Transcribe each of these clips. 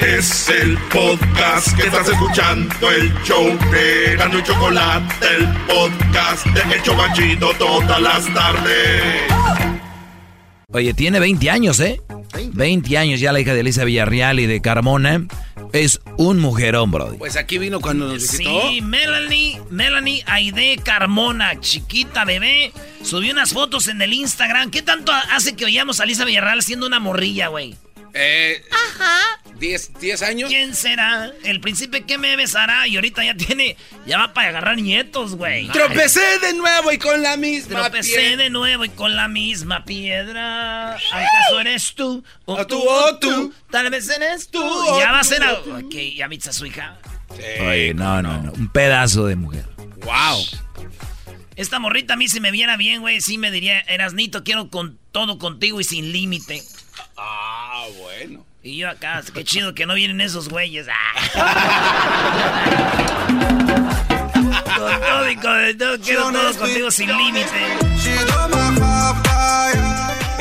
Es el podcast que estás escuchando, el show de Gano y Chocolate, el podcast de El Chocachito todas las tardes. Oye, tiene 20 años, ¿eh? 20 años ya la hija de Elisa Villarreal y de Carmona. Es un mujerón, bro. Pues aquí vino cuando nos visitó. Sí, Melanie, Melanie Aide Carmona, chiquita bebé, subió unas fotos en el Instagram. ¿Qué tanto hace que oíamos a Elisa Villarreal siendo una morrilla, güey? Eh, Ajá. 10 años. ¿Quién será? El príncipe que me besará y ahorita ya tiene, ya va para agarrar nietos, güey. Tropecé de nuevo y con la misma Tropecé de nuevo y con la misma piedra. ¿Acaso eres tú? O, tú, o tú. Tal vez eres tú. ya va a ser a... Ok, ya viste a su hija. Oye, no, no, no. Un pedazo de mujer. Wow. Esta morrita a mí si me viera bien, güey, sí me diría, Erasnito, quiero con todo contigo y sin límite. Ah, bueno. Y yo acá, qué chido que no vienen esos güeyes. con todo y con todo, quiero todo contigo sin límite.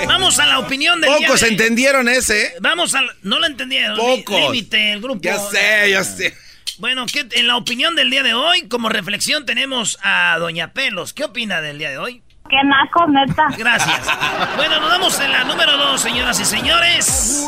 Vamos a la opinión del Pocos entendieron ese. Vamos a no lo entendieron. Pocos. Límite, el grupo. Ya sé, ya sé. Bueno, ¿qué, en la opinión del día de hoy, como reflexión tenemos a Doña Pelos. ¿Qué opina del día de hoy? Qué naco, neta. Gracias. Bueno, nos vamos en la número dos, señoras y señores.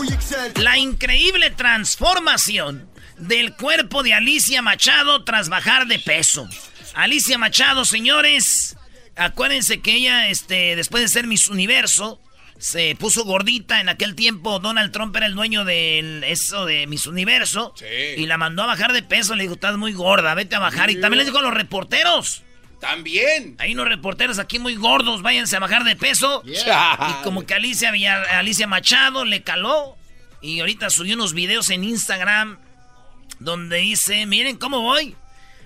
La increíble transformación del cuerpo de Alicia Machado tras bajar de peso. Alicia Machado, señores, acuérdense que ella, este, después de ser Miss Universo, se puso gordita. En aquel tiempo Donald Trump era el dueño de eso de Miss Universo. Y la mandó a bajar de peso. Le dijo, estás muy gorda, vete a bajar. Y también les dijo a los reporteros. También. Hay unos reporteros aquí muy gordos, váyanse a bajar de peso. Y como que Alicia, Alicia Machado le caló. Y ahorita subió unos videos en Instagram donde dice, miren cómo voy.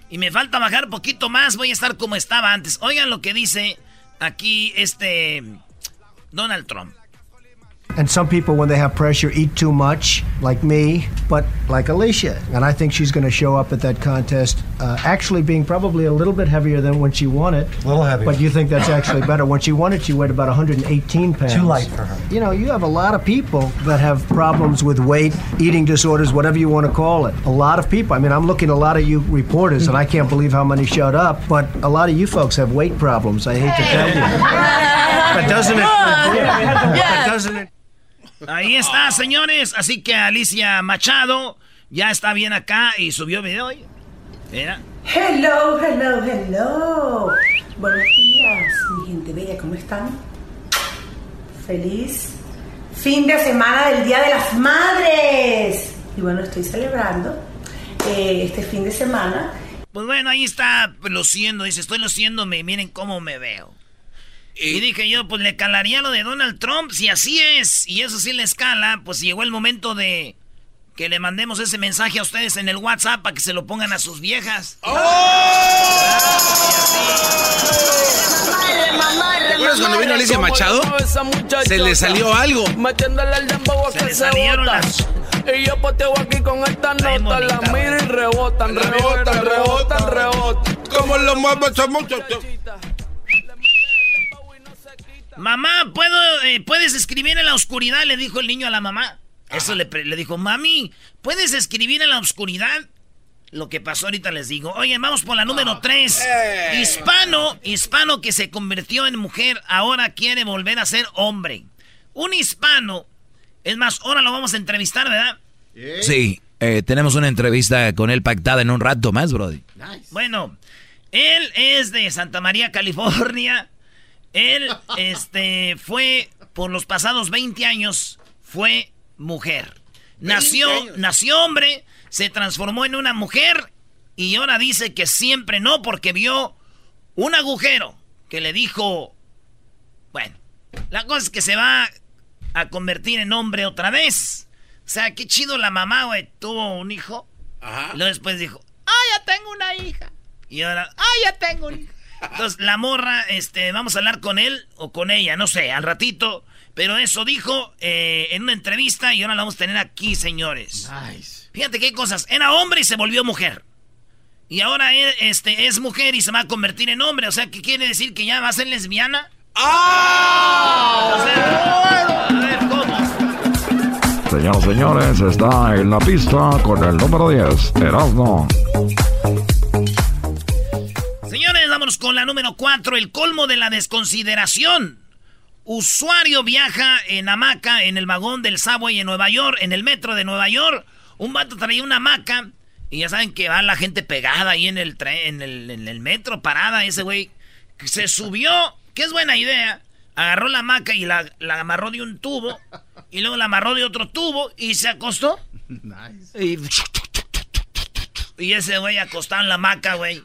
Y me falta bajar poquito más, voy a estar como estaba antes. Oigan lo que dice aquí este Donald Trump. And some people, when they have pressure, eat too much, like me, but like Alicia. And I think she's going to show up at that contest uh, actually being probably a little bit heavier than when she won it. A little heavier. But you think that's actually better. When she won it, she weighed about 118 pounds. Too light for her. You know, you have a lot of people that have problems with weight, eating disorders, whatever you want to call it. A lot of people. I mean, I'm looking at a lot of you reporters, and I can't believe how many showed up. But a lot of you folks have weight problems. I hate to tell you. But doesn't it? But doesn't it? Ahí está, señores. Así que Alicia Machado ya está bien acá y subió video hoy. Mira. Hello, hello, hello. Buenos días, mi gente bella, ¿cómo están? Feliz fin de semana del Día de las Madres. Y bueno, estoy celebrando eh, este fin de semana. Pues bueno, ahí está luciendo. Dice, estoy luciéndome, miren cómo me veo. Y dije yo, pues le calaría lo de Donald Trump, si así es, y eso sí le escala, pues llegó el momento de que le mandemos ese mensaje a ustedes en el WhatsApp para que se lo pongan a sus viejas. ¡Oh! ¿Te acuerdas cuando vino Alicia Machado? Se le salió algo. Se le salieron las... Y yo poteo aquí con esta nota, la miro y rebotan, rebotan, rebotan, rebotan. ¿Cómo lo muevo esa muchacha? Mamá, ¿puedo, eh, ¿puedes escribir en la oscuridad? Le dijo el niño a la mamá. Eso le, le, dijo, mami, ¿puedes escribir en la oscuridad? Lo que pasó ahorita les digo. Oye, vamos por la número 3. Hispano, hispano que se convirtió en mujer, ahora quiere volver a ser hombre. Un hispano, es más, ahora lo vamos a entrevistar, ¿verdad? Sí, eh, tenemos una entrevista con él pactada en un rato más, Brody. Bueno, él es de Santa María, California. Él, este, fue, por los pasados 20 años, fue mujer. Nació, nació hombre, se transformó en una mujer y ahora dice que siempre no porque vio un agujero que le dijo, bueno, la cosa es que se va a convertir en hombre otra vez. O sea, qué chido la mamá, güey, tuvo un hijo. Ajá. Y luego después dijo, ah, ya tengo una hija. Y ahora, ah, ya tengo una hija. Entonces, la morra, este, vamos a hablar con él o con ella, no sé, al ratito. Pero eso dijo eh, en una entrevista y ahora la vamos a tener aquí, señores. Nice. Fíjate qué cosas. Era hombre y se volvió mujer. Y ahora él, este, es mujer y se va a convertir en hombre. O sea, ¿qué quiere decir? ¿Que ya va a ser lesbiana? ¡Ah! O sea, a ver, ¿cómo? Señoras y señores, está en la pista con el número 10, Erasmo. Con la número 4, el colmo de la desconsideración. Usuario viaja en hamaca en el vagón del subway en Nueva York, en el metro de Nueva York. Un vato traía una hamaca y ya saben que va la gente pegada ahí en el, tren, en el, metro, parada. Ese güey se subió, que es buena idea. Agarró la hamaca y la, amarró de un tubo. Y luego la amarró de otro tubo y se acostó. Y, y ese güey acostado en la hamaca, güey.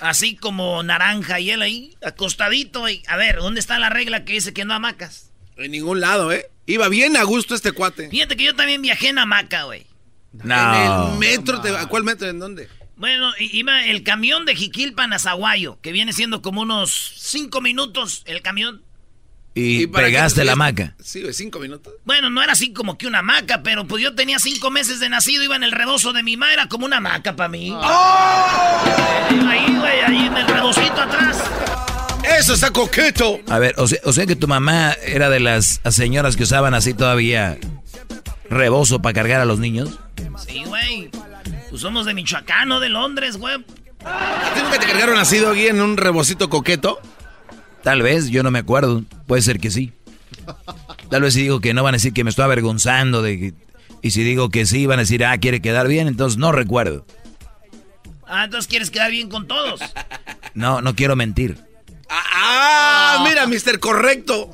Así como naranja y él ahí, acostadito. Y, a ver, ¿dónde está la regla que dice que no hamacas? En ningún lado, ¿eh? Iba bien a gusto este cuate. Fíjate que yo también viajé en hamaca, güey. No. En el metro, te, ¿a cuál metro? ¿En dónde? Bueno, iba el camión de Jiquilpan a Zaguayo, que viene siendo como unos cinco minutos el camión. ¿Y, pegaste la hamaca? Sí, cinco minutos. Bueno, no era así como que una hamaca, pero pues yo tenía cinco meses de nacido, iba en el rebozo de mi madre, era como una hamaca para mí. ¡Oh! Ahí, güey, ahí en el rebocito atrás. ¡Eso está coqueto! A ver, o sea, o sea que tu mamá era de las señoras que usaban así todavía rebozo para cargar a los niños. Sí, güey. Pues somos de Michoacán, no de Londres, güey. ¿A ti nunca te cargaron así, aquí en un rebocito coqueto? Tal vez, yo no me acuerdo. Puede ser que sí. Tal vez si digo que no van a decir que me estoy avergonzando de que... Y si digo que sí, van a decir, ah, quiere quedar bien, entonces no recuerdo. Ah, entonces quieres quedar bien con todos. No, no quiero mentir. Ah, ah mira, mister correcto.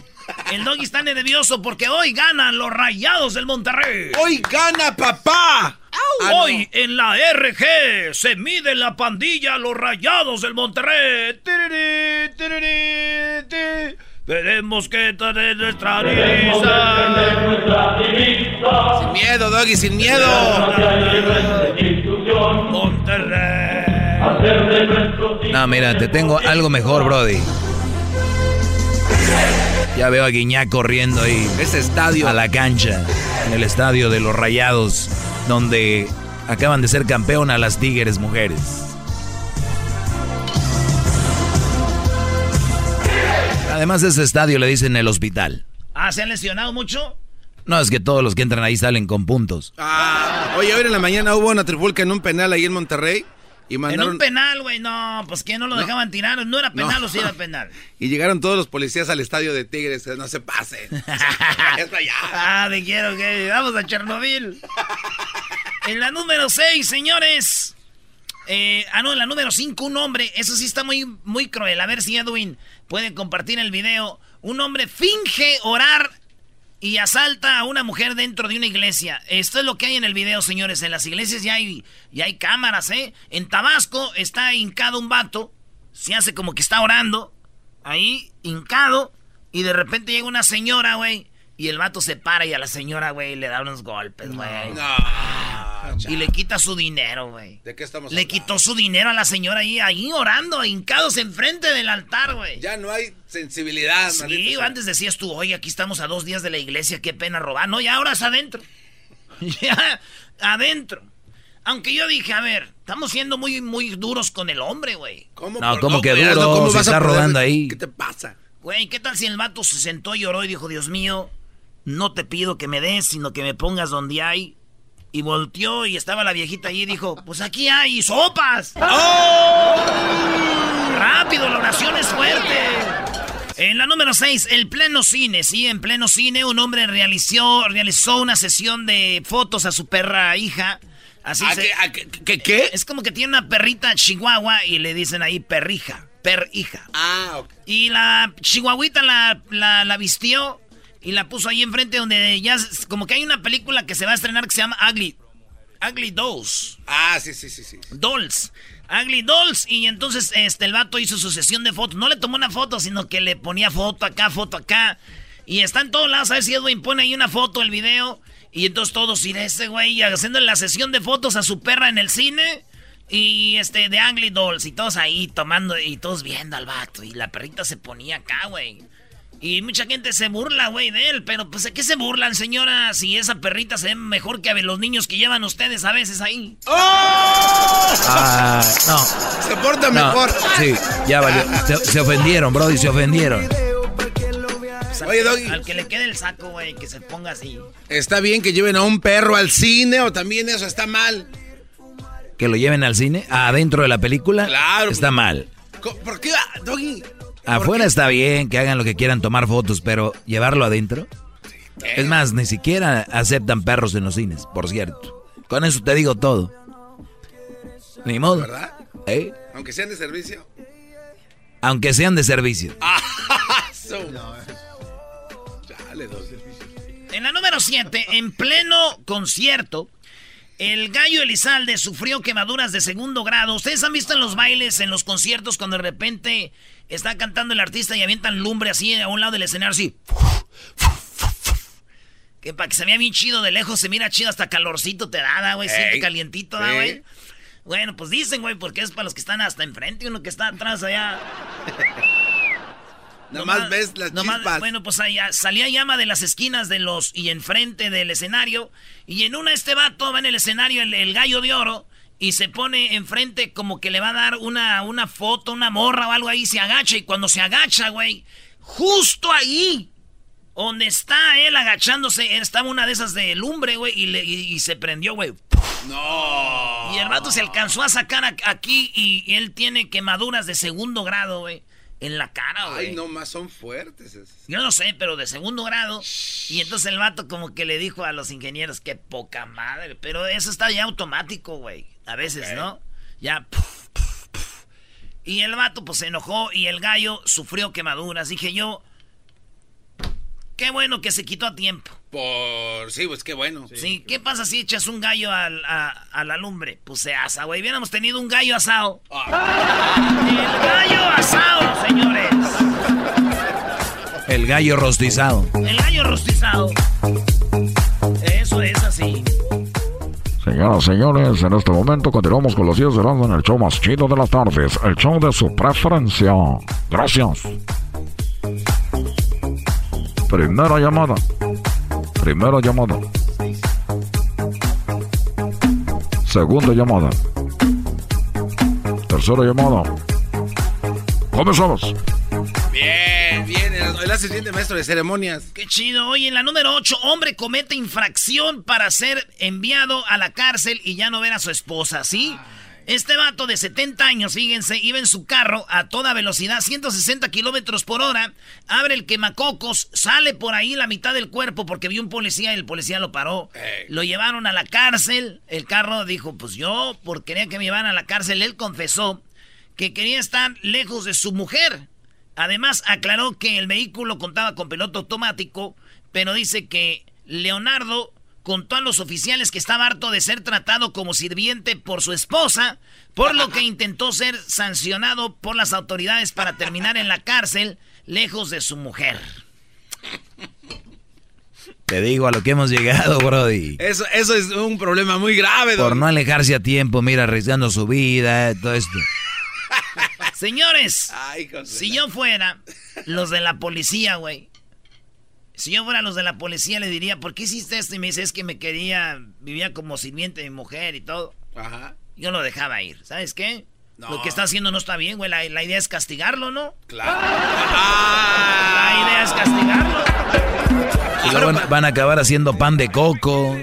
El doggy está nervioso porque hoy ganan los rayados del Monterrey. Hoy gana papá. Ah, hoy en la RG se mide la pandilla los rayados del Monterrey. Veremos qué tal es nuestra divisa. Sin miedo, Doggy, sin miedo. Monterrey. No, mira, te tengo algo mejor, Brody. Ya veo a Guiñac corriendo ahí. Ese estadio. A la cancha. En el estadio de los Rayados. Donde acaban de ser campeón a las Tigres mujeres. Además, ese estadio le dicen el hospital. Ah, ¿se han lesionado mucho? No, es que todos los que entran ahí salen con puntos. Ah, oye, hoy en la mañana hubo una trifulca en un penal ahí en Monterrey. En un penal, güey, no, pues que no lo dejaban tirar, no era penal o sí era penal. Y llegaron todos los policías al estadio de Tigres, no se pasen. ah, de quiero que vamos a Chernobyl. En la número 6, señores. Eh, ah, no, en la número 5, un hombre, eso sí está muy, muy cruel. A ver si Edwin puede compartir el video. Un hombre finge orar y asalta a una mujer dentro de una iglesia. Esto es lo que hay en el video, señores. En las iglesias ya hay, ya hay cámaras, ¿eh? En Tabasco está hincado un vato. Se hace como que está orando. Ahí, hincado. Y de repente llega una señora, güey. Y el vato se para y a la señora, güey, le da unos golpes, güey. No, y le quita su dinero, güey. ¿De qué estamos Le quitó su dinero a la señora ahí, ahí orando, hincados enfrente del altar, güey. Ya no hay sensibilidad, Sí, antes decías tú, oye, aquí estamos a dos días de la iglesia, qué pena robar. No, ya ahora es adentro. ya, adentro. Aunque yo dije, a ver, estamos siendo muy, muy duros con el hombre, güey. ¿Cómo? No, ¿cómo que duro? ¿Cómo se está rodando ahí. ¿Qué te pasa? Güey, ¿qué tal si el vato se sentó y lloró y dijo, Dios mío, no te pido que me des, sino que me pongas donde hay y volteó y estaba la viejita ahí y dijo, pues aquí hay sopas. ¡Oh! Rápido, la oración es fuerte. En la número 6, el pleno cine. Sí, en pleno cine un hombre realizó, realizó una sesión de fotos a su perra hija. Así se, qué, qué, Es como que tiene una perrita chihuahua y le dicen ahí perrija, perrija. Ah, ok. Y la chihuahuita la, la, la vistió y la puso ahí enfrente donde ya como que hay una película que se va a estrenar que se llama Ugly Ugly Dolls. Ah, sí, sí, sí, sí. Dolls. Ugly Dolls. Y entonces este, el vato hizo su sesión de fotos. No le tomó una foto, sino que le ponía foto acá, foto acá. Y está en todos lados. A ver si Edwin pone ahí una foto, el video. Y entonces todos, ir ese güey haciendo la sesión de fotos a su perra en el cine. Y este, de Ugly Dolls. Y todos ahí tomando y todos viendo al vato. Y la perrita se ponía acá, güey. Y mucha gente se burla, güey, de él. Pero, pues, ¿a qué se burlan, señora? Si esa perrita se ve mejor que a los niños que llevan ustedes a veces ahí. ¡Oh! Ah, no. Se porta mejor. Sí, ya valió. Se, ofendieron, Brody, se ofendieron. Pues al, Oye, que- Doggy. al que le quede el saco, güey, que se ponga así. ¿Está bien que lleven a un perro al cine o también eso está mal? Que lo lleven al cine, adentro de la película, Claro. está mal. ¿Por qué, Doggy? Afuera está bien, que hagan lo que quieran, tomar fotos, pero llevarlo adentro. Es más, ni siquiera aceptan perros en los cines, por cierto. Con eso te digo todo. Ni modo. ¿Verdad? ¿Eh? Aunque sean de servicio. Aunque sean de servicio. En la número 7, en pleno concierto, el gallo Elizalde sufrió quemaduras de segundo grado. ¿Ustedes han visto en los bailes, en los conciertos, cuando de repente está cantando el artista y avientan lumbre así a un lado del escenario, así? Que para que se vea bien chido de lejos, se mira chido, hasta calorcito te da, güey, siente calientito, da, güey. Bueno, pues dicen, güey, porque es para los que están hasta enfrente y uno que está atrás allá. Nomás ves las nomás- chispas. Bueno, pues allá salía llama de las esquinas de los y enfrente del escenario. Y en una este vato va en el escenario el, el gallo de oro y se pone enfrente como que le va a dar una, una foto, una morra o algo ahí. Se agacha y cuando se agacha, güey, justo ahí, donde está él agachándose, estaba una de esas de lumbre, güey, y, y- y se prendió, güey. No. Y el vato se alcanzó a sacar a- aquí y él tiene quemaduras de segundo grado, güey, en la cara, güey. Ay, no más son fuertes. Yo no sé, pero de segundo grado. Y entonces el vato como que le dijo a los ingenieros, qué poca madre. Pero eso está ya automático, güey. A veces, ¿no? Ya. puf, puf, puf. Y el vato pues se enojó y el gallo sufrió quemaduras. Dije yo, qué bueno que se quitó a tiempo. Por. Sí, pues qué bueno. Sí, ¿qué pasa si echas un gallo al- a, a la lumbre? Pues se asa, güey. Hubiéramos tenido un gallo asado. El gallo asado, señores. El gallo rostizado. El gallo rostizado. Eso es así. Señoras y señores, en este momento continuamos con los 10 de en el show más chido de las tardes, el show de su preferencia. Gracias. Primera llamada. Primera llamada. Segunda llamada. Tercera llamada. Comenzamos. Bien, bien. El, el asistente maestro de ceremonias. Qué chido. Oye, en la número 8, hombre comete infracción para ser enviado a la cárcel y ya no ver a su esposa, ¿sí? Este vato de 70 años, fíjense, iba en su carro a toda velocidad, 160 kilómetros por hora, abre el quemacocos, sale por ahí la mitad del cuerpo porque vio un policía y el policía lo paró. Lo llevaron a la cárcel. El carro dijo, pues yo, por quería que me llevaran a la cárcel, él confesó que quería estar lejos de su mujer. Además, aclaró que el vehículo contaba con piloto automático, pero dice que Leonardo contó a los oficiales que estaba harto de ser tratado como sirviente por su esposa, por lo que intentó ser sancionado por las autoridades para terminar en la cárcel, lejos de su mujer. Te digo a lo que hemos llegado, Brody. Eso, eso es un problema muy grave, Por don. no alejarse a tiempo, mira, arriesgando su vida, todo esto. Señores, Ay, Si yo fuera los de la policía, güey. Si yo fuera los de la policía, le diría, ¿por qué hiciste esto? Y me dice, es que me quería, vivía como sirviente de mi mujer y todo. Ajá. Yo lo dejaba ir. ¿Sabes qué? No. Lo que está haciendo no está bien, güey. La, la idea es castigarlo, ¿no? Claro. La Ah. idea es castigarlo. Y luego van, van a acabar haciendo pan de coco.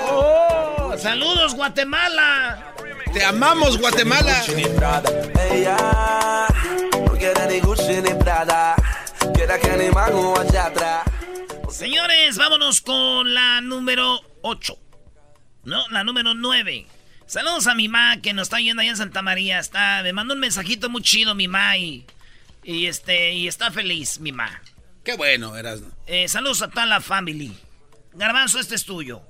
¡Oh! ¡Saludos, Guatemala! Te amamos, Guatemala. Ella no quiere ni Gucci ni Prada, quiere que ni mago allá atrás. Señores, vámonos con la número 8. No, la número 9. Saludos a mi ma que nos está yendo allá en Santa María. Está, me mandó un mensajito muy chido mi ma y, y este y está feliz mi ma. Qué bueno, eras. Eh, saludos a toda la family. Garbanzo, este es tuyo.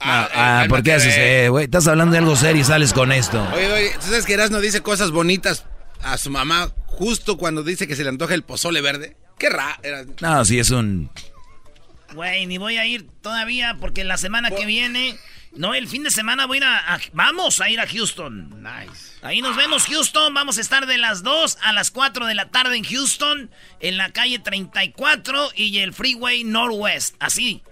Ah, ah, ¿por qué haces, eh, güey? Estás hablando de algo serio y sales con esto. Oye, oye, ¿tú sabes que Erasmo dice cosas bonitas a su mamá justo cuando dice que se le antoja el pozole verde? Qué raro. No, sí, es un... Güey, ni voy a ir todavía porque la semana que viene, no, el fin de semana voy a ir a, a- vamos a ir a Houston. Nice. Ahí nos vemos Houston, vamos a estar de las 2 a las 4 de la tarde en Houston, en la calle 34 y el Freeway Northwest. Así,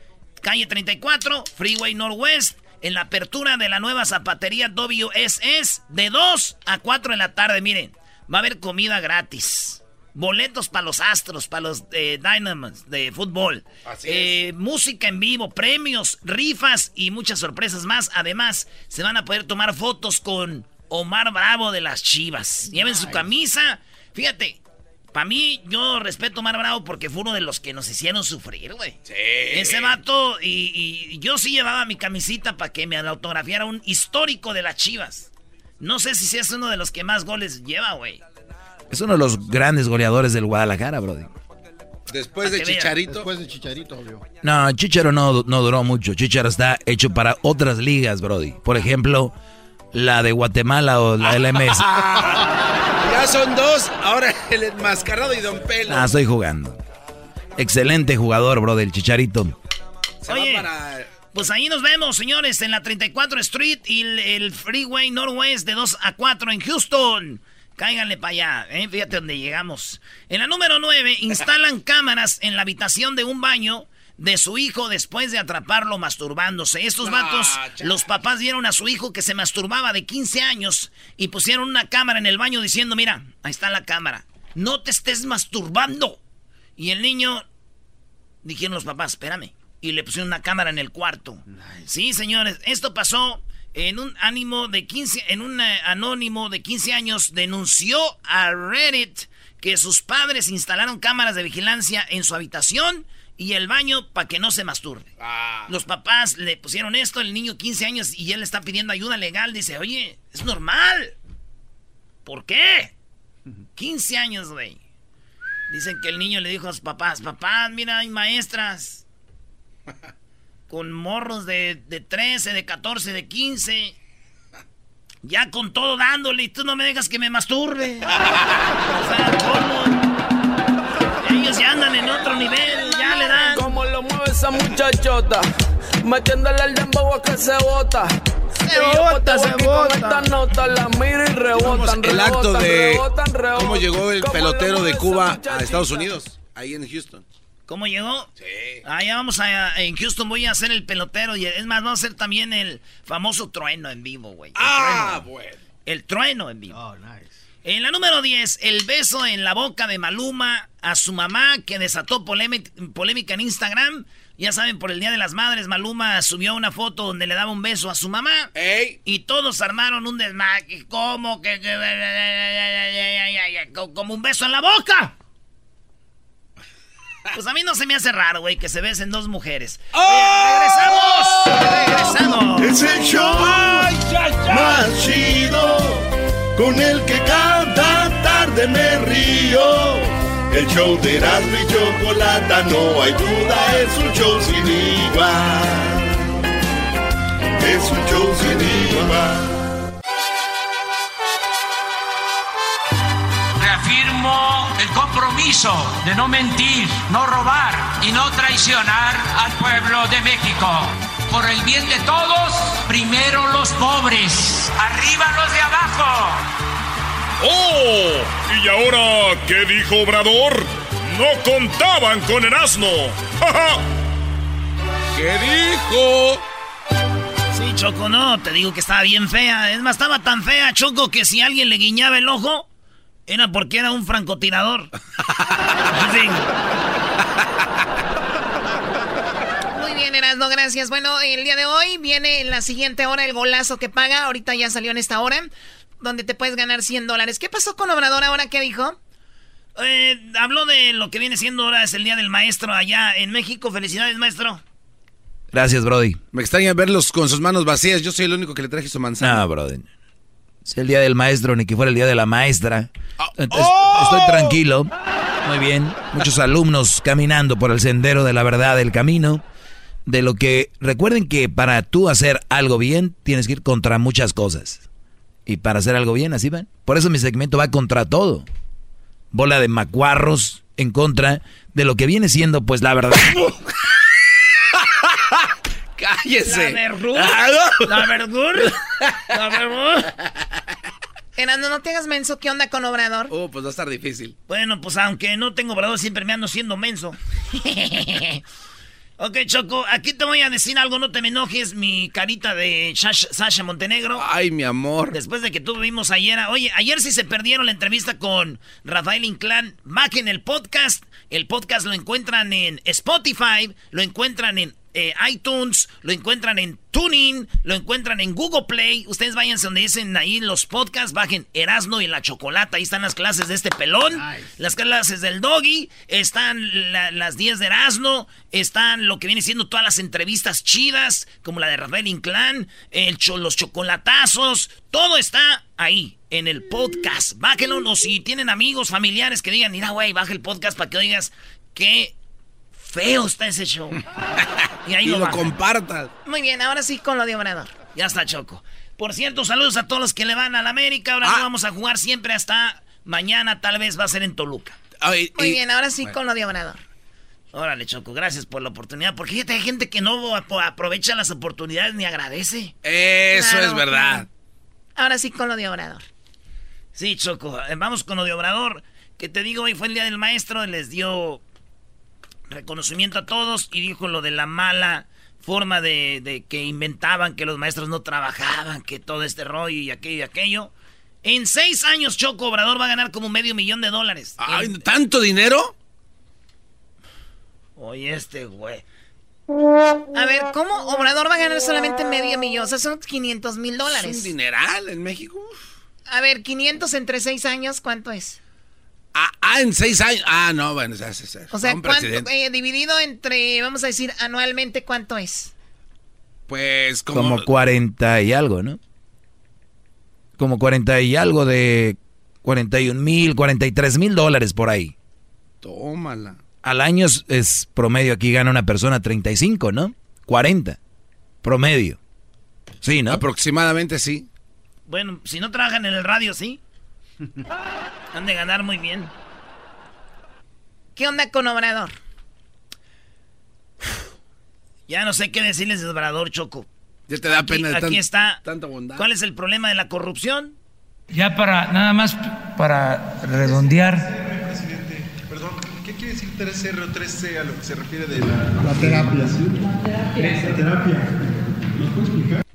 calle 34, Freeway Northwest, en la apertura de la nueva zapatería WSS de 2 a 4 de la tarde. Miren, va a haber comida gratis. Boletos para los Astros, para los eh, Dynamos de fútbol, Así eh, música en vivo, premios, rifas y muchas sorpresas más. Además, se van a poder tomar fotos con Omar Bravo de las Chivas. Lleven su camisa. Fíjate, para mí, yo respeto a Omar Bravo porque fue uno de los que nos hicieron sufrir, güey. Sí. Ese vato, y, y yo sí llevaba mi camisita para que me autografiara un histórico de las Chivas. No sé si es uno de los que más goles lleva, güey. Es uno de los grandes goleadores del Guadalajara, Brody. Después de. Chicharito. Después de Chicharito, obvio. No, Chicharo no, no duró mucho. Chicharo está hecho para otras ligas, Brody. Por ejemplo, la de Guatemala o la LMS. Ya son dos. Ahora el enmascarado y Don Pelo. Ah, estoy jugando. Excelente jugador, Brody, el Chicharito. Se Oye. va para. Pues ahí nos vemos, señores, en la 34 Street y el, el Freeway Northwest de 2 a 4 en Houston. Cáiganle para allá, ¿eh? fíjate dónde llegamos. En la número 9, instalan cámaras en la habitación de un baño de su hijo después de atraparlo masturbándose. Estos vatos, los papás vieron a su hijo que se masturbaba de 15 años y pusieron una cámara en el baño diciendo, mira, ahí está la cámara, no te estés masturbando. Y el niño, dijeron los papás, espérame. Y le pusieron una cámara en el cuarto. Sí, señores, esto pasó en un ánimo de 15, en un eh, anónimo de 15 años denunció a Reddit que sus padres instalaron cámaras de vigilancia en su habitación y el baño para que no se masturbe. Los papás le pusieron esto, el niño 15 años y él está pidiendo ayuda legal, dice, "Oye, es normal." ¿Por qué? 15 años, güey. Dicen que el niño le dijo a sus papás, papás, mira, hay maestras con morros de, de 13, de 14, de 15. Ya con todo dándole y tú no me dejas que me masturbe. o sea, ¿cómo? Ellos ya andan en otro nivel, ya le dan. Como lo mueve esa muchachota, metiéndole el dembow a que se bota. Se bota, se bota. Esta nota la miro y rebotan, el acto rebotan, de rebotan, rebotan. cómo llegó el pelotero lo de Cuba a. Estados Unidos, ahí en Houston. ¿Cómo llegó? Sí. Ah, ya vamos a... En Houston voy a hacer el pelotero y es más, vamos a hacer también el famoso trueno en vivo, güey. Ah, trueno. bueno. El trueno en vivo. Oh, nice. En la número 10, el beso en la boca de Maluma a su mamá que desató polémica, polémica en Instagram. Ya saben, por el Día de las Madres, Maluma subió una foto donde le daba un beso a su mamá. ¡Ey! Y todos armaron un desmaque. ¿Cómo que? Como un beso en la boca. Pues a mí no se me hace raro, güey, que se besen dos mujeres. ¡Oh! ¡Regresamos! ¡Regresamos! Es el show más chido con el que cada tarde me río. El show de Erasmo y Chocolata, no hay duda, es un show sin igual. Es un show sin igual. Compromiso de no mentir, no robar y no traicionar al pueblo de México. Por el bien de todos, primero los pobres, arriba los de abajo. ¡Oh! ¿Y ahora qué dijo Obrador? No contaban con el asno. ¿Qué dijo? Sí, Choco, no, te digo que estaba bien fea. Es más, estaba tan fea, Choco, que si alguien le guiñaba el ojo, era porque era un francotirador. Sí. Muy bien, Erasmo, gracias. Bueno, el día de hoy viene en la siguiente hora el golazo que paga. Ahorita ya salió en esta hora, donde te puedes ganar 100 dólares. ¿Qué pasó con Obrador ahora? ¿Qué dijo? Eh, habló de lo que viene siendo ahora es el Día del Maestro allá en México. Felicidades, maestro. Gracias, Brody. Me extraña verlos con sus manos vacías. Yo soy el único que le traje su manzana. No, Brody. Es el día del maestro, ni que fuera el día de la maestra. Entonces, ¡Oh! Estoy tranquilo. Muy bien. Muchos alumnos caminando por el sendero de la verdad, del camino. De lo que. Recuerden que para tú hacer algo bien, tienes que ir contra muchas cosas. Y para hacer algo bien, así van. Por eso mi segmento va contra todo. Bola de macuarros en contra de lo que viene siendo, pues la verdad. ¡Cállese! La verdura. La verdura. La verdura. Erasmo, no te hagas menso. ¿Qué onda con Obrador? Oh, pues va a estar difícil. Bueno, pues aunque no tengo obrador, siempre me ando siendo menso. Ok, Choco, aquí te voy a decir algo, no te me enojes, mi carita de Sasha, Montenegro. Ay, mi amor. Después de que tú vimos ayer, oye, ayer sí se perdieron la entrevista con Rafael Inclán, en el podcast. El podcast lo encuentran en Spotify, lo encuentran en eh, iTunes, lo encuentran en Tuning, lo encuentran en Google Play. Ustedes váyanse donde dicen ahí los podcasts, bajen Erasno y la Chocolata. Ahí están las clases de este pelón, las clases del Doggy, están las 10 de Erasno, están lo que viene siendo todas las entrevistas chidas, como la de Rafael Inclán, el los chocolatazos, todo está ahí en el podcast. Bájenlo, o si tienen amigos, familiares que digan, mira, güey, baja el podcast para que oigas que feo está ese show. y ahí lo, compartas. Muy bien, ahora sí con lo de Obrador. Ya está, Choco. Por cierto, saludos a todos los que le van a la América. Ahora no ah. vamos a jugar siempre hasta mañana, tal vez va a ser en Toluca. Muy bien, ahora sí con lo de Obrador. Órale, Choco, gracias por la oportunidad. Porque hay gente que no aprovecha las oportunidades ni agradece. Eso es verdad. Ahora sí con lo de Obrador. Sí, Choco, eh, vamos con lo de Obrador. Que te digo, hoy fue el día del maestro, les dio reconocimiento a todos y dijo lo de la mala forma de, que inventaban que los maestros no trabajaban, que todo este rollo y aquello y aquello. En seis años Choco Obrador va a ganar como medio millón de dólares. ¿Tanto dinero? Oye, este güey. A ver, ¿cómo Obrador va a ganar solamente medio millón? O sea, son 500 mil dólares. ¿Es un dineral en México? A ver, 500 entre seis años, ¿cuánto es? Ah, ah, en seis años. Ah, no, bueno, ya O sea, eh, dividido entre, vamos a decir, anualmente, ¿cuánto es? Pues como... Como 40 y algo, ¿no? Como 40 y algo de 41 mil, 43 mil dólares por ahí. Tómala. Al año es, promedio, aquí gana una persona 35, ¿no? 40. Promedio. Sí, ¿no? Aproximadamente sí. Bueno, si no trabajan en el radio, sí. Han de ganar muy bien. ¿Qué onda con Obrador? Ya no sé qué decirles de Obrador, Choco. Ya te da pena de Aquí está. Tanta bondad. ¿Cuál es el problema de la corrupción? Ya para, nada más para redondear. Presidente, perdón, ¿qué quiere decir 3R o 3C a lo que se refiere de la, terapia? La terapia.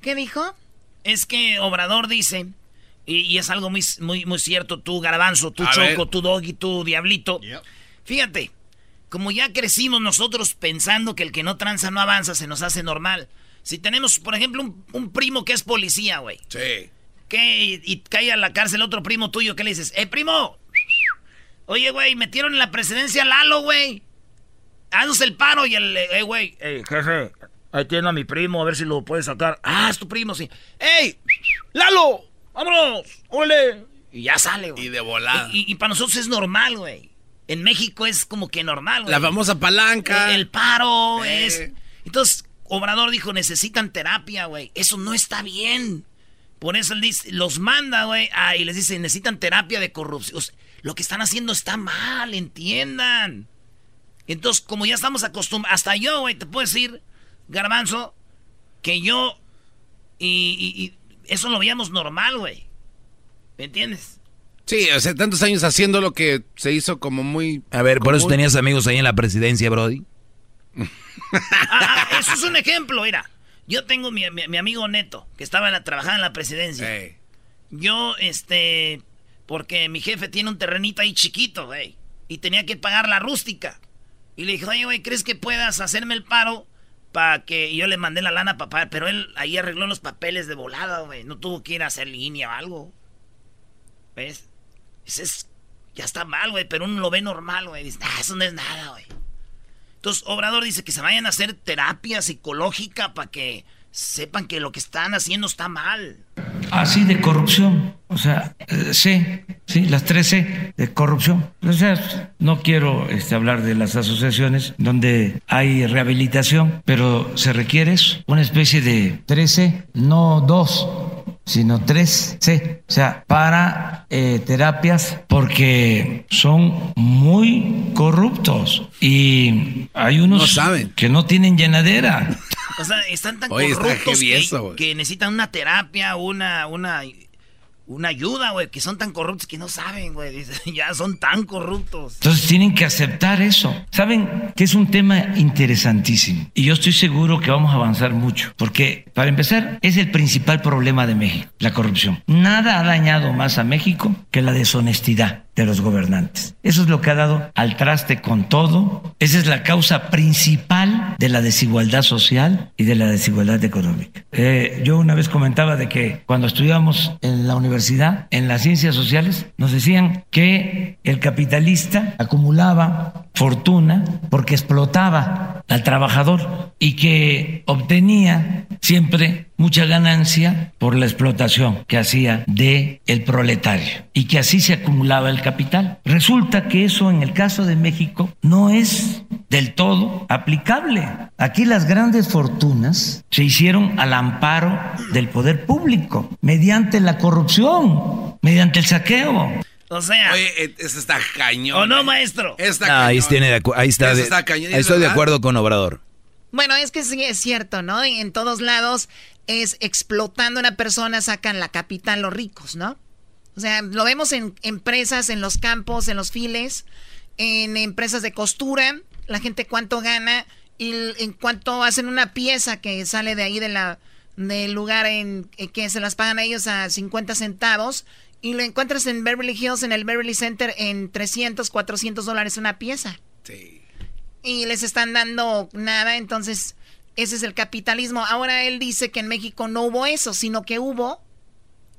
¿Qué dijo? Es que Obrador dice y, es algo muy, muy, muy cierto, tú garbanzo, tú choco, tú doggy, tú diablito. Fíjate, como ya crecimos nosotros pensando que el que no tranza no avanza, se nos hace normal. Si tenemos, por ejemplo, un, primo que es policía, güey. Sí. Que y, cae a la cárcel otro primo tuyo, ¿qué le dices? ¡Eh, primo! Oye, güey, metieron en la presidencia a Lalo, güey. Haznos el paro y el, eh, güey, eh, jefe, ahí tiene a mi primo, a ver si lo puede sacar. Ah, es tu primo, sí. ¡Ey! ¡Lalo! ¡Vámonos! ¡Ole! Y ya sale, güey. Y de volada. Y, para nosotros es normal, güey. En México es como que normal, güey. La famosa palanca. El, paro eh. es. Entonces, Obrador dijo: necesitan terapia, güey. Eso no está bien. Por eso él dice, los manda, güey. Y les dice: necesitan terapia de corrupción. lo que están haciendo está mal, entiendan. Entonces, como ya estamos acostumbrados, hasta yo, güey, te puedo decir, Garbanzo, que yo y eso lo veíamos normal, güey. ¿Me entiendes? Sí, sea, tantos años haciendo lo que se hizo como muy... A ver, por eso tenías amigos ahí en la presidencia, Brody. Ah, ah, eso es un ejemplo, mira. Yo tengo mi, mi, amigo Neto, que estaba en la, trabajando en la presidencia. Yo, este, porque mi jefe tiene un terrenito ahí chiquito, güey. Y tenía que pagar la rústica. Y le dije, oye, güey, ¿crees que puedas hacerme el paro para que yo le mandé la lana a papá, pero él ahí arregló los papeles de volada, güey. No tuvo que ir a hacer línea o algo. ¿Ves? Ese es, ya está mal, güey, pero uno lo ve normal, güey. Dice, ah, eso no es nada, güey. Entonces, Obrador dice que se vayan a hacer terapia psicológica para que sepan que lo que están haciendo está mal. Así de corrupción, o sea, eh, C, sí, las tres C de corrupción. O sea, no quiero este, hablar de las asociaciones donde hay rehabilitación, pero se requiere una especie de 13, no dos sino tres C, o sea, para eh, terapias porque son muy corruptos y hay unos que no tienen llenadera. O sea, están tan corruptos que, necesitan una terapia, una, una, una ayuda, güey, que son tan corruptos que no saben, güey. Ya son tan corruptos. Entonces tienen que aceptar eso. Saben que es un tema interesantísimo y yo estoy seguro que vamos a avanzar mucho, porque para empezar es el principal problema de México, la corrupción. Nada ha dañado más a México que la deshonestidad de los gobernantes. Eso es lo que ha dado al traste con todo. Esa es la causa principal de la desigualdad social y de la desigualdad económica. Eh, yo una vez comentaba de que cuando estudiábamos en la universidad, en las ciencias sociales, nos decían que el capitalista acumulaba fortuna porque explotaba al trabajador y que obtenía siempre mucha ganancia por la explotación que hacía de el proletario y que así se acumulaba el capital. Resulta que eso en el caso de México no es del todo aplicable. Aquí las grandes fortunas se hicieron al amparo del poder público mediante la corrupción, mediante el saqueo. O sea. Oye, eh, eso está cañón. ¿O no, eh. maestro? Está ahí, tiene de ahí está. Eso de- está cañón, ¿es estoy de acuerdo con Obrador. Bueno, es que sí es cierto, ¿no? En todos lados es explotando a una persona, sacan la capital los ricos, ¿no? O sea, lo vemos en empresas, en los campos, en los files, en empresas de costura, la gente cuánto gana y en cuánto hacen una pieza que sale de ahí de la, del lugar en eh, que se las pagan a ellos a 50 centavos y lo encuentras en Beverly Hills, en el Beverly Center, en 300, 400 dólares una pieza y les están dando nada, entonces ese es el capitalismo. Ahora él dice que en México no hubo eso, sino que hubo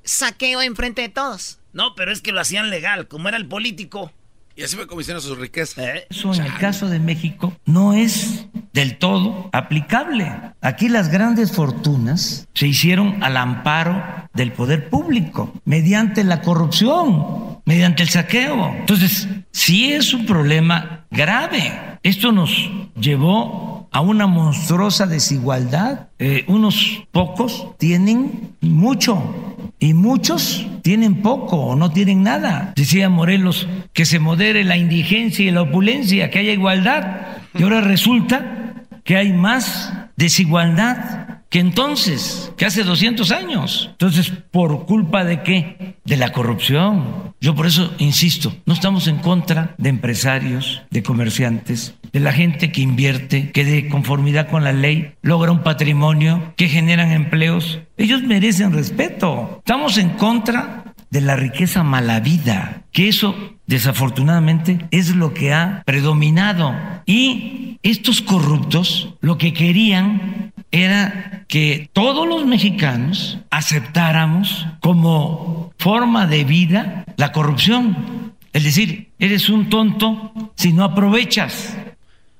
saqueo enfrente de todos. No, pero es que lo hacían legal, como era el político. Y así fue como hicieron sus riquezas. Eso en el caso de México no es del todo aplicable. Aquí las grandes fortunas se hicieron al amparo del poder público, mediante la corrupción, mediante el saqueo. Entonces, sí es un problema grave. Esto nos llevó a una monstruosa desigualdad. Eh, unos pocos tienen mucho y muchos tienen poco o no tienen nada. Decía Morelos que se modere la indigencia y la opulencia, que haya igualdad. Y ahora resulta que hay más desigualdad que entonces, que hace 200 años. Entonces, ¿por culpa de qué? De la corrupción. Yo por eso insisto, no estamos en contra de empresarios, de comerciantes, de la gente que invierte, que de conformidad con la ley logra un patrimonio, que generan empleos. Ellos merecen respeto. Estamos en contra de la riqueza mala vida, que eso desafortunadamente es lo que ha predominado. Y estos corruptos lo que querían era que todos los mexicanos aceptáramos como forma de vida la corrupción. Es decir, eres un tonto si no aprovechas.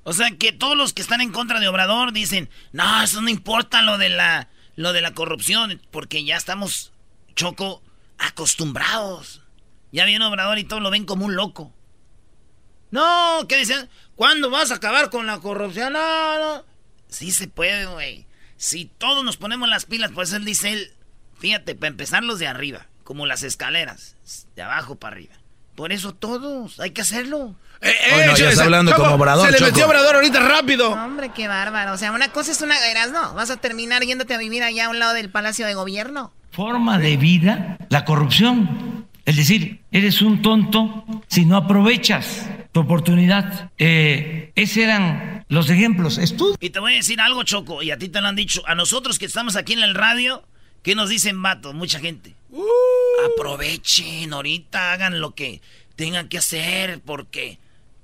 O sea que todos los que están en contra de Obrador dicen, no, eso no importa lo de la, lo de la corrupción, porque ya estamos, Choco, acostumbrados. Ya viene Obrador y todos lo ven como un loco. No, ¿qué dicen? ¿Cuándo vas a acabar con la corrupción? No, no. Sí se puede, güey. Si todos nos ponemos las pilas, pues él dice él, fíjate, para empezar los de arriba, como las escaleras, de abajo para arriba. Por eso todos, hay que hacerlo. Eh, no, ya está hablando como Obrador, Se le Choco. metió Obrador ahorita rápido. Hombre, qué bárbaro. O sea, una cosa es una... Eras, no, vas a terminar yéndote a vivir allá a un lado del Palacio de Gobierno. Forma de vida la corrupción. Es decir, eres un tonto si no aprovechas tu oportunidad. Eh, esos eran los ejemplos. Y te voy a decir algo, Choco, y a ti te lo han dicho. A nosotros que estamos aquí en el radio, ¿qué nos dicen vatos? Mucha gente. Aprovechen ahorita, hagan lo que tengan que hacer, porque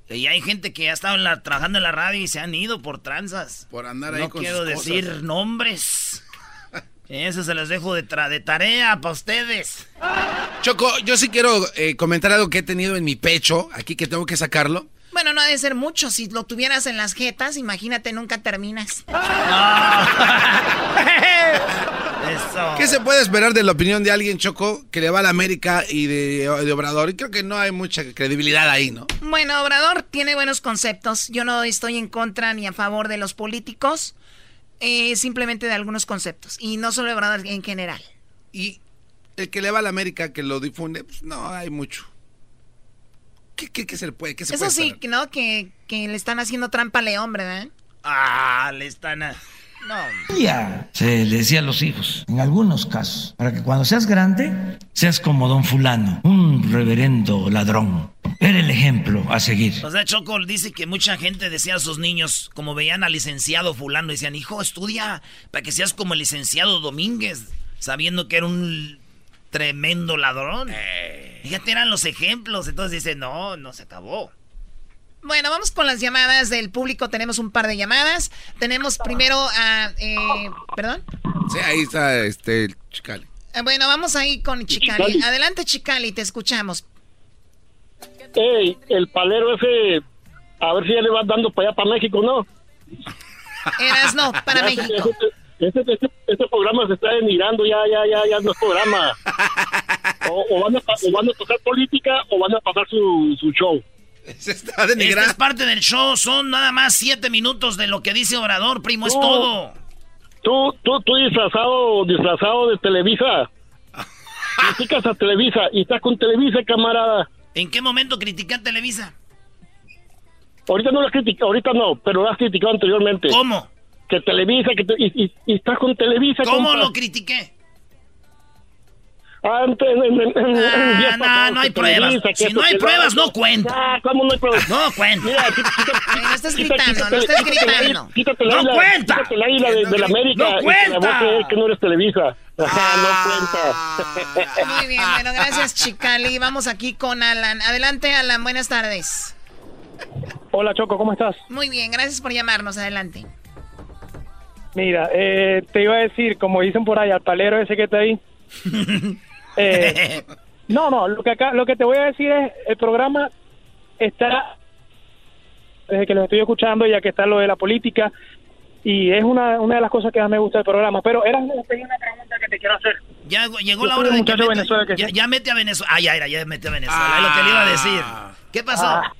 y hay gente que ha estado en la- trabajando en la radio y se han ido por tranzas. Por andar ahí No con quiero sus cosas. decir nombres. Eso se los dejo de, tra- de tarea para ustedes. Choco, yo sí quiero eh, comentar algo que he tenido en mi pecho, aquí que tengo que sacarlo. Bueno, no ha de ser mucho. Si lo tuvieras en las jetas, imagínate, nunca terminas. Eso. ¿Qué se puede esperar de la opinión de alguien, Choco, que le va a la América y de, de Obrador? Y creo que no hay mucha credibilidad ahí, ¿no? Bueno, Obrador tiene buenos conceptos. Yo no estoy en contra ni a favor de los políticos, eh, simplemente de algunos conceptos. Y no solo Obrador en general. Y el que le va a la América, que lo difunde, pues no hay mucho. ¿Qué, qué- qué se le puede? ¿Qué se Eso puede sí, no, que, que le están haciendo trampa a León, ¿verdad? Ah, le están a... No. Ya, se le decía a los hijos, en algunos casos, para que cuando seas grande, seas como don fulano, un reverendo ladrón. Era el ejemplo a seguir. O sea, Choco dice que mucha gente decía a sus niños, como veían al licenciado fulano, decían, hijo, estudia para que seas como el licenciado Domínguez, sabiendo que era un tremendo ladrón. Eh. Fíjate, eran los ejemplos. Entonces dice, no, no se acabó. Bueno, vamos con las llamadas del público. Tenemos un par de llamadas. Tenemos primero a... Eh, ¿Perdón? Sí, ahí está este Chicali. Eh, bueno, vamos ahí con Chicali. Adelante, Chicali, te escuchamos. Ey, el palero ese, a ver si ya le vas dando para allá, para México, ¿no? Eras no, para México. Este, este, este, programa se está denigrando, ya, ya, ya, ya no es programa. O, van a, o van a pasar política o van a pasar su, su show. Se está denigrando. Esta es parte del show, son nada más siete minutos de lo que dice Obrador, primo, es todo. Tú, tú, tú disfrazado, disfrazado de Televisa. Criticas a Televisa y estás con Televisa, camarada. ¿En qué momento critiqué a Televisa? Ahorita no lo has criticado, ahorita no, pero lo has criticado anteriormente. ¿Cómo? Que Televisa, que y, estás con Televisa. ¿Cómo lo critiqué? Ah, no, no hay pruebas. Si no hay pruebas, no cuenta. Ah, ¿Cómo no hay pruebas? No cuenta. Mira, no estás gritando, no estás gritando. No cuenta. Quítate la isla de, la América. No cuenta. que no eres Televisa. Ah, no cuenta. Muy bien, bueno, gracias, Chicali. Vamos aquí con Alan. Adelante, Alan, buenas tardes. Hola, Choco, ¿cómo estás? Muy bien, gracias por llamarnos. Adelante. Mira, eh, te iba a decir, como dicen por ahí, al palero ese que está ahí. Eh, no, no, lo que acá, lo que te voy a decir es, el programa está, desde que lo estoy escuchando, ya que está lo de la política, y es una, una de las cosas que más me gusta del programa. Pero era una pregunta que te quiero hacer. Ya llegó la hora de que, mete, ya, ya, mete a Venezuela. Ah, ya era, ya mete a Venezuela. es lo que le iba a decir. ¿Qué pasó? Ah.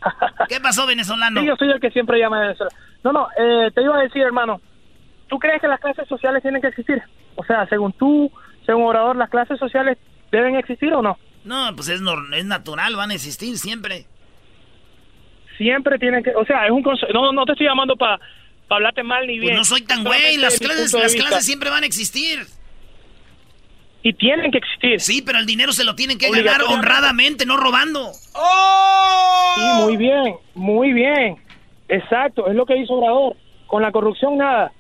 ¿Qué pasó, venezolano? Sí, yo soy el que siempre llama a Venezuela. No, no, eh, te iba a decir, hermano, ¿tú crees que las clases sociales tienen que existir? O sea, según tú, según Obrador, ¿las clases sociales deben existir o no? No, pues es, es natural, van a existir siempre. Siempre tienen que, o sea, es un no, no te estoy llamando para hablarte mal ni pues bien. no soy tan güey, las clases, las clases siempre van a existir. Y tienen que existir. Sí, pero el dinero se lo tienen que ganar honradamente, no robando. Sí, muy bien, muy bien. Exacto, es lo que hizo Obrador. Con la corrupción nada.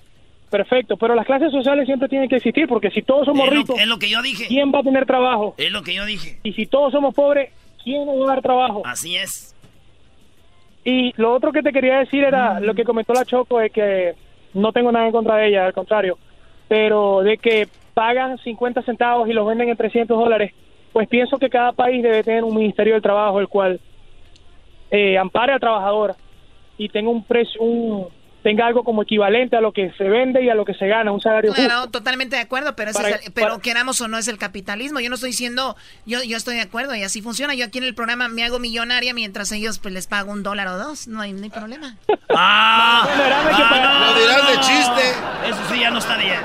Perfecto, pero las clases sociales siempre tienen que existir porque si todos somos ricos, es lo que yo dije. ¿quién va a tener trabajo? Es lo que yo dije. Y si todos somos pobres, ¿quién nos va a dar trabajo? Así es. Y lo otro que te quería decir era lo que comentó la Choco, es que no tengo nada en contra de ella, al contrario, pero de que pagan 50 centavos y los venden en 300 dólares, pues pienso que cada país debe tener un Ministerio del Trabajo el cual eh, ampare al trabajador y tenga un precio, un, tenga algo como equivalente a lo que se vende y a lo que se gana, un salario claro, totalmente de acuerdo, pero, pero queramos o no es el capitalismo. Yo no estoy diciendo, yo, yo estoy de acuerdo y así funciona. Yo aquí en el programa me hago millonaria mientras ellos pues les pago un dólar o dos, no hay, ni problema. ¡Ah! ah lo dirás de chiste. Eso sí ya no está bien.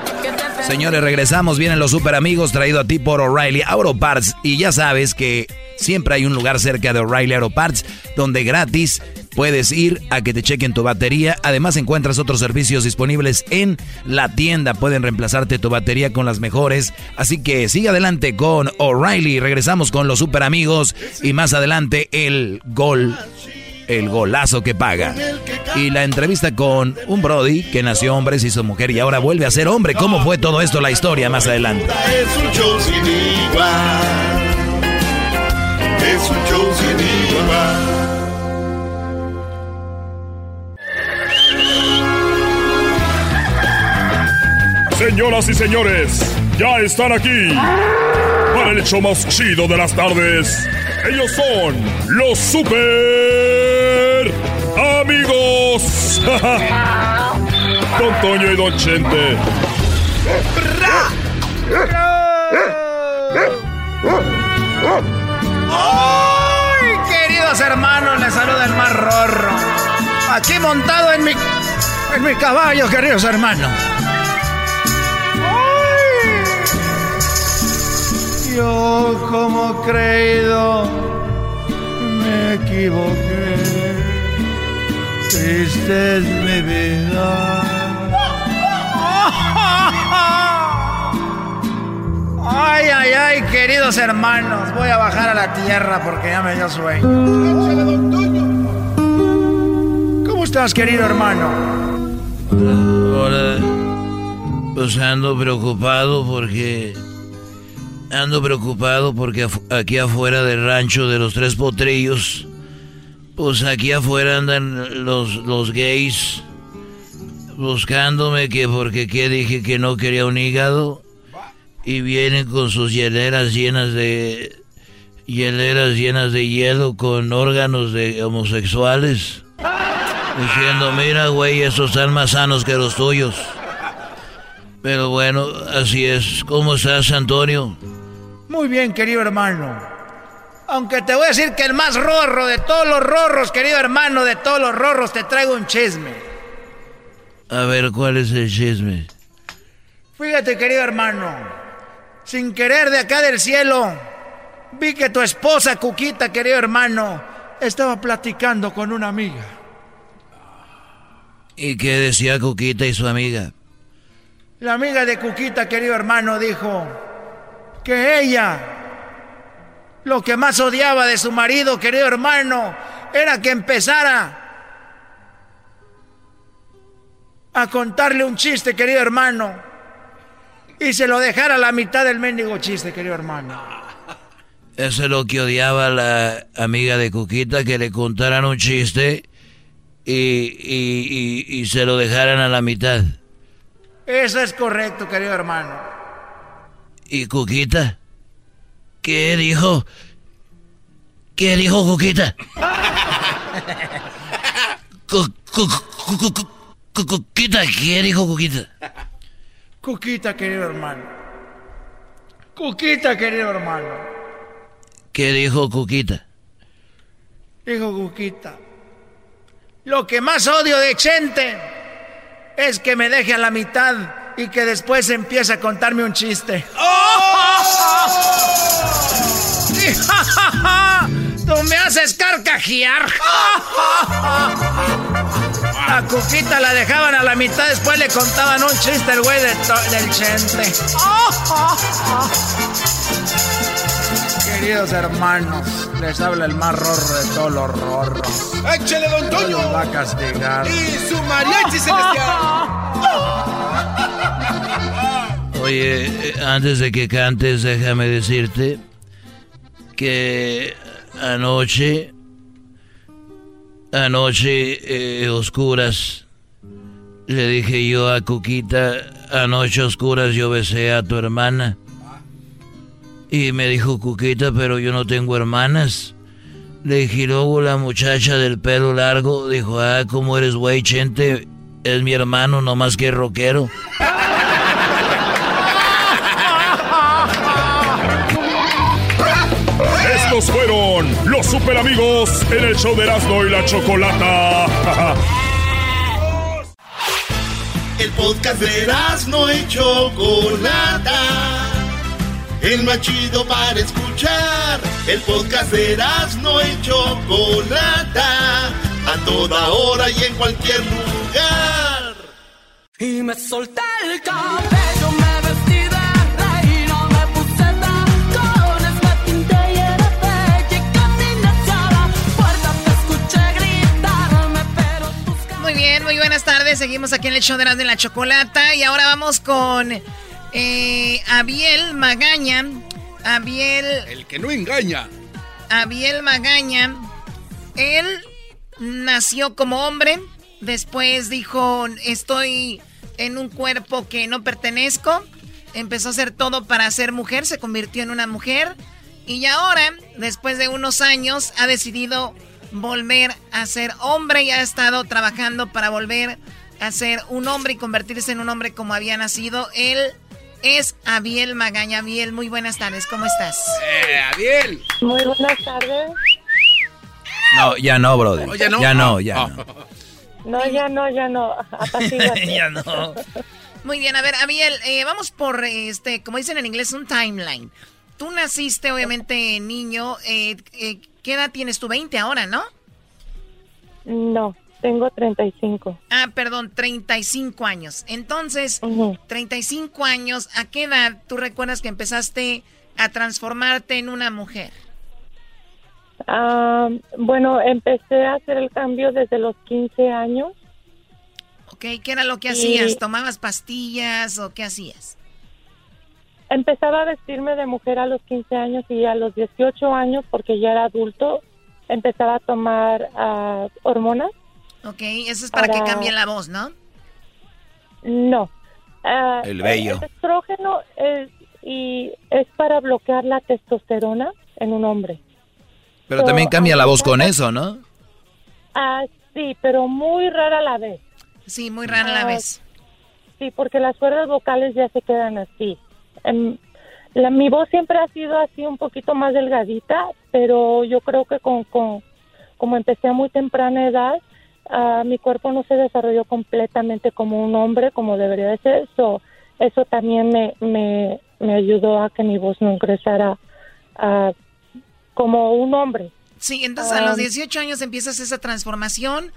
Señores, regresamos. Vienen los super amigos traído a ti por O'Reilly Auto Parts. Y ya sabes que siempre hay un lugar cerca de O'Reilly Auto Parts donde gratis puedes ir a que te chequen tu batería. Además encuentras otros servicios disponibles en la tienda. Pueden reemplazarte tu batería con las mejores. Así que sigue adelante con O'Reilly. Regresamos con los super amigos y más adelante el gol. El golazo que paga. Y la entrevista con un Brody que nació hombre, se hizo mujer y ahora vuelve a ser hombre. ¿Cómo fue todo esto? La historia más adelante. Es un. Señoras y señores, ya están aquí para el hecho más chido de las tardes. Ellos son los super amigos. Don Toño y Don Chente. ¡Ay, queridos hermanos! Les saluda el más rorro. Aquí montado en mi, en mi caballo, queridos hermanos. Yo como creído me equivoqué. Triste es mi vida. Ay, ay, ay, queridos hermanos, voy a bajar a la tierra porque ya me dio sueño. ¿Cómo estás, querido hermano? Hola. Pues ando preocupado porque... Ando preocupado porque aquí afuera del rancho de los tres potrillos, pues aquí afuera andan los, los gays buscándome que porque que dije que no quería un hígado y vienen con sus hieleras llenas de hieleras llenas de hielo con órganos de homosexuales diciendo mira güey esos están más sanos que los tuyos pero bueno así es. Cómo estás Antonio muy bien querido hermano aunque te voy a decir que el más rorro de todos los rorros querido hermano de todos los rorros te traigo un chisme a ver, ¿cuál es el chisme? Fíjate, querido hermano, sin querer de acá del cielo, vi que tu esposa, Cuquita, querido hermano, estaba platicando con una amiga. ¿Y qué decía Cuquita y su amiga? La amiga de Cuquita, querido hermano, dijo que ella lo que más odiaba de su marido, querido hermano, era que empezara a contarle un chiste, querido hermano, y se lo dejara a la mitad del mendigo chiste, querido hermano. Eso es lo que odiaba la amiga de Cuquita, que le contaran un chiste y, y, se lo dejaran a la mitad. Eso es correcto, querido hermano. ¿Y Cuquita? ¿Qué dijo? ¿Qué dijo Cuquita? Cuquita, ¿qué dijo Cuquita? Cuquita, querido hermano. Cuquita, querido hermano. ¿Qué dijo Cuquita? Dijo Cuquita. Lo que más odio de Chente es que me deje a la mitad y que después empiece a contarme un chiste. ¡Tú me haces carcajear! A Cuquita la dejaban a la mitad, después le contaban un chiste el güey del chente. Queridos hermanos, les habla el más rorro de todos los rorros. ¡Échale, don Toño! Los va a castigar. ¡Y su mariachi celestial! Oye, eh, antes de que cantes, déjame decirte que anoche Anoche, eh, oscuras, le dije yo a Cuquita, anoche oscuras yo besé a tu hermana. Y me dijo Cuquita, pero yo no tengo hermanas. Le dije, luego la muchacha del pelo largo dijo, ah, ¿cómo eres güey, Chente? Es mi hermano, no más que rockero. los super amigos en el show de Erasmo y la Chocolata. El podcast de Erasmo y Chocolata. El más chido para escuchar. El podcast de Erasmo y Chocolata. A toda hora y en cualquier lugar. Y me solté el cabello, muy buenas tardes. Seguimos aquí en el show de las de la chocolata. Y ahora vamos con eh, Abiel Magaña. Abiel. El que no engaña. Abiel Magaña. Él nació como hombre. Después dijo: Estoy en un cuerpo que no pertenezco. Empezó a hacer todo para ser mujer. Se convirtió en una mujer. Y ahora, después de unos años, ha decidido volver a ser hombre y ha estado trabajando para volver a ser un hombre y convertirse en un hombre como había nacido. Él es Abiel Magaña. Abiel, muy buenas tardes, ¿cómo estás? Eh, Abiel. Muy buenas tardes. No, ya no, brother. ya no, ya no. Ya no. no, ya no, ya no. ya no. Muy bien, a ver, Abiel, eh, vamos por, este, como dicen en inglés, un timeline. Tú naciste, obviamente, niño. Eh, eh ¿Qué edad tienes tú? 20 ahora, ¿no? No, tengo 35. Ah, perdón, 35 años. Entonces, 35 años, ¿a qué edad tú recuerdas que empezaste a transformarte en una mujer? Ah, bueno, empecé a hacer el cambio desde los 15 años. Ok, ¿qué era lo que hacías? ¿Tomabas pastillas o qué hacías? Empezaba a vestirme de mujer a los 15 años y a los 18 años, porque ya era adulto, empezaba a tomar ah, hormonas. Ok, eso es para, que cambie la voz, ¿no? No. Ah, el vello. El estrógeno es, y es para bloquear la testosterona en un hombre. Pero también cambia la voz con eso, ¿no? Ah, sí, pero muy rara la vez. Sí, muy rara la vez. Sí, porque las cuerdas vocales ya se quedan así. Em, la, mi voz siempre ha sido así un poquito más delgadita, pero yo creo que con, con como empecé a muy temprana edad, ah, mi cuerpo no se desarrolló completamente como un hombre, como debería de ser. Eso, eso también me, me, me ayudó a que mi voz no ingresara a como un hombre. Sí, entonces a los 18 años empiezas esa transformación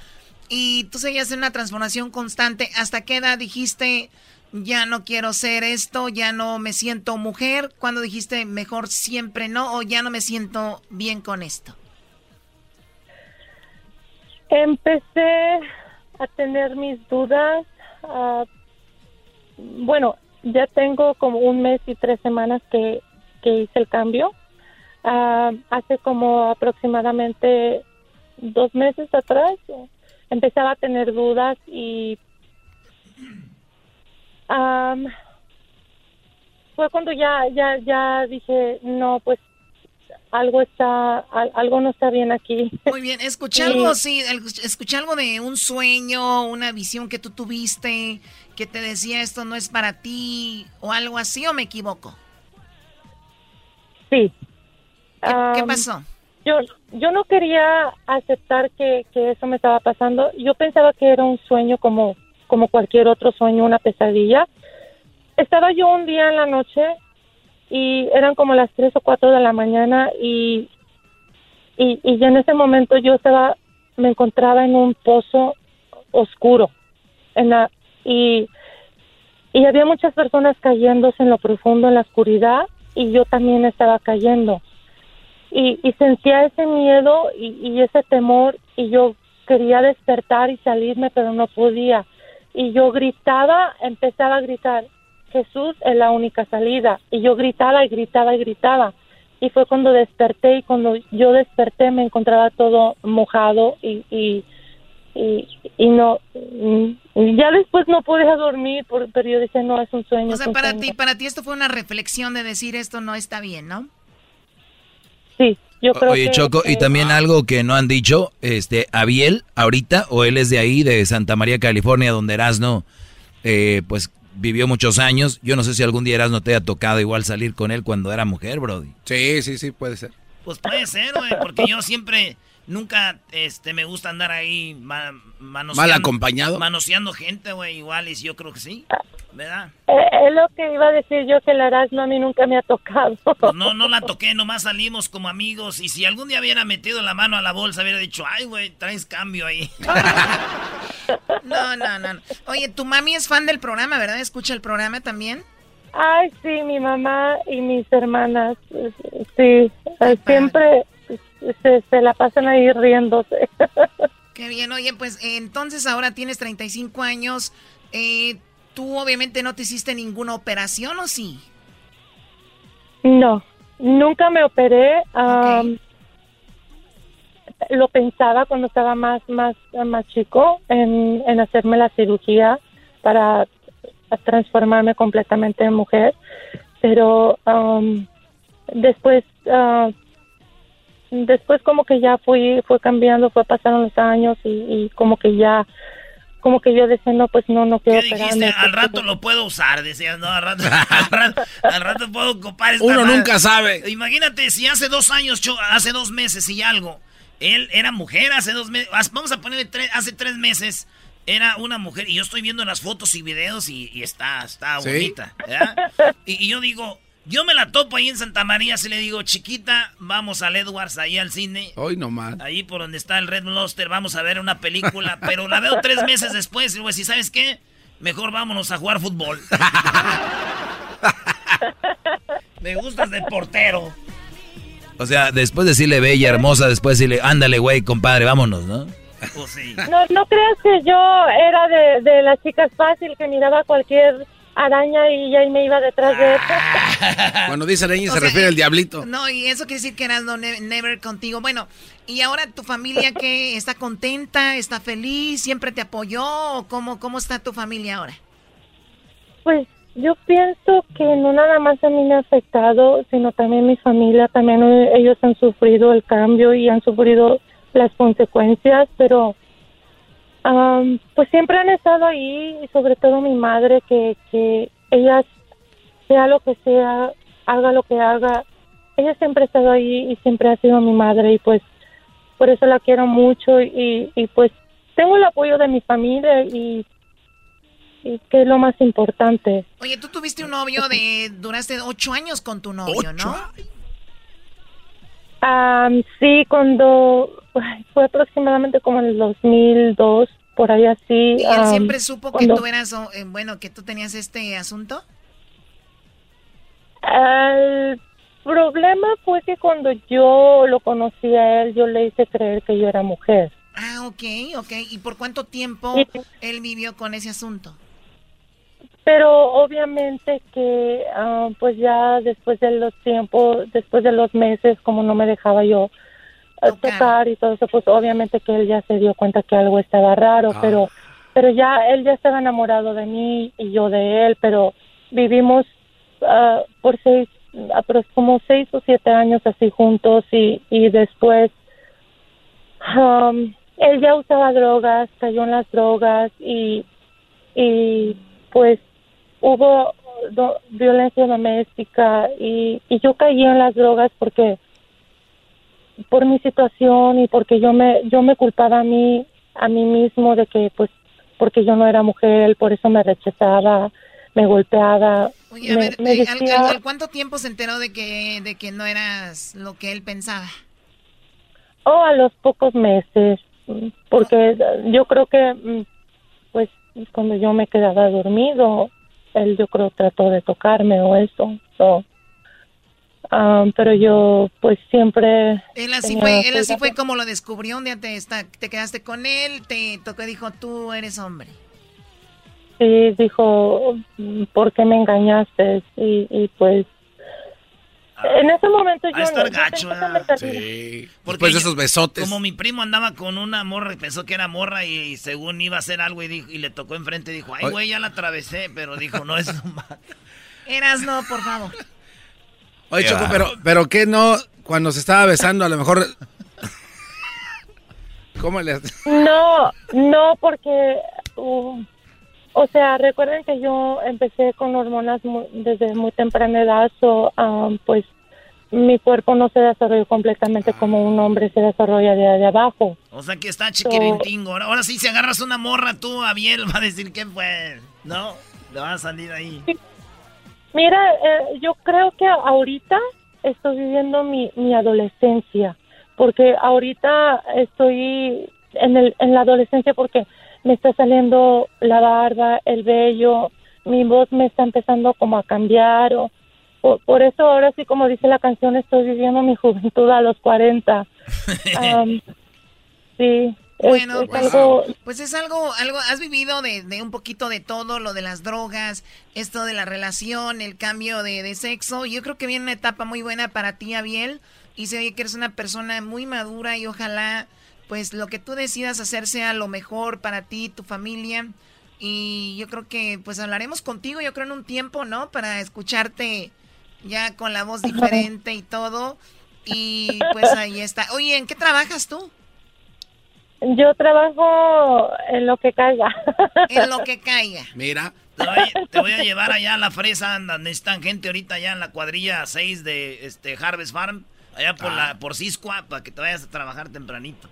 y tú seguías en una transformación constante. ¿Hasta qué edad dijiste, ya no quiero ser esto, ya no me siento mujer? ¿Cuándo dijiste, mejor siempre no o ya no me siento bien con esto? Empecé a tener mis dudas. Ah, bueno, ya tengo como un mes y tres semanas que, hice el cambio. Ah, hace como aproximadamente dos meses atrás empezaba a tener dudas y fue cuando ya ya ya dije no pues algo está algo no está bien aquí muy bien escuché algo sí escuché algo de un sueño una visión que tú tuviste que te decía esto no es para ti o algo así o me equivoco sí ¿Qué, pasó? Yo, yo no quería aceptar que, que, eso me estaba pasando. Yo pensaba que era un sueño como, como cualquier otro sueño, una pesadilla. Estaba yo un día en la noche y eran como las 3 o 4 de la mañana y, y, y en ese momento yo estaba, me encontraba en un pozo oscuro en la, y, y había muchas personas cayéndose en lo profundo, en la oscuridad y yo también estaba cayendo y, sentía ese miedo y, ese temor y yo quería despertar y salirme pero no podía y yo gritaba empezaba a gritar Jesús es la única salida y yo gritaba y gritaba y gritaba. Y fue cuando desperté y cuando yo desperté me encontraba todo mojado y y, y, no ya después no podía dormir pero yo decía no es un sueño o sea para ti para ti esto fue una reflexión de decir esto no está bien no Sí, yo creo Oye, Choco, y también algo que no han dicho, este, Abiel, ahorita, o él es de ahí, de Santa María, California, donde Erasno, eh, pues, vivió muchos años. Yo no sé si algún día Erasno te haya tocado igual salir con él cuando era mujer, Brody. Sí, sí, sí, puede ser. Pues puede ser, güey, porque yo siempre, nunca, este, me gusta andar ahí. Mal acompañado. Manoseando gente, güey, igual, y yo creo que sí. ¿verdad? Eh, es lo que iba a decir yo que la no a mí nunca me ha tocado. Pues no, no la toqué, nomás salimos como amigos. Y si algún día hubiera metido la mano a la bolsa, hubiera dicho, ay, güey, traes cambio ahí. no, no, no. Oye, tu mami es fan del programa, ¿verdad? ¿Escucha el programa también? Ay, sí, mi mamá y mis hermanas, sí, siempre se, se la pasan ahí riéndose. Qué bien, oye, pues entonces ahora tienes 35 años. Eh, tú obviamente no te hiciste ninguna operación, ¿o sí? No, nunca me operé. lo pensaba cuando estaba más, más, más chico en, en hacerme la cirugía para transformarme completamente en mujer, pero después, uh, después como que ya fui, fue cambiando, fue pasando los años y, y como que ya como que yo decía, no, pues no, no quiero ¿Qué dijiste? Al rato lo puedo usar, decías, no, al rato, al rato, puedo ocupar esta Uno nunca sabe. Imagínate si hace dos años, hace dos meses y algo, él era mujer hace dos meses, vamos a ponerle tres, hace tres meses, era una mujer, y yo estoy viendo las fotos y videos y, está, está bonita, y, y yo digo, Yo me la topo ahí en Santa María, si le digo, chiquita, vamos al Edwards, ahí al cine. Hoy nomás. Ahí por donde está el Red Lobster, vamos a ver una película, pero la veo tres meses después y luego, si sabes qué, mejor vámonos a jugar fútbol. me gustas de portero. O sea, después de decirle bella, hermosa, después decirle, ándale, güey, compadre, vámonos, ¿no? Pues sí. No, no creas que yo era de, de las chicas fácil que miraba cualquier araña y ya me iba detrás de él. Cuando dice araña O se sea, refiere al diablito. No, y eso quiere decir que eras no, ne- never contigo. Bueno, ¿y ahora tu familia qué? ¿Está contenta? ¿Está feliz? ¿Siempre te apoyó? ¿O cómo, cómo está tu familia ahora? Pues yo pienso que no nada más a mí me ha afectado, sino también mi familia, también eh, ellos han sufrido el cambio y han sufrido las consecuencias, pero am, pues siempre han estado ahí y sobre todo mi madre, que, que ella, sea lo que sea, haga lo que haga, ella siempre ha estado ahí y siempre ha sido mi madre y pues por eso la quiero mucho y, y pues tengo el apoyo de mi familia y, y que es lo más importante. Oye, tú tuviste un novio de... Duraste ocho años con tu novio, ¿no? Am, sí, cuando fue aproximadamente como en el 2002, por ahí así. ¿Y él siempre supo que tú eras, eh, bueno, que tú tenías este asunto? El problema fue que cuando yo lo conocí a él, yo le hice creer que yo era mujer. Ah, ok, ok. ¿Y por cuánto tiempo él vivió con ese asunto? Pero obviamente que, ah, pues ya después de los tiempos, después de los meses, como no me dejaba yo ah, tocar y todo eso, pues obviamente que él ya se dio cuenta que algo estaba raro, pero, pero ya él ya estaba enamorado de mí y yo de él, pero vivimos ah, por seis, como seis o siete años así juntos y, y después um, él ya usaba drogas, cayó en las drogas y, y pues hubo do- violencia doméstica y, y yo caí en las drogas porque por mi situación y porque yo me yo me culpaba a mí a mí mismo de que pues porque yo no era mujer por eso me rechazaba me golpeaba Oye, a me, ver, me ¿al, decía- al- al cuánto tiempo se enteró de que, de que no eras lo que él pensaba? Oh, a los pocos meses, porque yo creo que, mm, pues, cuando yo me quedaba dormido, él yo creo trató de tocarme o eso. so, ah, pero yo, pues, siempre... Él así fue, él así fue como lo descubrió. Un día te, está, te quedaste con él, te tocó y dijo, tú eres hombre. Sí, dijo, ¿por qué me engañaste? Y, y pues... En ese momento yo a estar no- yo gacho, perdí. Sí. Porque Después de yo- esos besotes. Como mi primo andaba con una morra y pensó que era morra y, según iba a hacer algo y, dijo, y le tocó enfrente, dijo, ay, güey, ya la atravesé, pero dijo, no es nomás. Eras no, por favor. Oye, Choco, pero, pero ¿qué no? Cuando se estaba besando, a lo mejor... ¿Cómo le haces? No, no, porque, uh, o sea, recuerden que yo empecé con hormonas mu- desde muy temprana edad, so, um, pues mi cuerpo no se desarrolló completamente como un hombre se desarrolla de, de abajo. O sea que está chiquirintingo. Ahora, ahora sí, si agarras una morra tú, Abiel va a decir que fue. No, le va a salir ahí. Mira, eh, yo creo que ahorita estoy viviendo mi, mi adolescencia, porque ahorita estoy en, el, en la adolescencia porque me está saliendo la barba, el vello, mi voz me está empezando como a cambiar, o, por, por eso ahora sí, como dice la canción, estoy viviendo mi juventud a los 40. Am, sí, es- Bueno, es pues, algo... pues es algo, algo, has vivido de, de un poquito de todo, lo de las drogas, esto de la relación, el cambio de, de sexo. Yo creo que viene una etapa muy buena para ti, Abiel, y se oye que eres una persona muy madura y ojalá, pues lo que tú decidas hacer sea lo mejor para ti, tu familia. Y yo creo que pues hablaremos contigo, yo creo en un tiempo, ¿no? Para escucharte ya con la voz diferente y todo. Y pues ahí está. Oye, ¿en qué trabajas tú? Yo trabajo en lo que caiga. En lo que caiga. Mira. Te voy, a- te voy a llevar allá a la fresa, anda, necesitan gente ahorita allá en la cuadrilla 6 de este Harvest Farm, allá por la por Ciscoa, para que te vayas a trabajar tempranito.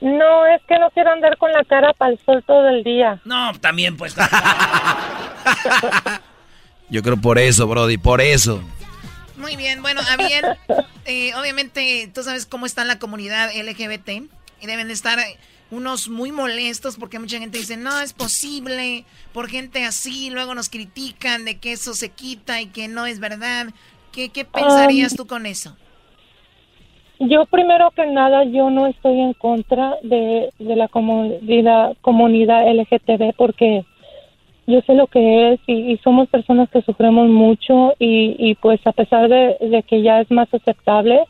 No, es que no quiero andar con la cara para el sol todo el día. No, también pues. Yo creo por eso, Brody, por eso. Muy bien, bueno, Abiel, eh, obviamente tú sabes cómo está la comunidad LGBT y deben de estar unos muy molestos porque mucha gente dice, no es posible, por gente así, luego nos critican de que eso se quita y que no es verdad. ¿Qué, qué pensarías tú con eso? Yo primero que nada, yo no estoy en contra de, de la comunidad, comunidad LGTB porque yo sé lo que es y, somos personas que sufrimos mucho y, y pues a pesar de, que ya es más aceptable,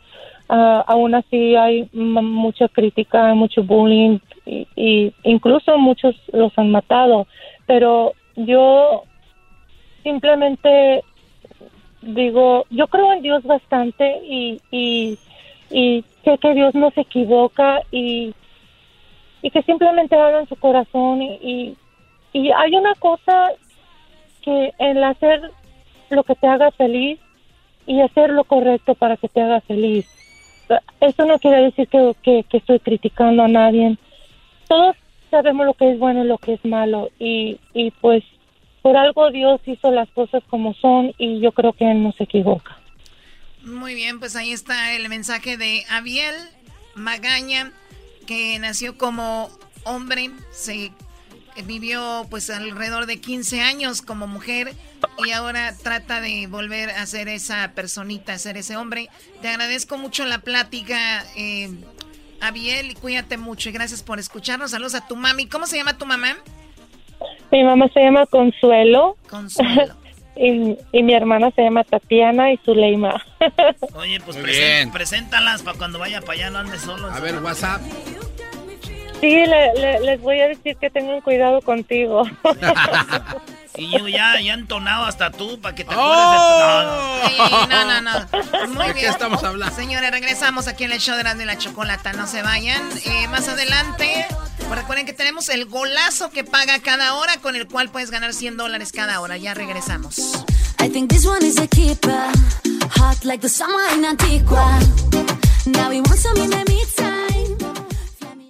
uh, aún así hay mucha crítica, mucho bullying y, y, incluso muchos los han matado. Pero yo simplemente digo, yo creo en Dios bastante y, y, y sé que Dios no se equivoca y, y que simplemente en su corazón y y hay una cosa que el hacer lo que te haga feliz y hacer lo correcto para que te haga feliz. Eso no quiere decir que, que, estoy criticando a nadie. Todos sabemos lo que es bueno y lo que es malo. Y, y pues por algo Dios hizo las cosas como son y yo creo que Él no se equivoca. Muy bien, pues ahí está el mensaje de Abiel Magaña, que nació como hombre, se vivió pues alrededor de 15 años como mujer y ahora trata de volver a ser esa personita, a ser ese hombre. Te agradezco mucho la plática, eh, Abiel, y cuídate mucho y gracias por escucharnos. Saludos a tu mami. ¿Cómo se llama tu mamá? Mi mamá se llama Consuelo. Consuelo. Y, mi hermana se llama Tatiana y Zuleima. Oye, pues preséntalas para cuando vaya para allá no andes solo. A ver, WhatsApp. Sí, les voy a decir que tengan cuidado contigo. y yo ya, ya entonado hasta tú para que te acuerdes de tu... No, no, no. Muy ¿De qué estamos hablando? Señores, regresamos aquí en el show de la, de la chocolata. No se vayan. Eh, más adelante, pues recuerden que tenemos el golazo que paga cada hora, con el cual puedes ganar 100 dólares cada hora. Ya regresamos. I think this one is a keeper. Hot like the summer in Antigua. Now we want some in the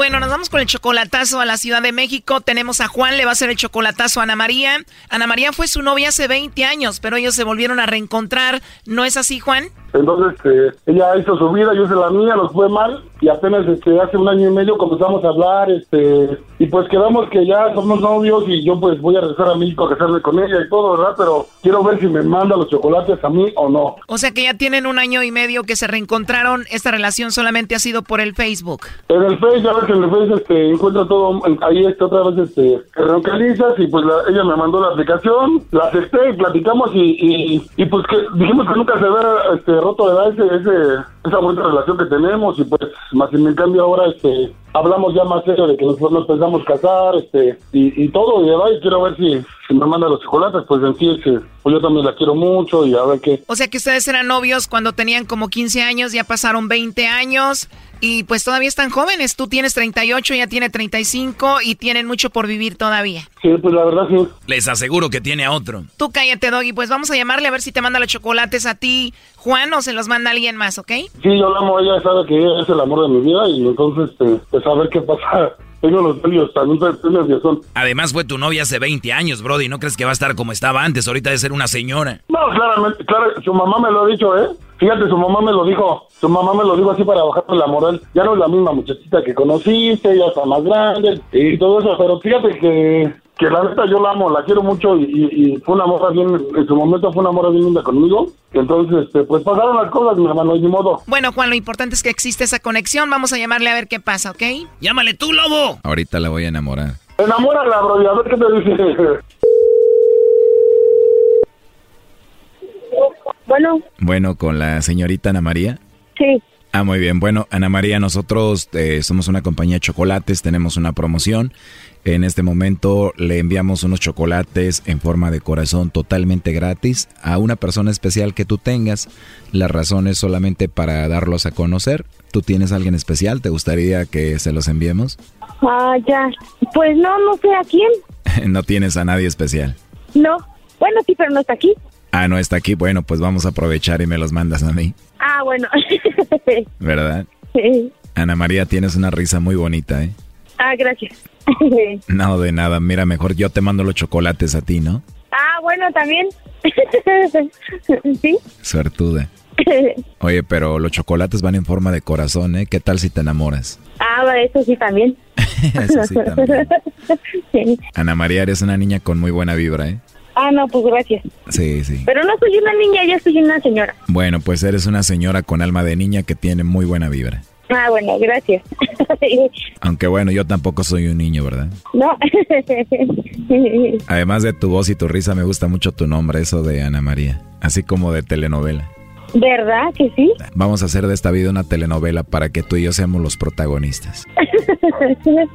Bueno, nos vamos con el chocolatazo a la Ciudad de México. Tenemos a Juan, le va a hacer el chocolatazo a Ana María. Ana María fue su novia hace 20 años, pero ellos se volvieron a reencontrar. ¿No es así, Juan? Entonces, este, ella hizo su vida, yo hice la mía, nos fue mal y apenas este, hace un año y medio comenzamos a hablar este, y pues quedamos que ya somos novios y yo pues voy a regresar a México a casarme con ella y todo, ¿verdad? Pero quiero ver si me manda los chocolates a mí o no. O sea que ya tienen un año y medio que se reencontraron, esta relación solamente ha sido por el Facebook. En el Facebook, ya ves que en el Facebook este, encuentro todo, ahí está otra vez este, localizas y pues ella me mandó la aplicación, la acepté, platicamos y, y, pues que dijimos que nunca se vea este, roto de dar ese, ese, esa buena relación que tenemos y pues más en cambio ahora este hablamos ya más serio de que nosotros nos pensamos casar este y, y todo y, ¿verdad? y quiero ver si, me manda los chocolates pues en sí que pues yo también la quiero mucho y a ver qué o sea que ustedes eran novios cuando tenían como 15 años ya pasaron 20 años y pues todavía están jóvenes. Tú tienes 38, ella tiene 35 y tienen mucho por vivir todavía. Sí, pues la verdad sí. Les aseguro que tiene a otro. Tú cállate, Doggy. Pues vamos a llamarle a ver si te manda los chocolates a ti, Juan, o se los manda alguien más, ¿ok? Sí, yo la amo. Ella sabe que ella es el amor de mi vida y entonces, este, pues a ver qué pasa. Tengo los nervios, estoy nervioso. Además fue tu novia hace 20 años, Brody. ¿No crees que va a estar como estaba antes? Ahorita de ser una señora. No, claramente, claro, su mamá me lo ha dicho, ¿eh? Fíjate, su mamá me lo dijo, su mamá me lo dijo así para bajarme la moral. Ya no es la misma muchachita que conociste, ya está más grande y todo eso, pero fíjate que, que la neta yo la amo, la quiero mucho y, fue una morra bien, en su momento fue una morra bien linda conmigo. Entonces, este, pues pasaron las cosas, mi hermano, y ni modo. Bueno, Juan, lo importante es que existe esa conexión. Vamos a llamarle a ver qué pasa, ¿ok? Llámale tú, lobo. Ahorita la voy a enamorar. Enamórala, bro, y a ver qué te dice. Bueno. Bueno, con la señorita Ana María. Sí. Ah, muy bien. Bueno, Ana María, nosotros eh, somos una compañía de chocolates, tenemos una promoción. En este momento le enviamos unos chocolates en forma de corazón totalmente gratis a una persona especial que tú tengas. La razón es solamente para darlos a conocer. ¿Tú tienes alguien especial? ¿Te gustaría que se los enviemos? Ah, ya. Pues no, no sé a quién. no tienes a nadie especial. No. Bueno, sí, pero no está aquí. Ah, no está aquí. Bueno, pues vamos a aprovechar y me los mandas a mí. Ah, bueno. ¿Verdad? Sí. Ana María, tienes una risa muy bonita, ¿eh? Ah, gracias. No, de nada. Mira, mejor yo te mando los chocolates a ti, ¿no? Ah, bueno, también. sí. Suertuda. Oye, pero los chocolates van en forma de corazón, ¿eh? ¿Qué tal si te enamoras? Ah, eso sí también. Eso sí también. Sí. Ana María, eres una niña con muy buena vibra, ¿eh? Ah, no, pues gracias. Sí, sí. Pero no soy una niña, ya soy una señora. Bueno, pues eres una señora con alma de niña que tiene muy buena vibra. Ah, bueno, gracias. Aunque bueno, yo tampoco soy un niño, ¿verdad? no. Además de tu voz y tu risa, me gusta mucho tu nombre, eso de Ana María. Así como de telenovela. ¿Verdad que sí? Vamos a hacer de esta vida una telenovela para que tú y yo seamos los protagonistas.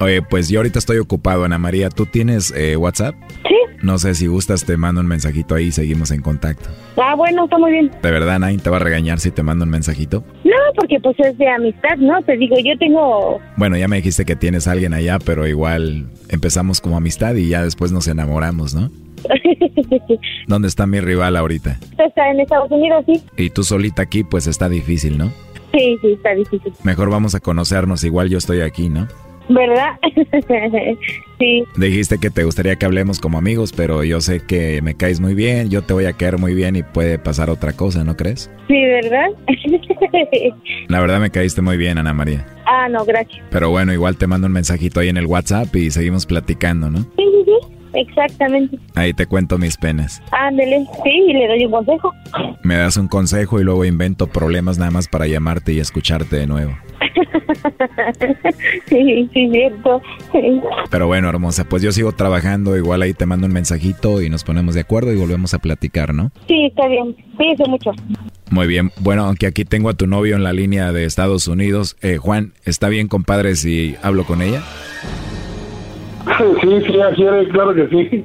Oye, pues yo ahorita estoy ocupado, Ana María. ¿Tú tienes eh, WhatsApp? Sí. No sé si gustas, te mando un mensajito ahí y seguimos en contacto. Ah, bueno, está muy bien. ¿De verdad, nadie te va a regañar si te mando un mensajito? No, porque pues es de amistad, ¿no? Te digo, yo tengo... Bueno, ya me dijiste que tienes a alguien allá, pero igual empezamos como amistad y ya después nos enamoramos, ¿no? ¿Dónde está mi rival ahorita? Está en Estados Unidos, sí. Y tú solita aquí, pues está difícil, ¿no? Sí, sí, está difícil. Mejor vamos a conocernos, igual yo estoy aquí, ¿no? ¿Verdad? sí. Dijiste que te gustaría que hablemos como amigos, pero yo sé que me caes muy bien, yo te voy a caer muy bien y puede pasar otra cosa, ¿no crees? Sí, ¿verdad? La verdad me caíste muy bien, Ana María. ah, no, gracias. Pero bueno, igual te mando un mensajito ahí en el WhatsApp y seguimos platicando, ¿no? Sí, sí, sí. Exactamente. Ahí te cuento mis penas. Ándele, sí, y le doy un consejo. Me das un consejo y luego invento problemas nada más para llamarte y escucharte de nuevo. sí, sí, cierto. Sí. Pero bueno, hermosa, pues yo sigo trabajando, igual ahí te mando un mensajito y nos ponemos de acuerdo y volvemos a platicar, ¿no? Sí, está bien. Cuídese mucho. Muy bien, bueno, aunque aquí tengo a tu novio en la línea de Estados Unidos, eh, Juan, ¿está bien, compadre, si hablo con ella? Sí, sí, ella quiere, claro que sí.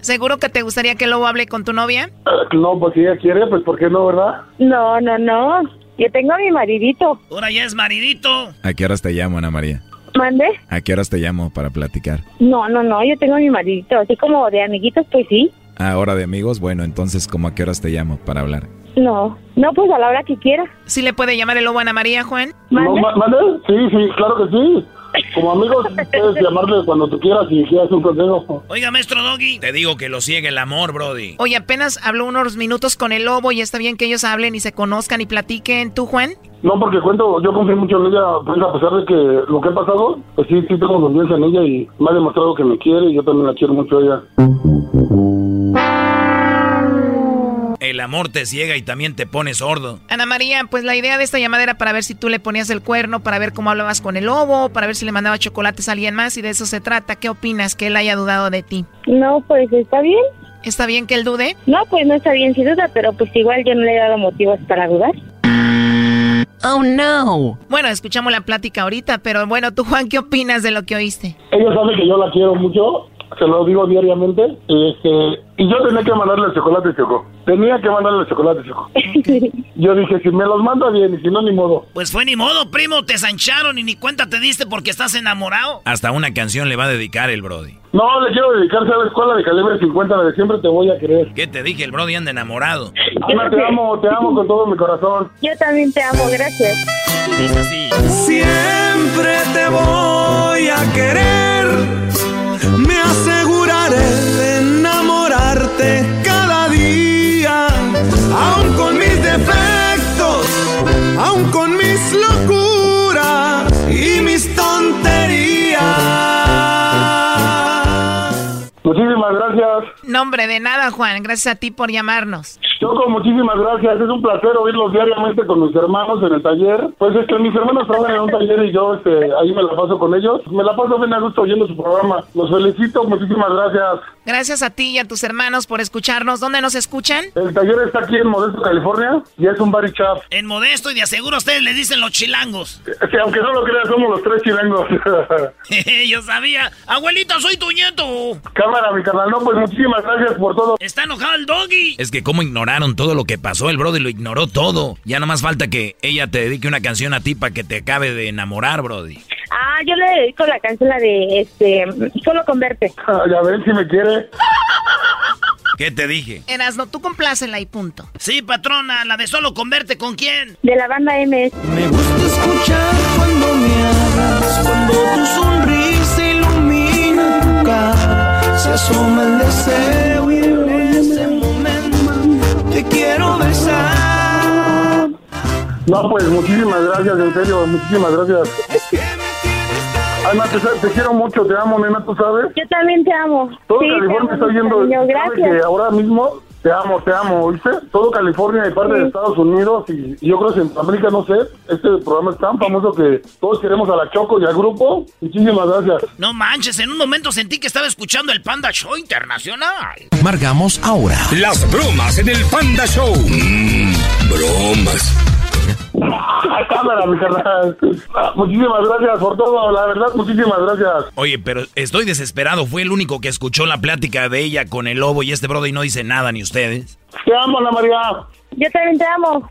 ¿Seguro que te gustaría que Lobo hable con tu novia? Eh, No, pues si ella quiere, pues ¿por qué no, verdad? No, no, no. Yo tengo a mi maridito. Ahora ya es maridito. ¿A qué horas te llamo, Ana María? ¿Mande? ¿A qué horas te llamo para platicar? No, no, no. Yo tengo a mi maridito. Así como de amiguitos, pues sí. ¿A hora de amigos? Bueno, entonces, ¿cómo a qué horas te llamo para hablar? No. No, pues a la hora que quiera. ¿Sí le puede llamar el Lobo a Ana María, Juan? No, ma- ¿Mande? Sí, sí, claro que sí. Como amigos puedes llamarle cuando tú quieras y quieras un consejo. Oiga, maestro Doggy. Te digo que lo sigue el amor, Brody. Oye, apenas habló unos minutos con el Lobo y está bien que ellos hablen y se conozcan y platiquen. ¿Tú, Juan? No, porque cuento, yo confío mucho en ella, pues a pesar de que lo que ha pasado, pues sí, sí tengo confianza en ella y me ha demostrado que me quiere y yo también la quiero mucho a ella. El amor te ciega y también te pone sordo. Ana María, pues la idea de esta llamada era para ver si tú le ponías el cuerno, para ver cómo hablabas con el Lobo, para ver si le mandaba chocolates a alguien más y de eso se trata. ¿Qué opinas que él haya dudado de ti? No, pues está bien. ¿Está bien que él dude? No, pues no está bien sin duda, pero pues igual yo no le he dado motivos para dudar. Oh, no. Bueno, escuchamos la plática ahorita, pero bueno, tú, Juan, ¿qué opinas de lo que oíste? Ella sabe que yo la quiero mucho, se lo digo diariamente, y, este, y yo tenía que mandarle el chocolate, Choco. Tenía que mandarle el chocolate, Choco. Yo dije, si me los manda bien, y si no, ni modo. Pues fue ni modo, primo, te zancharon y ni cuenta te diste porque estás enamorado. Hasta una canción le va a dedicar el Brody. No, le quiero dedicar, ¿sabes cuál? La de calibre 50, la de siempre te voy a querer. ¿Qué te dije? El Brody anda enamorado. Ana, te amo, te amo con todo mi corazón. Yo también te amo, gracias. Siempre te voy a querer. Me aseguraré de enamorarte cada día. Aun con mis defectos, aun con mis locuras tonterías. Muchísimas gracias. No, hombre, de nada, Juan. Gracias a ti por llamarnos. Choco, muchísimas gracias. Es un placer oírlos diariamente con mis hermanos en el taller. Pues es que mis hermanos trabajan en un taller y yo este, ahí me la paso con ellos. Me la paso bien a gusto oyendo su programa. Los felicito, muchísimas gracias. Gracias a ti y a tus hermanos por escucharnos. ¿Dónde nos escuchan? El taller está aquí en Modesto, California y es un bar y chap. En Modesto y de aseguro ustedes les dicen los chilangos. Que aunque no lo creas, somos los tres chilangos. Yo sabía. Abuelita, soy tu nieto. Cámara, mi canal. No, pues muchísimas gracias por todo. Está enojado el doggy. Es que cómo ignoraron todo lo que pasó. El Brody lo ignoró todo. Ya nomás falta que ella te dedique una canción a ti para que te acabe de enamorar, Brody. Ah, yo le dedico la canción la de este Solo converte. ya ven si me quiere. ¿Qué te dije? Erasno, tú complácela y punto. Sí, patrona, la de Solo converte con quién? De la banda MS. Me gusta escuchar cuando me hablas, cuando tu cara, se asoma el deseo y en ese momento te quiero besar. No, pues muchísimas gracias, en serio, muchísimas gracias. Alma, te, te, quiero mucho, te amo, nena, tú sabes. Yo también te amo. Todo sí, California está yendo. Gracias. Que ahora mismo te amo, te amo, ¿oíste? Todo California y parte Sí. de Estados Unidos y, y yo creo que en América, no sé, este programa es tan famoso que todos queremos a la Choco y al grupo. Muchísimas gracias. No manches, en un momento sentí que estaba escuchando el Panda Show Internacional. Marcamos ahora. Las bromas en el Panda Show. Mmm, bromas. Cámara, mi carnal. Muchísimas gracias por todo, la verdad, muchísimas gracias. Oye, pero estoy desesperado. Fue el único que escuchó la plática de ella con el lobo y este Brody no dice nada, ni ustedes. Te amo, Ana María. Yo también te amo.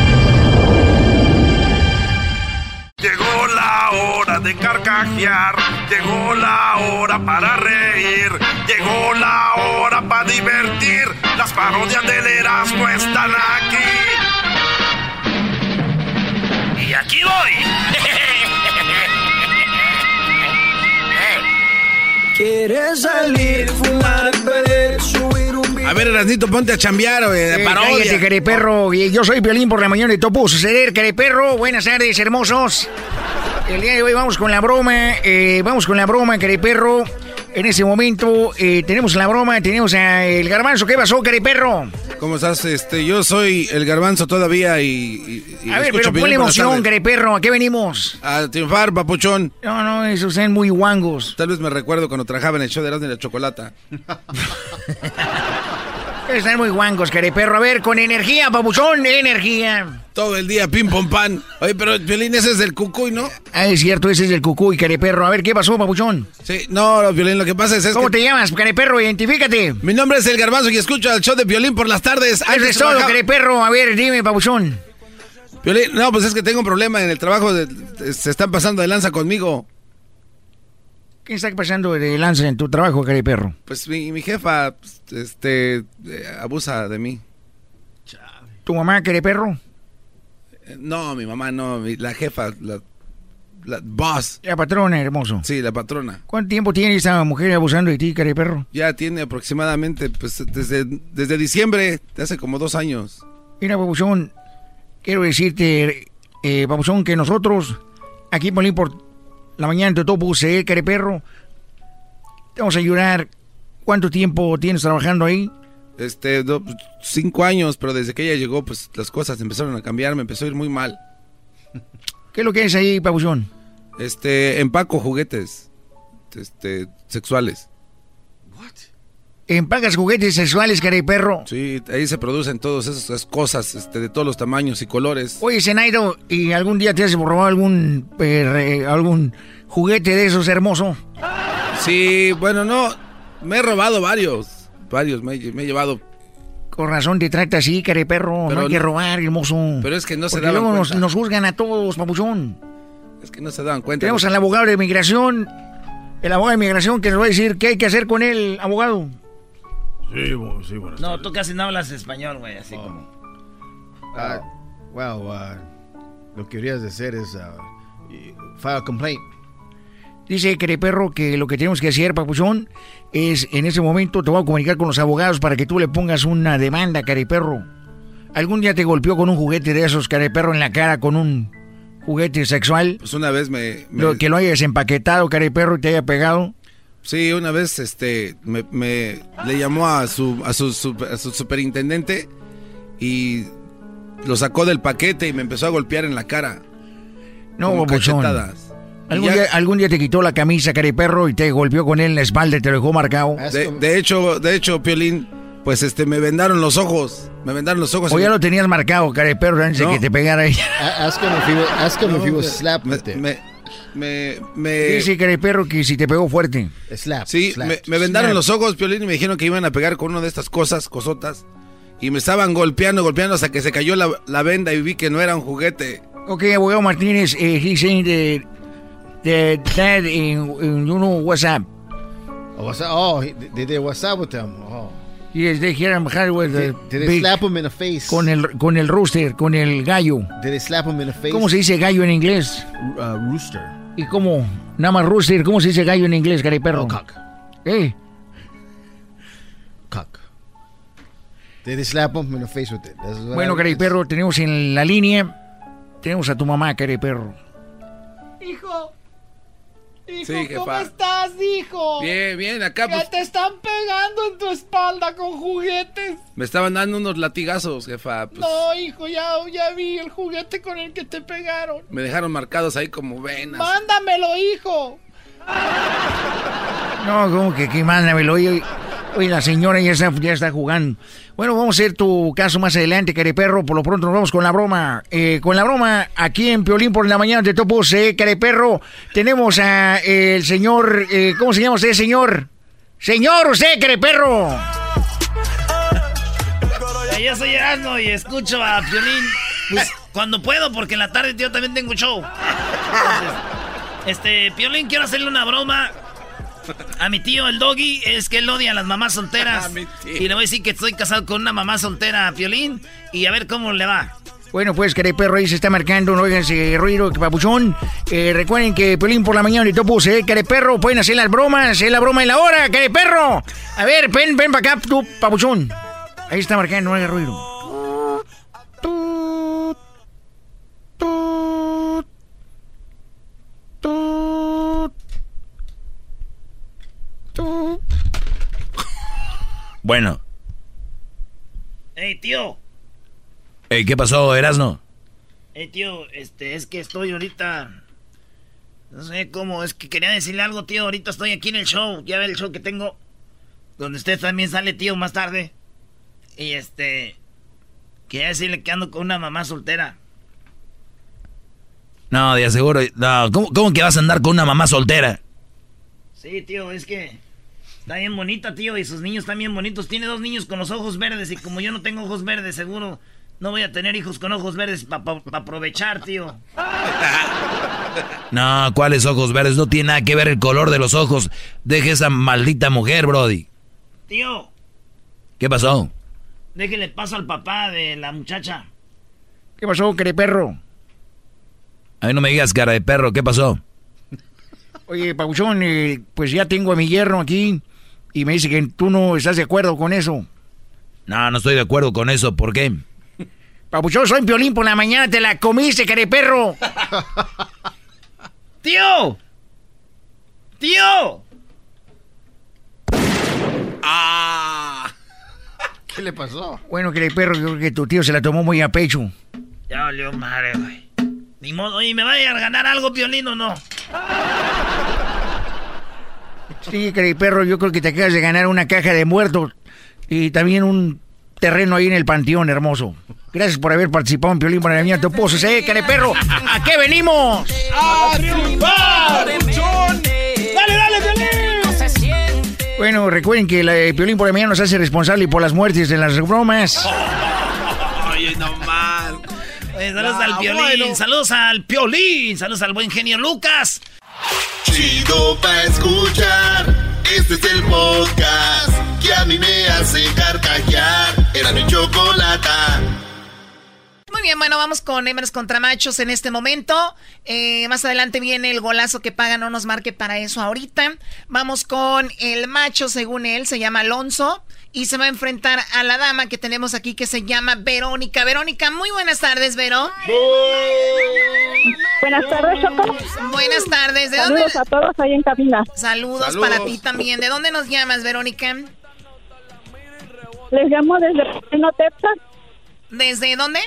Llegó la hora de carcajear, llegó la hora para reír, llegó la hora para divertir. Las parodias del Erasmo están aquí. Y aquí voy. ¿Quieres salir, fumar, beber, A ver, Erasnito, ponte a chambear, de Eh, parodia. cállate, careperro. Y Yo soy Violín por la mañana y todo pudo suceder, careperro. Buenas tardes, hermosos. El día de hoy vamos con la broma. eh, vamos con la broma, careperro. En ese momento eh, tenemos la broma, tenemos a el garbanzo. ¿Qué pasó, careperro? ¿Cómo estás? Este, yo soy el garbanzo todavía y. y- y A ver, pero ponle emoción, careperro. ¿A qué venimos? A triunfar, papuchón. No, no, esos son muy guangos. Tal vez me recuerdo cuando trabajaba en el show de Erasmo y la Chocolata. Están muy guangos, careperro. A ver, con energía, papuchón, energía. Todo el día, pim pom pan. Oye, pero Violín, ese es del cucuy, ¿no? Ah, es cierto, ese es el cucuy, careperro. A ver, ¿qué pasó, papuchón? Sí, no, Violín, lo que pasa es, es ¿Cómo que- te llamas, careperro? Identifícate. Mi nombre es el garbanzo y escucho el show de Violín por las tardes. Eso es todo. A ver, dime, papuchón. Piolín, no, pues es que tengo un problema en el trabajo. de- se están pasando de lanza conmigo. ¿Qué está pasando de lanza en tu trabajo, careperro? Pues mi, mi jefa, pues, este, eh, abusa de mí. ¿Tu mamá, careperro? Eh, No, mi mamá no, mi- la jefa, la, la boss. La patrona, hermoso. Sí, la patrona. ¿Cuánto tiempo tiene esa mujer abusando de ti, careperro? Ya tiene aproximadamente, pues, desde, desde diciembre, de hace como dos años. Mira, papuchón, quiero decirte, eh, papuchón, que nosotros, aquí por por la mañana todo puse, careperro, te vamos a ayudar. ¿Cuánto tiempo tienes trabajando ahí? Este, do- cinco años, pero desde que ella llegó, pues las cosas empezaron a cambiar, me empezó a ir muy mal. ¿Qué es lo que es ahí, papuchón? Este, empaco juguetes, este, sexuales. ¿Empacas juguetes sexuales, careperro? Sí, ahí se producen todas esas cosas, este, de todos los tamaños y colores. Oye, Zenairo, ¿y algún día te has robado algún, eh, algún juguete de esos hermoso? Sí, bueno, no, me he robado varios, varios, me, he- me he llevado. Con razón te trata así, careperro. Pero no hay que robar, hermoso. Pero es que no se Porque daban luego nos, cuenta. nos juzgan a todos, papuchón. Es que no se daban cuenta. Tenemos al abogado de migración. El abogado de migración que nos va a decir qué hay que hacer con él, abogado. Sí, bu- sí, buenas No, tú casi no hablas español, güey, así como. Uh, well, uh, lo que deberías de hacer es uh, file a complaint. Dice Perro que lo que tenemos que hacer, papuchón, es en ese momento te voy a comunicar con los abogados para que tú le pongas una demanda, Perro. ¿Algún día te golpeó con un juguete de esos, Perro, en la cara con un juguete sexual? Pues una vez me... Lo, que lo hayas empaquetado, Perro, y te haya pegado. Sí, una vez este me, le llamó a su, a su, a su superintendente y lo sacó del paquete y me empezó a golpear en la cara. No, papuchón. ¿Algún, día, ¿Algún día te quitó la camisa, perro, y te golpeó con él en la espalda y te lo dejó marcado? De, hecho, de hecho, Piolín, pues este, me vendaron los ojos. Me vendaron los ojos. O ya lo tenías marcado, perro, antes de que te pegara him if he was slapped me, me, me, Dice perro que si te pegó fuerte. Slap. Sí, me, me, vendaron los ojos, Piolín, y me dijeron que iban a pegar con una de estas cosas, cosotas. Y me estaban golpeando, golpeando hasta que se cayó la, la venda y vi que no era un juguete. Ok, abogado Martínez, eh, he's saying that the dad in, in you know WhatsApp. Oh, WhatsApp. Oh, did they WhatsApp with them? Oh. Yes, they hear him hard with the did, they slap him in the face? Con el con el rooster, con el gallo. Did they slap him in the face? ¿Cómo se dice gallo en inglés? Uh, rooster. ¿Y cómo? Nada más rooster, ¿cómo se dice gallo en inglés, cari perro? Oh, cock. ¿Eh? Cock. Did they slap him in the face with it? Bueno, cari perro, tenemos en la línea tenemos a tu mamá, cari perro. Hijo, Hijo, ¿cómo estás, hijo? Bien, bien, acá Que pues, te están pegando en tu espalda con juguetes. Me estaban dando unos latigazos, jefa. Pues, no, hijo, ya, ya vi el juguete con el que te pegaron. Me dejaron marcados ahí como venas. Mándamelo, hijo. No, como que aquí mándamelo. Oye, oye, la señora ya está, ya está jugando. Bueno, vamos a hacer tu caso más adelante, perro. Por lo pronto nos vamos con la broma. Eh, con la broma, aquí en Piolín por la mañana de Topo C, perro. Tenemos a eh, el señor, eh, ¿cómo se llama usted, señor? Señor, usted, perro. Yo soy Erasmo y escucho a Piolín pues, cuando puedo, porque en la tarde yo también tengo show. este, Piolín, quiero hacerle una broma a mi tío, el doggy, es que él odia a las mamás solteras. y le voy a decir que estoy casado con una mamá soltera, Piolín, y a ver cómo le va. Bueno, pues, querido perro, ahí se está marcando, no oigan ese ruido, papuchón. Eh, recuerden que Piolín por la mañana y topo, eh, querido perro, pueden hacer las bromas, hacer la broma en la hora, querido perro. A ver, ven, ven para acá, tú, papuchón. Ahí está marcando, no haga ruido. Bueno. Hey, tío. Hey, ¿qué pasó, Erasno? Hey, tío, este, es que estoy ahorita... No sé cómo, es que quería decirle algo, tío. Ahorita estoy aquí en el show. Ya ve el show que tengo. Donde usted también sale, tío, más tarde. Y este... Quería decirle que ando con una mamá soltera. No, de aseguro. No, ¿cómo, ¿Cómo que vas a andar con una mamá soltera? Sí, tío, es que... Está bien bonita, tío, y sus niños están bien bonitos. Tiene dos niños con los ojos verdes y como yo no tengo ojos verdes, seguro no voy a tener hijos con ojos verdes para aprovechar, tío. No, ¿cuáles ojos verdes? No tiene nada que ver el color de los ojos. Deje esa maldita mujer, Brody. Tío. ¿Qué pasó? Déjele paso al papá de la muchacha. ¿Qué pasó, cara de perro? A mí no me digas cara de perro, ¿qué pasó? Oye, Pauchón, eh, pues ya tengo a mi yerno aquí. Y me dice que tú no estás de acuerdo con eso. No, no estoy de acuerdo con eso. ¿Por qué? Papuchón, soy Piolín por la mañana. Te la comiste, perro. ¡Tío! ¡Tío! ¡Ah! ¿Qué le pasó? Bueno, perro, yo creo que tu tío se la tomó muy a pecho. Ya valió madre, güey. Ni modo, oye, ¿me vaya a ganar algo, Piolín, o no? Sí, perro, yo creo que te acabas de ganar una caja de muertos y también un terreno ahí en el panteón hermoso. Gracias por haber participado en Piolín para el Pozo. ¿Eh, perro? ¿A qué venimos? ¡A triunfar! ¡Dale, dale, Piolín! Bueno, recuerden que la de Piolín por el mañana nos hace responsable por las muertes de las bromas. Oye, no mal. saludos al Piolín, saludos al Piolín, saludos al buen genio Lucas. Chido pa' escuchar. Este es el podcast que a mí me hace carcajear. Era mi chocolata. Muy bien, bueno, vamos con hembras contra machos en este momento. Eh, más adelante viene el golazo que paga, no nos marque para eso ahorita. Vamos con el macho, según él, se llama Alonso. Y se va a enfrentar a la dama que tenemos aquí que se llama Verónica. Verónica, muy buenas tardes, Vero. Buenas tardes, Choco. Buenas tardes. ¿De Saludos a todos ahí en cabina. Saludos, Saludos. para ti también. ¿De dónde nos llamas, Verónica? Les llamo desde Pleno, Texas. ¿Desde dónde?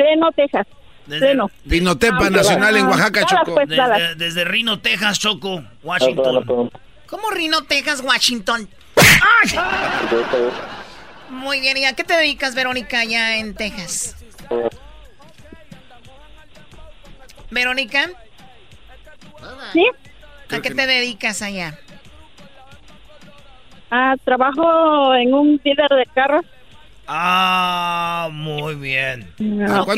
Pleno, Texas. Pleno. Pinotepa Nacional en Oaxaca, Choco. pues, Desde, desde Reno, Texas, Choco, Washington. ¿Cómo Rino, Texas, Washington? Muy bien, ¿y a qué te dedicas, Verónica, allá en Texas? Verónica, ¿Sí? ¿a qué te dedicas allá? Ah, trabajo en un dealer de carros. Ah, muy bien. Ah, Ok.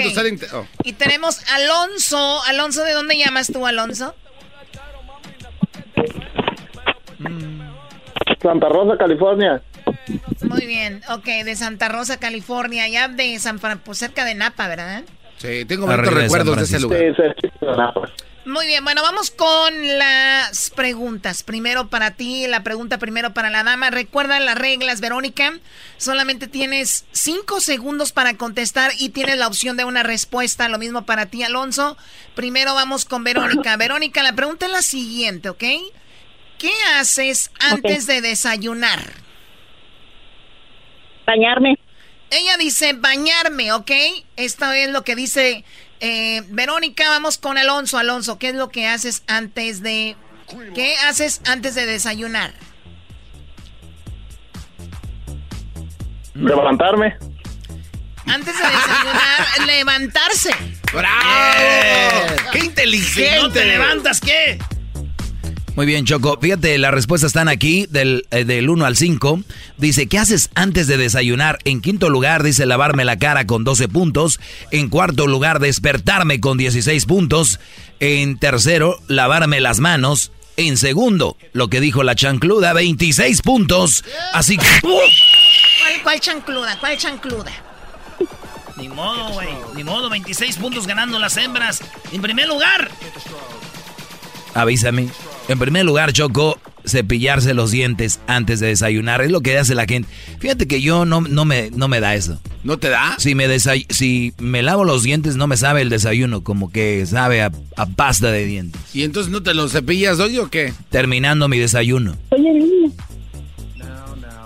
Y tenemos Alonso. Alonso, ¿de dónde llamas tú, Alonso? Santa Rosa, California. Muy bien, ok, de Santa Rosa, California, ya de San Fran, pues cerca de Napa, ¿verdad? Sí, tengo muchos de recuerdos de ese Francisco. lugar. Muy bien, bueno, vamos con las preguntas. Primero para ti, la pregunta primero para la dama. Recuerda las reglas, Verónica. Solamente tienes cinco segundos para contestar y tienes la opción de una respuesta. Lo mismo para ti, Alonso. Primero vamos con Verónica. Verónica, la pregunta es la siguiente, ¿ok? ¿Qué haces antes de desayunar? Bañarme. Ella dice bañarme, ¿ok? Esto es lo que dice eh, Verónica. Vamos con Alonso. Alonso, ¿qué es lo que haces antes de... ¿Qué haces antes de desayunar? Levantarme. Antes de desayunar, levantarse. ¡Bravo! ¡Qué inteligente! No te levantas, ¿qué? Muy bien, Choco. Fíjate, las respuestas están aquí del, eh, del 1 al 5. Dice, ¿qué haces antes de desayunar? En quinto lugar, dice lavarme la cara con 12 puntos. En cuarto lugar, despertarme con 16 puntos. En tercero, lavarme las manos. En segundo, lo que dijo la chancluda, 26 puntos. Así que... ¿Cuál, cuál chancluda? ¿Cuál chancluda? Ni modo, güey. Ni modo, 26 puntos ganando las hembras. En primer lugar. Avísame. En primer lugar, Choco, cepillarse los dientes antes de desayunar. Es lo que hace la gente. Fíjate que yo no, no, me, no me da eso. ¿No te da? Si me, desay- si me lavo los dientes, no me sabe el desayuno. Como que sabe a, a pasta de dientes. ¿Y entonces no te los cepillas hoy o qué? Terminando mi desayuno. Oye, niño.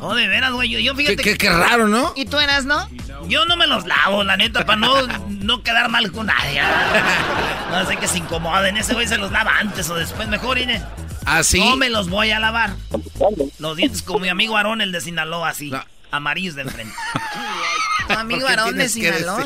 Oh, de veras, güey. Yo, yo fíjate. Qué- qué- qué raro, ¿no? ¿Y tú eras, no? Yo no me los lavo, la neta, para no, no quedar mal con nadie. No sé que se incomoden. Ese güey se los lava antes o después. Mejor, Ine. ¿Ah, sí? No me los voy a lavar. Los dientes como mi amigo Aarón, el de Sinaloa, así. Amarillos de enfrente. Tu amigo Aarón de Sinaloa.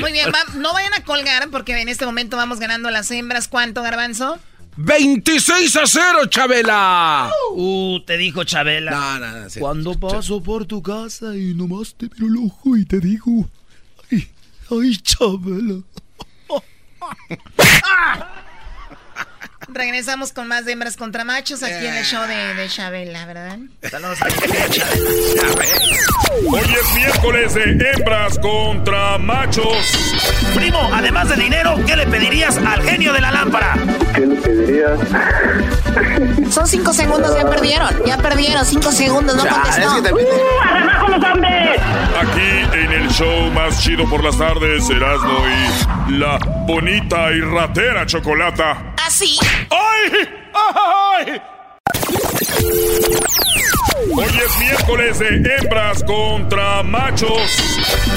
Muy bien, va- no vayan a colgar porque en este momento vamos ganando las hembras. ¿Cuánto, Garbanzo? 26 a 0, Chabela. Uh, te dijo Chabela. No, no, no. sí. Cuando paso por tu casa y nomás te miro el ojo y te digo, ay, ay, Chabela. Regresamos con más de hembras contra machos aquí en el show de, de Chabela, ¿verdad? Saludos Hoy es miércoles de hembras contra machos. Primo, además de dinero, ¿qué le pedirías al genio de la lámpara? ¿Qué le pedirías? Son cinco segundos, ya perdieron. Ya perdieron, cinco segundos, no contestó. ¡Abajo los hombres! Aquí en el show más chido por las tardes, Erasmo y la bonita y ratera chocolata. Así. ¡Ay! ¡Ay! Hoy es miércoles de hembras contra machos.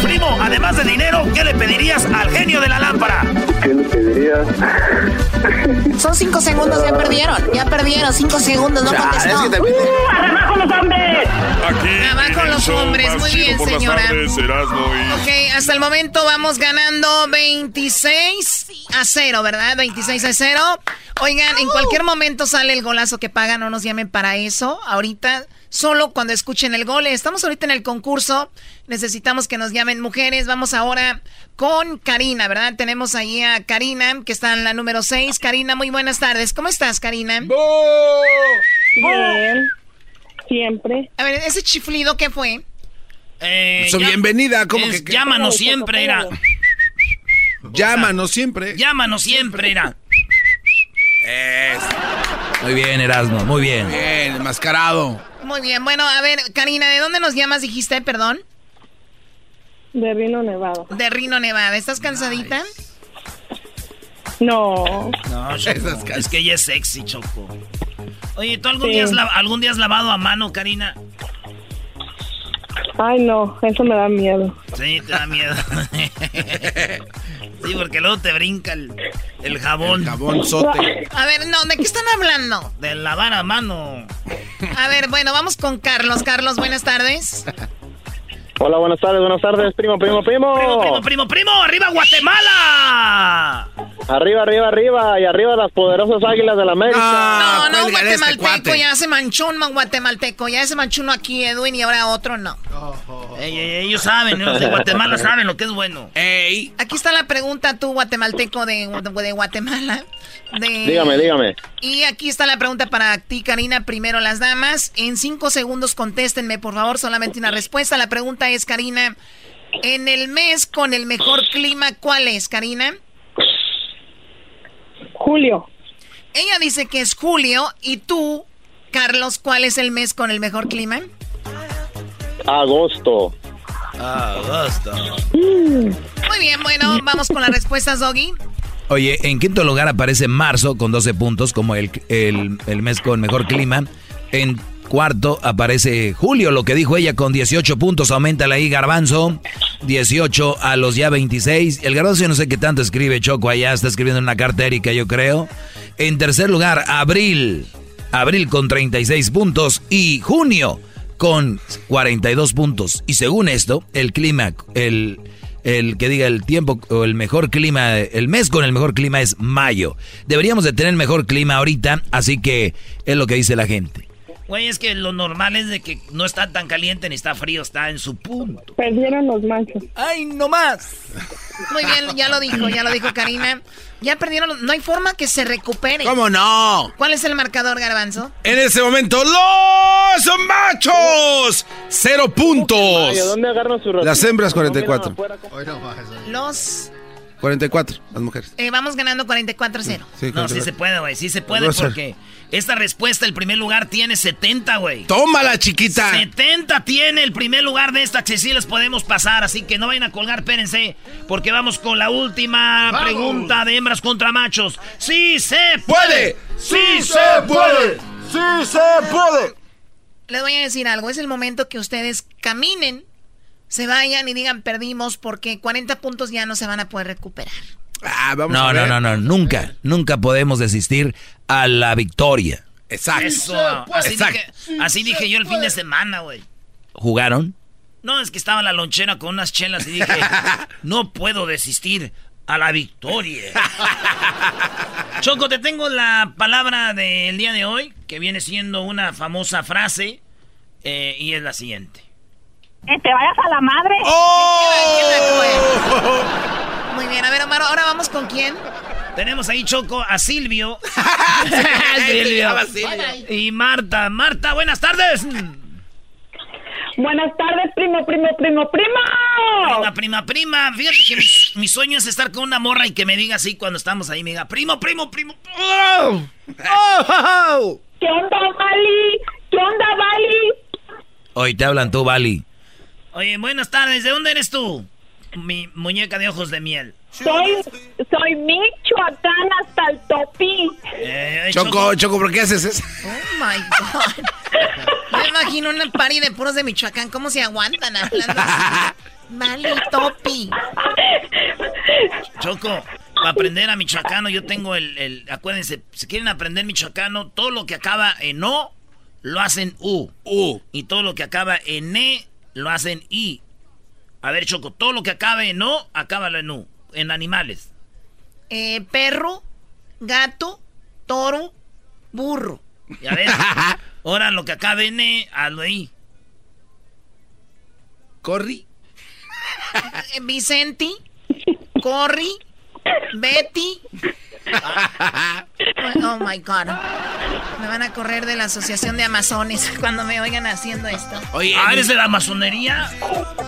Primo, además de dinero, ¿qué le pedirías al genio de la lámpara? ¿Qué le pedirías? Son cinco segundos, ya perdieron. Ya perdieron, cinco segundos, no contestó. ¡Abajo los hombres! Aquí Abajo los hombres, muy bien, señora. tardes, y Ok, hasta el momento vamos ganando 26 a 0, ¿verdad? 26 a 0. Oigan, en cualquier momento sale el golazo que pagan, no nos llamen para eso. Ahorita, solo cuando escuchen el gol. Estamos ahorita en el concurso. Necesitamos que nos llamen mujeres. Vamos ahora con Karina, ¿verdad? Tenemos ahí a Karina, que está en la número 6. Karina, muy buenas tardes. ¿Cómo estás, Karina? Bien. Siempre. A ver, ese chiflido, ¿qué fue? Eh, bienvenida, ¿cómo es que? Llámanos siempre, era. Llámanos siempre. Llámanos siempre, era. Muy bien, Erasmo, muy bien. Bien, enmascarado. Muy bien, bueno, a ver, Karina, ¿de dónde nos llamas, dijiste, perdón? De Reno, Nevada. De Rino, Nevada. ¿Estás cansadita? No. No, Choco, es que ella es sexy, Choco. Oye, ¿tú algún, Sí. día has algún día has lavado a mano, Karina? Ay, no, eso me da miedo. Sí, te da miedo. sí, porque luego te brinca el, el jabón. jabón sote. A ver, no, ¿de qué están hablando? De lavar a mano. A ver, bueno, vamos con Carlos. Carlos, buenas tardes. Hola, buenas tardes, buenas tardes, primo, primo, primo. Primo, primo, primo, primo, arriba Guatemala. Arriba, arriba, arriba y arriba las poderosas águilas de la América. No, no, de este guatemalteco, ya se manchó un guatemalteco, ya se manchó uno aquí, Edwin, y ahora otro no. Ey, ey, ellos saben, los de Guatemala saben lo que es bueno. Ey. Aquí está la pregunta, tú, guatemalteco de, de Guatemala. De- Dígame, dígame. Y aquí está la pregunta para ti, Karina. Primero, las damas. En cinco segundos contéstenme, por favor, solamente una respuesta. La pregunta es, Karina, en el mes con el mejor clima, ¿cuál es, Karina? Julio. Ella dice que es julio. ¿Y tú, Carlos, cuál es el mes con el mejor clima? Agosto. Agosto. Muy bien, bueno, vamos con las respuestas, Doggy. Oye, en quinto lugar aparece marzo con 12 puntos como el, el, el mes con mejor clima. En cuarto aparece julio, lo que dijo ella con 18 puntos. Aumenta ahí Garbanzo. 18 a los ya 26. El Garbanzo yo no sé qué tanto escribe Choco allá. Está escribiendo una carta Erika, yo creo. En tercer lugar, abril. Abril con 36 puntos. Y junio con 42 puntos. Y según esto, el clima, el, el que diga el tiempo o el mejor clima, el mes con el mejor clima es mayo. Deberíamos de tener mejor clima ahorita, así que es lo que dice la gente. Güey, es que lo normal es de que no está tan caliente ni está frío, está en su punto. Perdieron los machos. ¡Ay, no más! Muy bien, ya lo dijo, ya lo dijo Karina. Ya perdieron, los- no hay forma que se recupere. ¿Cómo no? ¿Cuál es el marcador, Garbanzo? En ese momento, los machos. Cero puntos. Ay, ¿a dónde agarran su Las hembras 44. Los... 44, las mujeres. eh, vamos ganando 44-0. Sí, No, 44. sí se puede, güey, sí se puede porque esta respuesta, el primer lugar tiene 70, güey. Tómala, chiquita. 70 tiene el primer lugar de esta que sí les podemos pasar, así que no vayan a colgar, espérense, porque vamos con la última pregunta de hembras contra machos. ¡Sí se puede! ¡Sí se puede! ¡Sí se puede! Les voy a decir algo, es el momento que ustedes caminen, se vayan y digan perdimos porque 40 puntos ya no se van a poder recuperar. Ah, vamos No, a no, ver. no, no, nunca, nunca podemos desistir a la victoria. Exacto. Eso, así Exacto. dije, así dije yo el fin de semana, güey. ¿Jugaron? No, es que estaba en la lonchera con unas chelas y dije, no puedo desistir a la victoria. Choco, te tengo la palabra del día de hoy, que viene siendo una famosa frase, eh, y es la siguiente. Te vayas a la madre. Muy bien, a ver, Omar, ahora vamos con quién. Tenemos ahí, Choco, a Silvio. Silvio. Y Marta. Marta, buenas tardes. Buenas tardes, primo, primo, primo, primo. Prima, prima, prima. Fíjate que mi, mi sueño es estar con una morra y que me diga así cuando estamos ahí, me diga, primo, primo, primo. ¡Oh! ¡Oh! ¿Qué onda, Bali? ¿Qué onda, Bali? Hoy te hablan tú, Bali. Oye, buenas tardes. ¿De dónde eres tú? Mi muñeca de ojos de miel. Soy, soy Michoacán hasta el topi. Eh, Choco, Choco, ¿por qué haces eso? Oh my God. Me imagino una party de puros de Michoacán. ¿Cómo se aguantan hablando así? Vale, topi. Choco, para aprender a michoacano, yo tengo el, el- Acuérdense, si quieren aprender michoacano, todo lo que acaba en O, lo hacen U. U. Y todo lo que acaba en E, lo hacen I. A ver, Choco, todo lo que acabe en O, acábalo en U. En animales. Eh, perro, gato, toro, burro. Ya ves. Ahora lo que acabe en E, hazlo ahí. Corri. Vicenti, Corri, Betty. Oh my God. Me van a correr de la Asociación de Amazones cuando me oigan haciendo esto. Oye, ah, ¿eres de la masonería?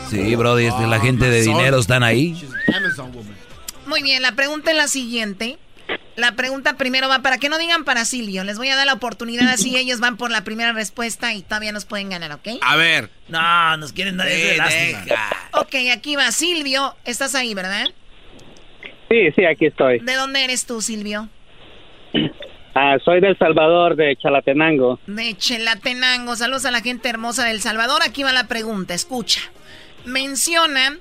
Sí, Brody, la gente de dinero están ahí. Muy bien, la pregunta es la siguiente. La pregunta primero va para que no digan para Silvio. Les voy a dar la oportunidad así ellos van por la primera respuesta y todavía nos pueden ganar, ¿ok? A ver. No, nos quieren dar Eh, lástima. Ok, aquí va Silvio. Estás ahí, ¿verdad? Sí, sí, aquí estoy. ¿De dónde eres tú, Silvio? Ah, soy del Salvador, de Chalatenango. De Chelatenango. Saludos a la gente hermosa del Salvador. Aquí va la pregunta. Escucha. Menciona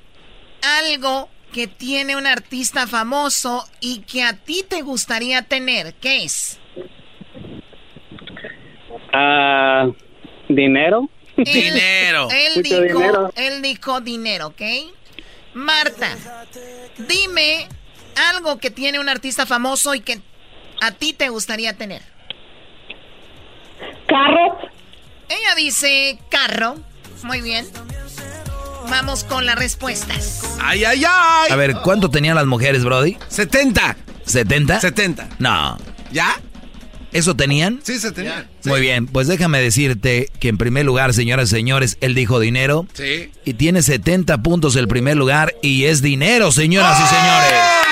algo que tiene un artista famoso y que a ti te gustaría tener. ¿Qué es? Ah, ¿Dinero? Dinero. Él dijo, dinero. él dijo dinero, ¿ok? Marta, dime algo que tiene un artista famoso y que a ti te gustaría tener. Carro. Ella dice carro. Muy bien. Vamos con las respuestas. ¡Ay, ay, ay! A ver, ¿cuánto tenían las mujeres, Brody? 70. ¿70? 70. No. ¿Ya? ¿Eso tenían? Sí, se tenía. Muy bien, pues déjame decirte que en primer lugar, señoras y señores, él dijo dinero. Sí. Y tiene 70 puntos el primer lugar y es dinero, señoras y señores.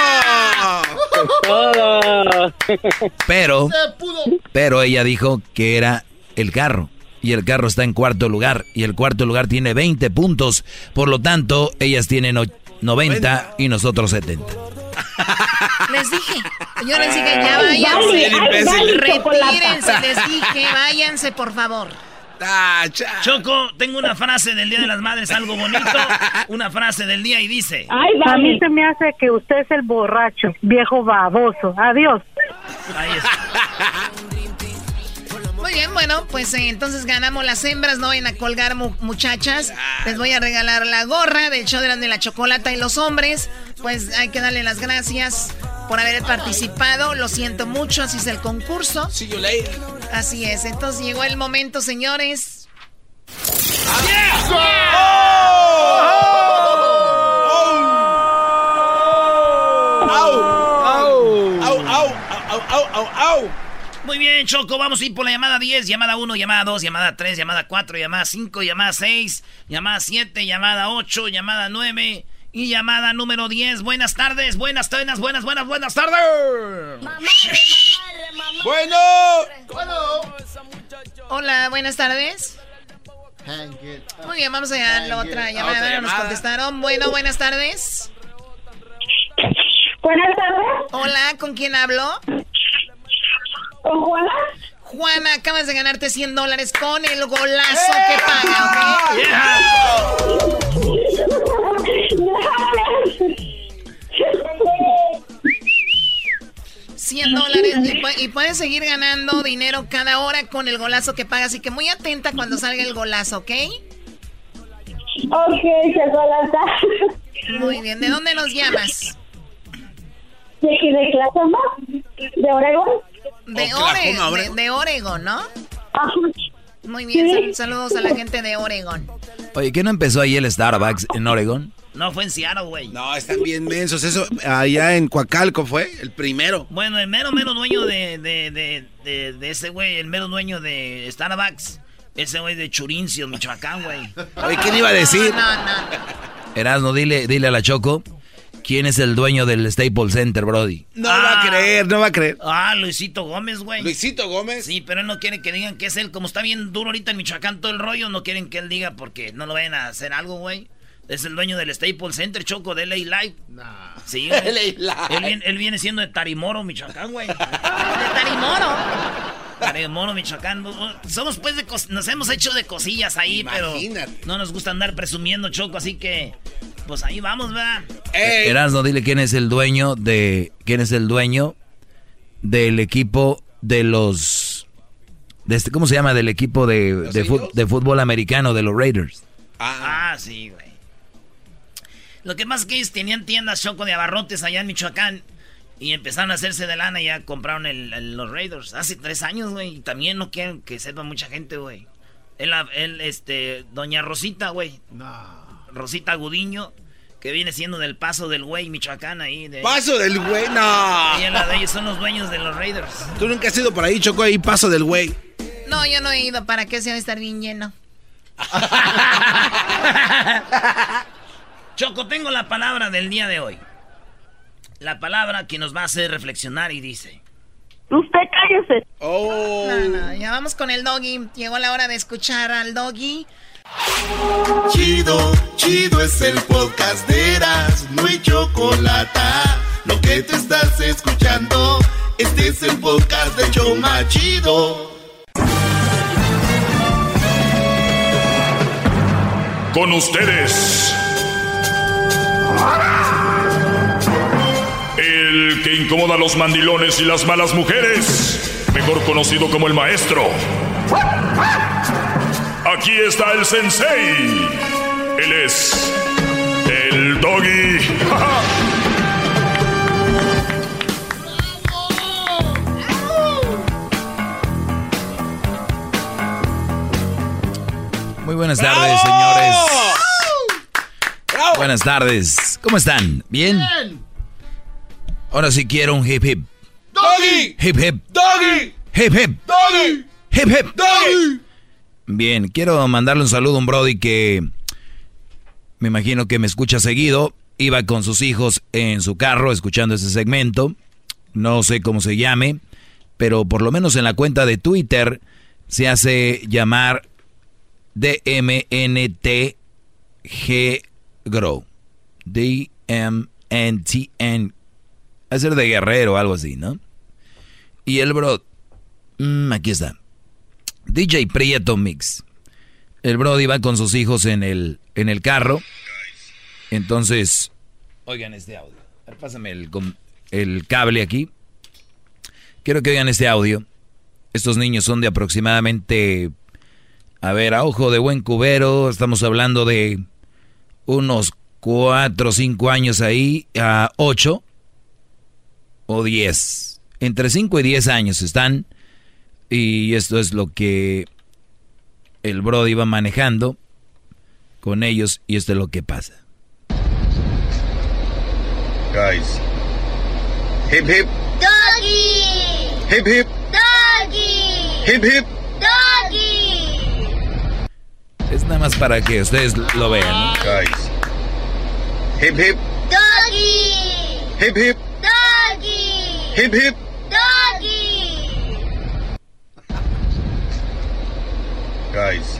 Pero, pero ella dijo que era el carro. Y el carro está en cuarto lugar. Y el cuarto lugar tiene 20 puntos. Por lo tanto, ellas tienen o- 90 y nosotros 70. Les dije, yo les dije, ya váyanse. dale, ay, dale, Retírense, chocolata. les dije, váyanse, por favor. Choco, tengo una frase del Día de las Madres, algo bonito. Una frase del día y dice... A mí se me hace que usted es el borracho, viejo baboso. Adiós. Ahí está. Muy bien, bueno, pues eh, entonces ganamos las hembras, no vayan a colgar mu- muchachas. Les voy a regalar la gorra del show de la, de la chocolata y los hombres. Pues hay que darle las gracias por haber participado. Lo siento mucho, así es el concurso. Así es, entonces llegó el momento, señores. ¡Au! ¡Au, au! ¡Au, au, au, au! Muy bien, Choco, vamos a ir por la llamada 10, llamada 1, llamada 2, llamada 3, llamada 4, llamada 5, llamada 6, llamada 7, llamada 8, llamada 9 y llamada número 10. Buenas tardes, buenas tardes, buenas, buenas, buenas tardes. Bueno. Hola, buenas tardes. Muy bien, vamos a la otra llamada. Otra A ver, nos llamada. contestaron. Bueno, buenas tardes. Buenas tardes. Hola, ¿con quién hablo? ¿Con Juana? Juana, acabas de ganarte 100 dólares con el golazo que paga, ¿ok? 100 dólares y, y puedes seguir ganando dinero cada hora con el golazo que paga. Así que muy atenta cuando salga el golazo, ¿ok? Ok, chocolata. Muy bien. ¿De dónde nos llamas? ¿De aquí? ¿De Oregón? De Oklahoma, de, de Oregon, ¿no? Muy bien, sal- saludos a la gente de Oregon. Oye, ¿qué no empezó ahí el Starbucks en Oregon? No, fue en Seattle, güey. No, están bien mensos. Eso allá en Coacalco fue el primero. Bueno, el mero, mero dueño de, de, de, de, de ese güey, el mero dueño de Starbucks, ese güey de Churincio, Michoacán, güey. Oye, ¿quién iba a decir? No, no. Erasno, dile, dile a la Choco quién es el dueño del Staples Center, Brody. No va a creer, no va a creer. Ah, Luisito Gómez, güey. Luisito Gómez. Sí, pero él no quiere que digan que es él. Como está bien duro ahorita en Michoacán todo el rollo, no quieren que él diga porque no lo vayan a hacer algo, güey. Es el dueño del Staples Center, Choco, de LA Live. Sí, güey. LA Live. Él, él viene siendo de Tarimoro, Michoacán, güey. De Tarimoro. Tarimoro, Michoacán. Somos pues de cos- nos hemos hecho de cosillas ahí, Imagínate. pero no nos gusta andar presumiendo, Choco, así que pues ahí vamos, ¿verdad? Erasno, dile quién es el dueño de. quién es el dueño del equipo de los. De este, ¿Cómo se llama? Del equipo de, de, fut- de fútbol americano de los Raiders. Ah, sí, güey. Lo que más que ellos tenían tiendas choco de abarrotes allá en Michoacán. Y empezaron a hacerse de lana y ya compraron el- el- los Raiders. Hace tres años, güey. Y también no quieren que sepa mucha gente, güey. Él, él, este, doña Rosita, güey. Rosita Gudiño. Que viene siendo del Paso del Güey, Michoacán, ahí. De... Paso del Güey, no. ellos son los dueños de los Raiders. Tú nunca has ido por ahí, Choco, ahí Paso del Güey. No, yo no he ido. ¿Para qué se va a estar bien lleno? Choco, tengo la palabra del día de hoy. La palabra que nos va a hacer reflexionar y dice... Usted cállese. Oh. No, no, ya vamos con el doggy. Llegó la hora de escuchar al doggy. Chido, chido es el podcast de Eras, no hay chocolate. Lo que te estás escuchando, este es el podcast de Choma Chido. Con ustedes. El que incomoda a los mandilones y las malas mujeres, mejor conocido como el maestro. Aquí está el sensei. Él es el doggy. Muy buenas tardes, señores. Buenas tardes. ¿Cómo están? ¿Bien? Ahora sí quiero un hip hip. ¡Doggy! Hip hip. ¡Doggy! Hip hip. ¡Doggy! Hip hip. ¡Doggy! Bien, quiero mandarle un saludo a un Brody que me imagino que me escucha seguido. Iba con sus hijos en su carro escuchando ese segmento. No sé cómo se llame, pero por lo menos en la cuenta de Twitter se hace llamar D-M-N-T-G Grow. D-M-N-T-N. A ser de guerrero o algo así, ¿no? Y el bro. mm, aquí está. DJ Prieto Mix. El Brody va con sus hijos en el, en el carro. Entonces. Oigan este audio. A ver, Pásame el, el cable aquí. Quiero que oigan este audio. Estos niños son de aproximadamente. A ver, a ojo de buen cubero. Estamos hablando de unos 4 o 5 años ahí. A 8 o 10. Entre 5 y 10 años están. Y esto es lo que el Brody iba manejando con ellos y esto es lo que pasa. Guys. Hip hip. Doggy! Hip hip. Doggy! Hip hip. Doggy! Es nada más para que ustedes lo vean. ¿no? Guys. Hip hip. Doggy! Hip hip. Hip hip. Doggy! Guys.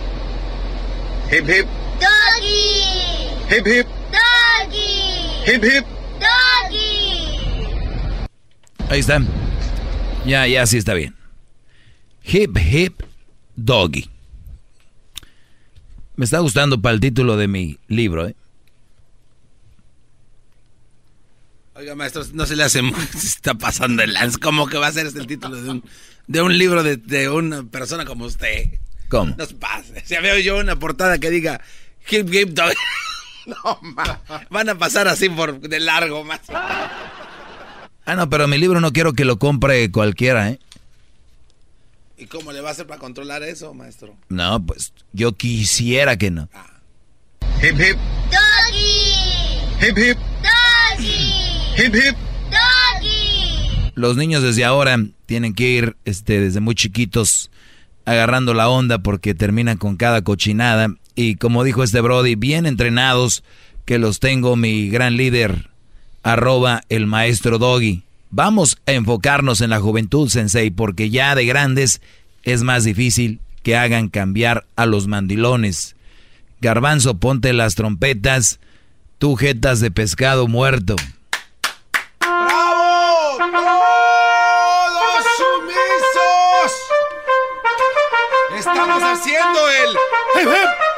Hip hip. Doggy! Hip hip. Doggy! Hip hip. Doggy! Ahí está. Ya, ya, sí está bien. Hip Hip Doggy. Me está gustando para el título de mi libro, ¿eh? Oiga, maestro, no se le hace... se está pasando el lance. ¿Cómo que va a ser este el título de un, de un libro de, de una persona como usted? ¿Cómo? No se pase. Si veo yo una portada que diga Hip Hip Dog. No, ma. Van a pasar así por de largo, más. Ah, no, pero mi libro no quiero que lo compre cualquiera, ¿eh? ¿Y cómo le va a hacer para controlar eso, maestro? No, pues yo quisiera que no. Hip hip. Doggy! Hip hip. Doggy! Hip hip. Doggy! Los niños desde ahora tienen que ir este, desde muy chiquitos agarrando la onda porque terminan con cada cochinada. Y como dijo este Brody, bien entrenados, que los tengo mi gran líder, arroba el maestro Doggy. Vamos a enfocarnos en la juventud, Sensei, porque ya de grandes es más difícil que hagan cambiar a los mandilones. Garbanzo, ponte las trompetas, tú jetas de pescado muerto. Haciendo el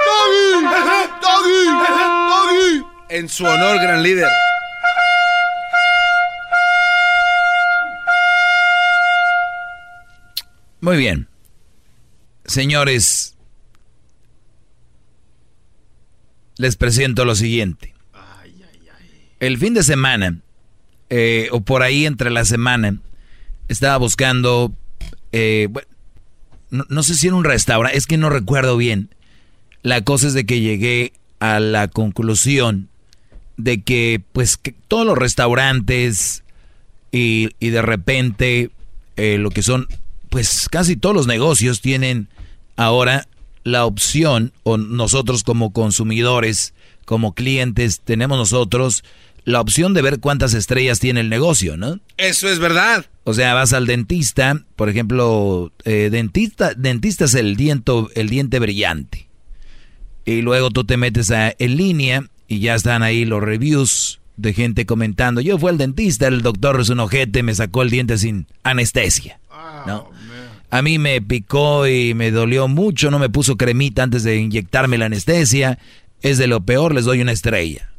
Doggy, Doggy, Doggy. En su honor, gran líder. Muy bien. Señores, les presento lo siguiente. El fin de semana, eh, o por ahí entre la semana, estaba buscando, eh, bu- no, no sé si en un restaurante, es que no recuerdo bien. La cosa es de que llegué a la conclusión de que pues que todos los restaurantes y, de repente eh, lo que son pues casi todos los negocios tienen ahora la opción o nosotros como consumidores, como clientes, tenemos nosotros la opción de ver cuántas estrellas tiene el negocio, ¿no? Eso es verdad. O sea, vas al dentista, por ejemplo, eh, dentista, dentista es el diente, el diente brillante. Y luego tú te metes a, en línea y ya están ahí los reviews de gente comentando. Yo fui al dentista, el doctor es un ojete, me sacó el diente sin anestesia. ¿no? A mí me picó y me dolió mucho, no me puso cremita antes de inyectarme la anestesia. Es de lo peor, les doy una estrella.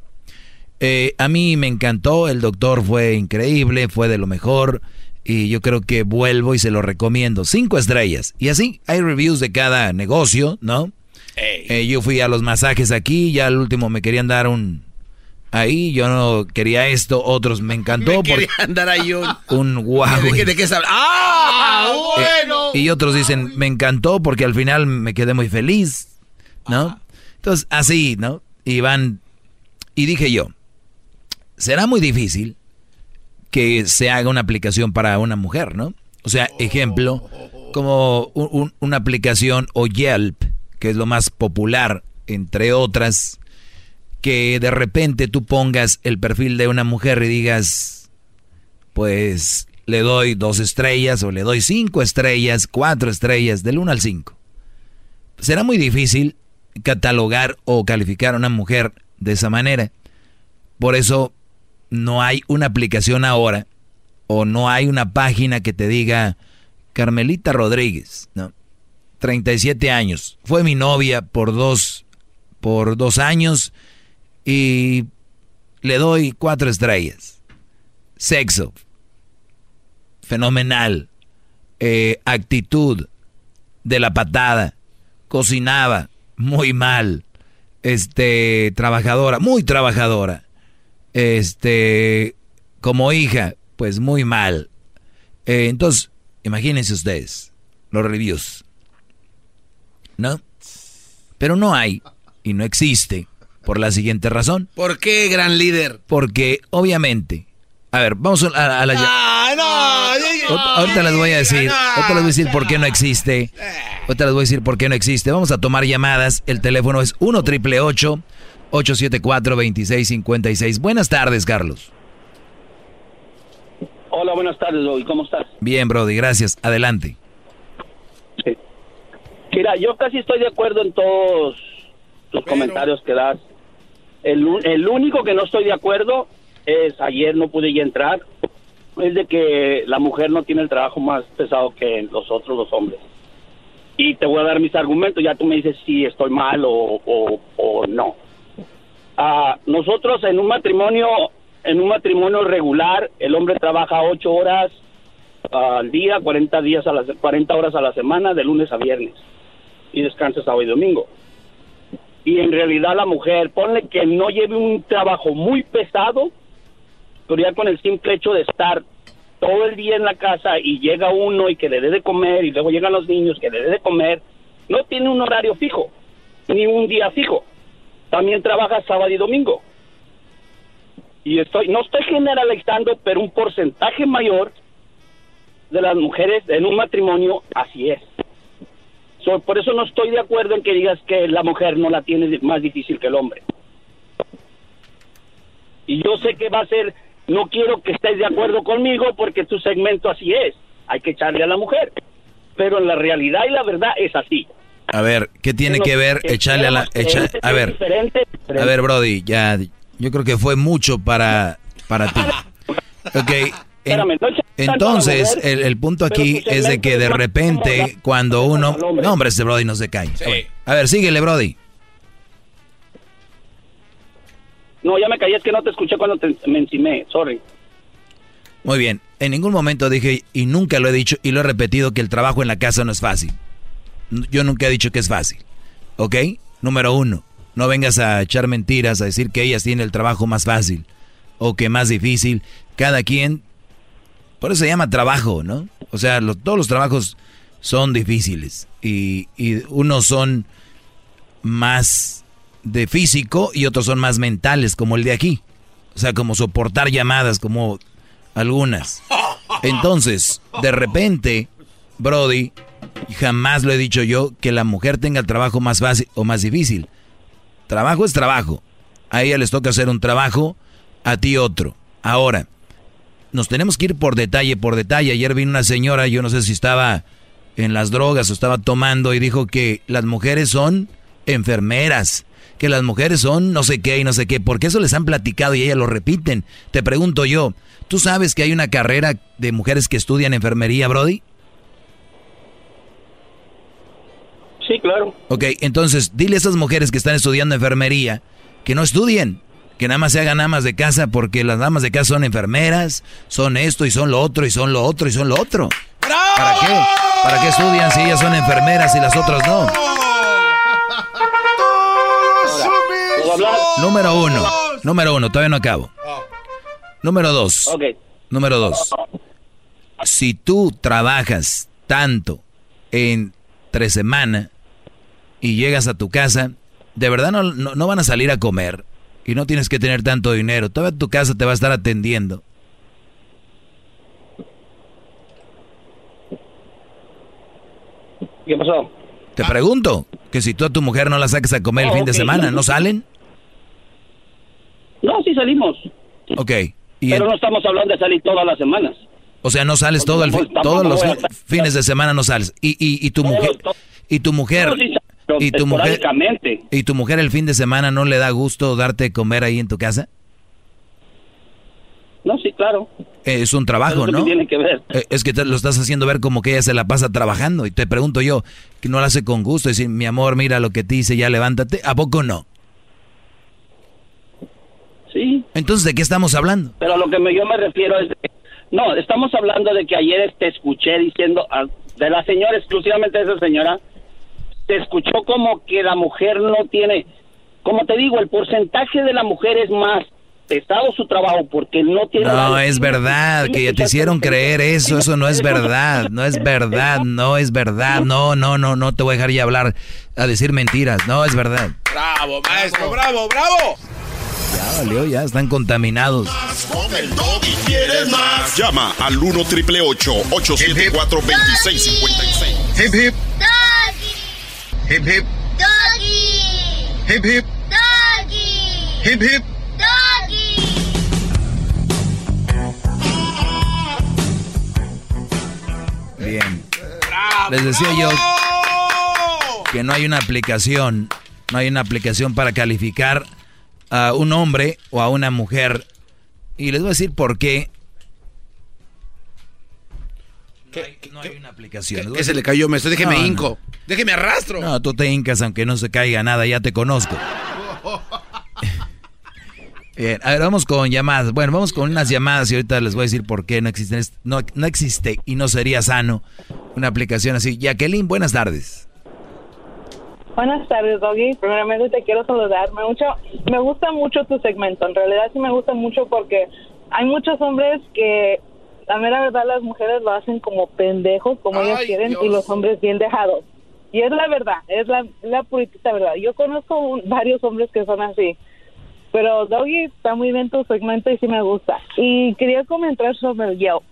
Eh, a mí me encantó, el doctor fue increíble, fue de lo mejor y yo creo que vuelvo y se lo recomiendo. Cinco estrellas. Y así hay reviews de cada negocio, ¿no? Eh, yo fui a los masajes aquí, ya al último me querían dar un... Ahí yo no quería esto, otros me encantó. Me querían dar ahí un... Un guau. ¿De, qué, ¡Ah! Bueno. y otros dicen, me encantó porque al final me quedé muy feliz, ¿no? Entonces, así, ¿no? Y van... Y dije yo, será muy difícil que se haga una aplicación para una mujer, ¿no? O sea, ejemplo, como una aplicación o Yelp, que es lo más popular, entre otras, que de repente tú pongas el perfil de una mujer y digas, pues le doy dos estrellas o le doy cinco estrellas, cuatro estrellas, del 1 al 5. Será muy difícil catalogar o calificar a una mujer de esa manera. Por eso no hay una aplicación ahora o no hay una página que te diga Carmelita Rodríguez, ¿no? 37 años. Fue mi novia por dos, por dos años y le doy cuatro estrellas. Sexo. Fenomenal. Eh, actitud de la patada. Cocinaba muy mal. Este, trabajadora, muy trabajadora este, como hija, pues muy mal. Eh, entonces, imagínense ustedes, los reviews. ¿No? Pero no hay y no existe por la siguiente razón. ¿Por qué, gran líder? Porque obviamente, a ver, vamos a, la... Ah, no, ahorita les voy a decir, ahorita les voy a decir por qué no existe. Ahorita les voy a decir por qué no existe. Vamos a tomar llamadas. El teléfono es 1 triple 874-2656. Buenas tardes, Carlos. Hola, buenas tardes, Brody. ¿Cómo estás? Bien, Brody, gracias. Adelante. Mira, yo casi estoy de acuerdo en todos los comentarios que das. El, el único que no estoy de acuerdo es, ayer no pude ya entrar, es de que la mujer no tiene el trabajo más pesado que los otros los hombres. Y te voy a dar mis argumentos, ya tú me dices si estoy mal o, o no nosotros en un matrimonio, en un matrimonio regular, el hombre trabaja ocho horas al día, 40 días a las 40 horas a la semana, de lunes a viernes, y descansa sábado y domingo. Y en realidad la mujer, ponle que no lleve un trabajo muy pesado, con el simple hecho de estar todo el día en la casa y llega uno y que le dé de comer y luego llegan los niños que le dé de comer, no tiene un horario fijo, ni un día fijo también trabaja sábado y domingo. Y estoy, no estoy generalizando, pero un porcentaje mayor de las mujeres en un matrimonio así es. por eso no estoy de acuerdo en que digas que la mujer no la tiene más difícil que el hombre. Y yo sé que va a ser, no quiero que estés de acuerdo conmigo porque tu segmento así es. Hay que echarle a la mujer. Pero en la realidad y la verdad es así. A ver, ¿qué tiene que ver echarle a la... a ver, a ver, Brody, ya, yo creo que fue mucho para, para ti. Ok, entonces, el, punto aquí es de que de repente, cuando uno... No, hombre, este Brody no se cae. A ver, síguele, Brody. No, ya me caí, es que no te escuché cuando te, me encimé, sorry. Muy bien, en ningún momento dije, y nunca lo he dicho, y lo he repetido, que el trabajo en la casa no es fácil. Yo nunca he dicho que es fácil. ¿Ok? Número uno, no vengas a echar mentiras, a decir que ellas tienen el trabajo más fácil o que más difícil. Cada quien, por eso se llama trabajo, ¿no? O sea, todos los trabajos son difíciles y, y unos son más de físico y otros son más mentales, como el de aquí. O sea, como soportar llamadas, como algunas. Entonces, de repente, Brody, jamás lo he dicho yo, que la mujer tenga el trabajo más fácil o más difícil. Trabajo es trabajo. A ella les toca hacer un trabajo, a ti otro. Ahora, nos tenemos que ir por detalle, por detalle. Ayer vino una señora, yo no sé si estaba en las drogas o estaba tomando y dijo que las mujeres son enfermeras, que las mujeres son no sé qué y no sé qué, porque eso les han platicado y ellas lo repiten. Te pregunto yo, ¿tú sabes que hay una carrera de mujeres que estudian enfermería, Brody? Sí, claro. Ok, entonces dile a esas mujeres que están estudiando enfermería que no estudien, que nada más se hagan amas de casa porque las damas de casa son enfermeras, son esto y son lo otro y son lo otro y son lo otro. ¿Para qué? ¿Para qué estudian si ellas son enfermeras y las otras no? Número uno. Número uno, todavía no acabo. Número dos. Número dos. Si tú trabajas tanto entre semana y llegas a tu casa, de verdad no, no, van a salir a comer y no tienes que tener tanto dinero. Toda tu casa te va a estar atendiendo. ¿Qué pasó? Te pregunto, que si tú a tu mujer no la saques a comer el fin de semana, ¿no salen? No, sí salimos. Ok. Y Pero el- no estamos hablando de salir todas las semanas. o sea, no sales todo el fin- todos los fines de semana no sales. Y, y, y tu mujer y tu mujer y tu mujer y tu mujer el fin de semana no le da gusto darte comer ahí en tu casa. No, sí, claro. Eh, Es un trabajo, ¿no? tiene que ver. Eh, Es que te lo estás haciendo ver como que ella se la pasa trabajando. Y te pregunto yo, que no lo hace con gusto. Decir, mi amor, mira lo que te hice, ya levántate. ¿A poco no? Sí. Entonces, ¿de qué estamos hablando? Pero a lo que me- yo me refiero es... de- no, estamos hablando de que ayer te escuché diciendo... a- de la señora, exclusivamente de esa señora, te escuchó como que la mujer no tiene... Como te digo, el porcentaje de la mujer es más pesado su trabajo porque no tiene... No, la- es verdad, que ya te hicieron creer eso, eso no es verdad, no es verdad, no es verdad, no, no, no, no te voy a dejar ya hablar a decir mentiras, no es verdad. Bravo, maestro, bravo, bravo. Ya valió, ya están contaminados. Con el doggy quieres más. Llama al 1 triple 874 2656. Hip hip. Hip hip. Hip hip. Hip hip. Bien. Les decía yo que no hay una aplicación, no hay una aplicación para calificar a un hombre o a una mujer. Y les voy a decir por qué. No hay una aplicación. Les voy a ¿Qué se le cayó, maestro? Déjeme No, no. Déjeme arrastro. No, tú te hincas aunque no se caiga nada, ya te conozco. Bien, a ver, vamos con llamadas. Bueno, vamos con unas llamadas y ahorita les voy a decir por qué no existe, no, no existe y no sería sano una aplicación así. Jacqueline, buenas tardes. Buenas tardes, Doggy. Primeramente te quiero saludar. Me, mucho, me gusta mucho tu segmento. En realidad sí me gusta mucho porque hay muchos hombres que, la mera verdad, las mujeres lo hacen como pendejos, como ellas quieren, y los hombres bien dejados. Y es la verdad, es la, la puritita verdad. Yo conozco un- varios hombres que son así. Pero Doggy está muy bien tu segmento y sí me gusta. Y quería comentar sobre el Yelp.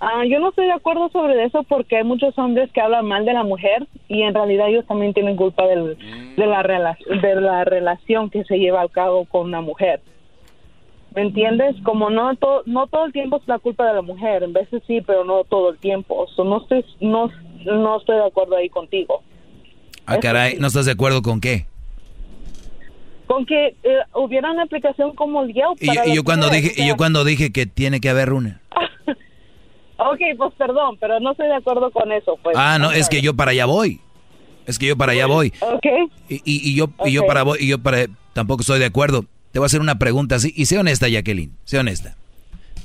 Ah, yo no estoy de acuerdo sobre eso porque hay muchos hombres que hablan mal de la mujer y en realidad ellos también tienen culpa del- de, la rela- de la relación que se lleva a cabo con una mujer. ¿Me entiendes? Como no, to- no todo el tiempo es la culpa de la mujer, en veces sí, pero no todo el tiempo. So, no, estoy, no, no estoy de acuerdo ahí contigo. Ah, caray, ¿no estás de acuerdo con qué? Con que eh, hubiera una aplicación como el Yelp. Para y yo cuando mujeres, dije, o y yo cuando dije que tiene que haber una. Ok, pues perdón, pero no estoy de acuerdo con eso. Pues. Ah, no, es que yo para allá voy. Es que yo para allá voy. Ok. Y, y- y yo y yo para voy y yo para tampoco estoy de acuerdo. Te voy a hacer una pregunta así y sé honesta, Jacqueline, sé honesta.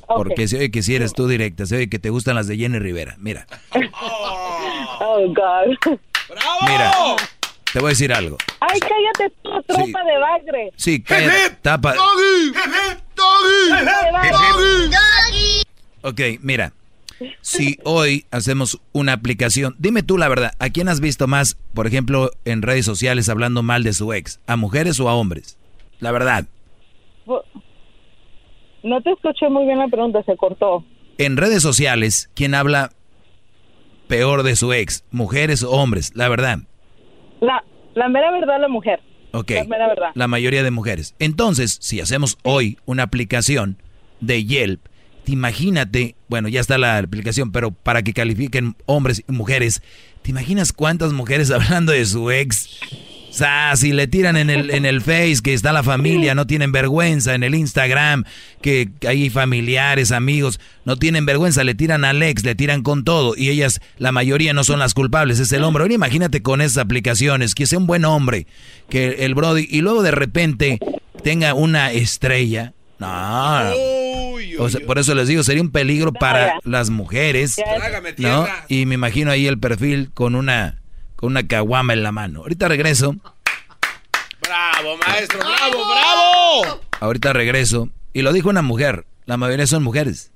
Porque se oye que si eres tú directa, se oye que te gustan las de Jenny Rivera. Mira, Oh, God. mira, te voy a decir algo. Ay, cállate tú, tropa de bagre. Sí, cállate, tapa. Ok, mira, si hoy hacemos una aplicación, dime tú la verdad, ¿a quién has visto más, por ejemplo, en redes sociales hablando mal de su ex? ¿A mujeres o a hombres? La verdad. No te escuché muy bien la pregunta, se cortó. En redes sociales, ¿quién habla peor de su ex? ¿Mujeres o hombres? La verdad. La, la mera verdad, la mujer. Ok. La mera verdad. La mayoría de mujeres. Entonces, si hacemos hoy una aplicación de Yelp, imagínate, bueno, ya está la aplicación, pero para que califiquen hombres y mujeres, ¿te imaginas cuántas mujeres hablando de su ex? O sea, si le tiran en el, en el Face que está la familia, no tienen vergüenza, en el Instagram, que hay familiares, amigos, no tienen vergüenza, le tiran al ex, le tiran con todo, y ellas, la mayoría no son las culpables, es el hombre. Ahora imagínate con esas aplicaciones, que sea un buen hombre, que el Brody, y luego de repente tenga una estrella. No, o sea, por eso les digo, sería un peligro para las mujeres, ¿no? Y me imagino ahí el perfil con una con una caguama en la mano. Ahorita regreso. Bravo, maestro, bravo, bravo. Ahorita regreso. Y lo dijo una mujer. La mayoría son mujeres.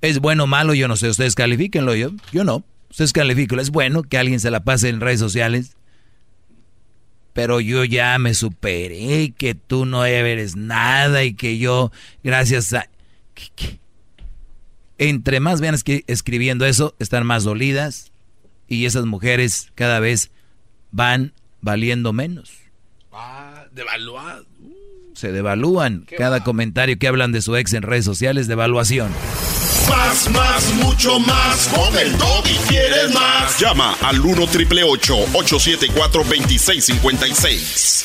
¿Es bueno o malo? Yo no sé. Ustedes califíquenlo. Yo, yo no. Ustedes califíquenlo. Es bueno que alguien se la pase en redes sociales. Pero yo ya me superé. Que tú no eres nada. Y que yo, gracias a. Entre más vean escribiendo eso, están más dolidas y esas mujeres cada vez van valiendo menos. Ah, devaluado. Se devalúan. Cada comentario que hablan de su ex en redes sociales, devaluación. Más, más, mucho más. Con el y quieres más. Llama al 1 triple 874 2656.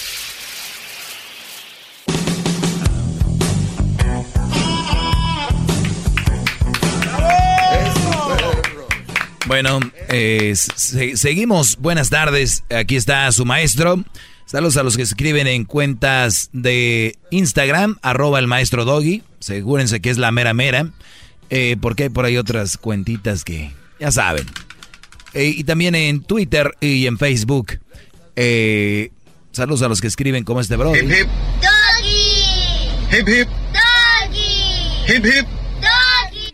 Bueno, eh, seguimos. Buenas tardes. Aquí está su maestro. Saludos a los que escriben en cuentas de Instagram, arroba el maestro Doggy. Segúrense que es la mera mera. Eh, porque hay por ahí otras cuentitas que ya saben. Eh, y también en Twitter y en Facebook. Eh, saludos a los que escriben como este bro. Hip hip. Doggy. Hip hip. Doggy. Hip hip.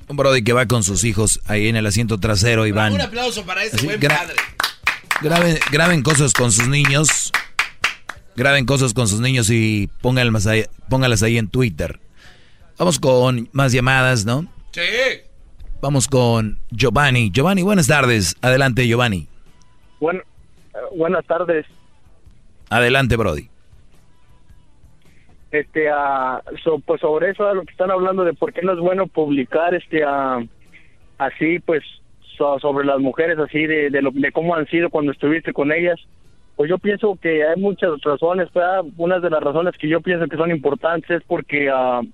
Un Brody que va con sus hijos ahí en el asiento trasero y van. Un aplauso para ese buen padre. Graben, cosas con sus niños. Graben cosas con sus niños y pónganlas ahí, póngalas ahí en Twitter. Vamos con más llamadas, ¿no? Sí. Vamos con Giovanni. Giovanni, buenas tardes. Adelante, Giovanni. Bueno, buenas tardes. Adelante, Brody este a pues sobre eso lo que están hablando de por qué no es bueno publicar este a así pues sobre las mujeres así de de, lo, de cómo han sido cuando estuviste con ellas pues yo pienso que hay muchas razones una de las razones que yo pienso que son importantes es porque uh,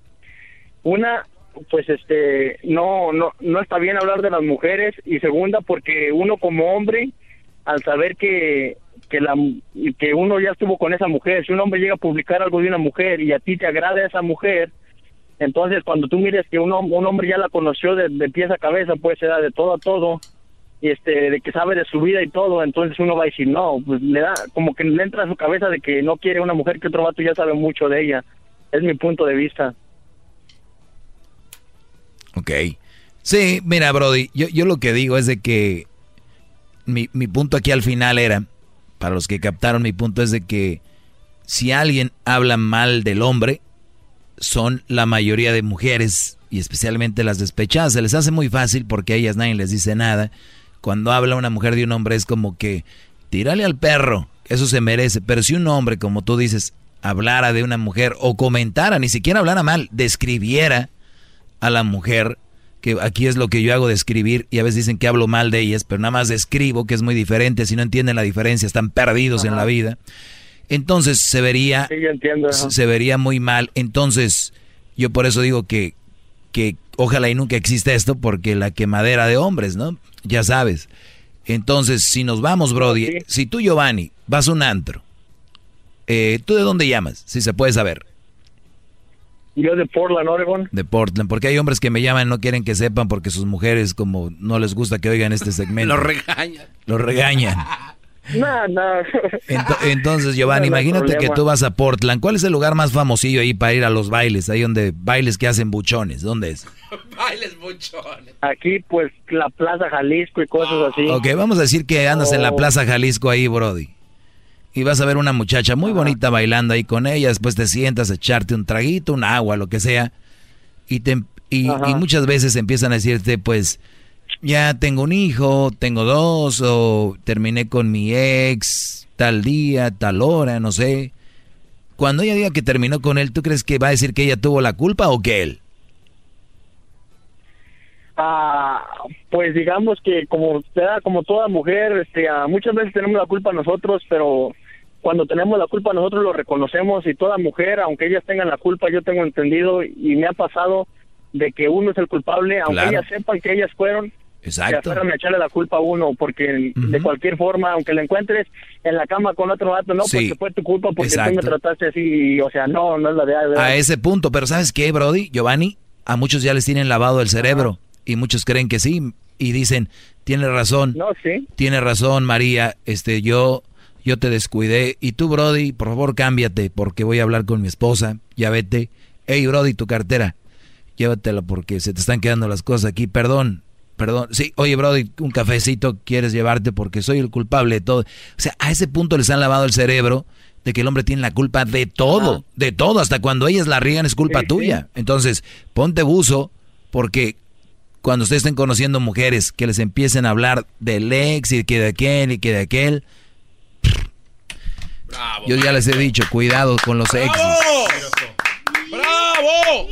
una pues este no no no está bien hablar de las mujeres y segunda porque uno como hombre al saber que que la que uno ya estuvo con esa mujer, si un hombre llega a publicar algo de una mujer y a ti te agrada esa mujer, entonces cuando tú mires que un, un hombre ya la conoció de, de pies a cabeza, pues se da de todo a todo, y este de que sabe de su vida y todo, entonces uno va a decir, no, pues le da como que le entra a su cabeza de que no quiere una mujer que otro vato ya sabe mucho de ella. Es mi punto de vista. Ok. Sí, mira, Brody, yo, yo lo que digo es de que mi, mi punto aquí al final era para los que captaron mi punto, es de que si alguien habla mal del hombre, son la mayoría de mujeres y especialmente las despechadas. Se les hace muy fácil porque a ellas nadie les dice nada. Cuando habla una mujer de un hombre es como que tírale al perro, eso se merece. Pero si un hombre, como tú dices, hablara de una mujer o comentara, ni siquiera hablara mal, describiera a la mujer, que aquí es lo que yo hago de escribir y a veces dicen que hablo mal de ellas, pero nada más describo que es muy diferente, si no entienden la diferencia están perdidos en la vida. Entonces se vería se vería muy mal. Entonces, yo por eso digo que que ojalá y nunca exista esto porque la quemadera de hombres, ¿no? Ya sabes. Entonces, si nos vamos, Brody, si tú, Giovanni, vas a un antro, eh, ¿tú de dónde llamas? Si se puede saber. Yo de Portland, Oregon. De Portland, porque hay hombres que me llaman y no quieren que sepan porque sus mujeres como no les gusta que oigan este segmento. Lo regañan. Lo regañan. No, no. entonces, Giovanni, No, no hay imagínate que tú vas a Portland. ¿Cuál es el lugar más famosillo ahí para ir a los bailes? Ahí donde bailes que hacen buchones. ¿Dónde es? Bailes muchones. Aquí, pues, la Plaza Jalisco y cosas así. Ok, vamos a decir que andas en la. Plaza Jalisco ahí, Brody. Y vas a ver una muchacha muy bonita bailando ahí con ella. Después te sientas a echarte un traguito, un agua, lo que sea. Y, te, y, Ajá. y muchas veces empiezan a decirte, pues, ya tengo un hijo, tengo dos, o terminé con mi ex tal día, tal hora, no sé. Cuando ella diga que terminó con él, ¿tú crees que va a decir que ella tuvo la culpa o que él? Ah, pues digamos que como como toda mujer, este, ah, muchas veces tenemos la culpa nosotros, pero cuando tenemos la culpa nosotros lo reconocemos y toda mujer, aunque ellas tengan la culpa, yo tengo entendido y me ha pasado de que uno es el culpable, aunque Claro. ellas sepan que ellas fueron, Exacto. aferran a echarle la culpa a uno, porque de cualquier forma, aunque la encuentres en la cama con otro vato, no, Sí. porque fue tu culpa, porque tú me Exacto. trataste así, o sea, no, no es la de... A ese punto, pero ¿sabes qué, Brody? Giovanni, a muchos ya les tienen lavado el cerebro y muchos creen que sí y dicen, tiene razón. No, sí. Tiene razón, María, este yo yo te descuidé y tú, Brody, por favor, cámbiate porque voy a hablar con mi esposa. Ya vete. Hey, Brody, tu cartera. Llévatela porque se te están quedando las cosas aquí. Perdón. Perdón. Sí, oye, Brody, un cafecito quieres llevarte porque soy el culpable de todo. O sea, a ese punto les han lavado el cerebro de que el hombre tiene la culpa de todo, de todo, hasta cuando ellas la riegan es culpa tuya. Entonces, ponte buzo porque cuando ustedes estén conociendo mujeres que les empiecen a hablar del ex y que de aquel y que de aquel, yo ya les he dicho, cuidado con los exes. ¡Bravo!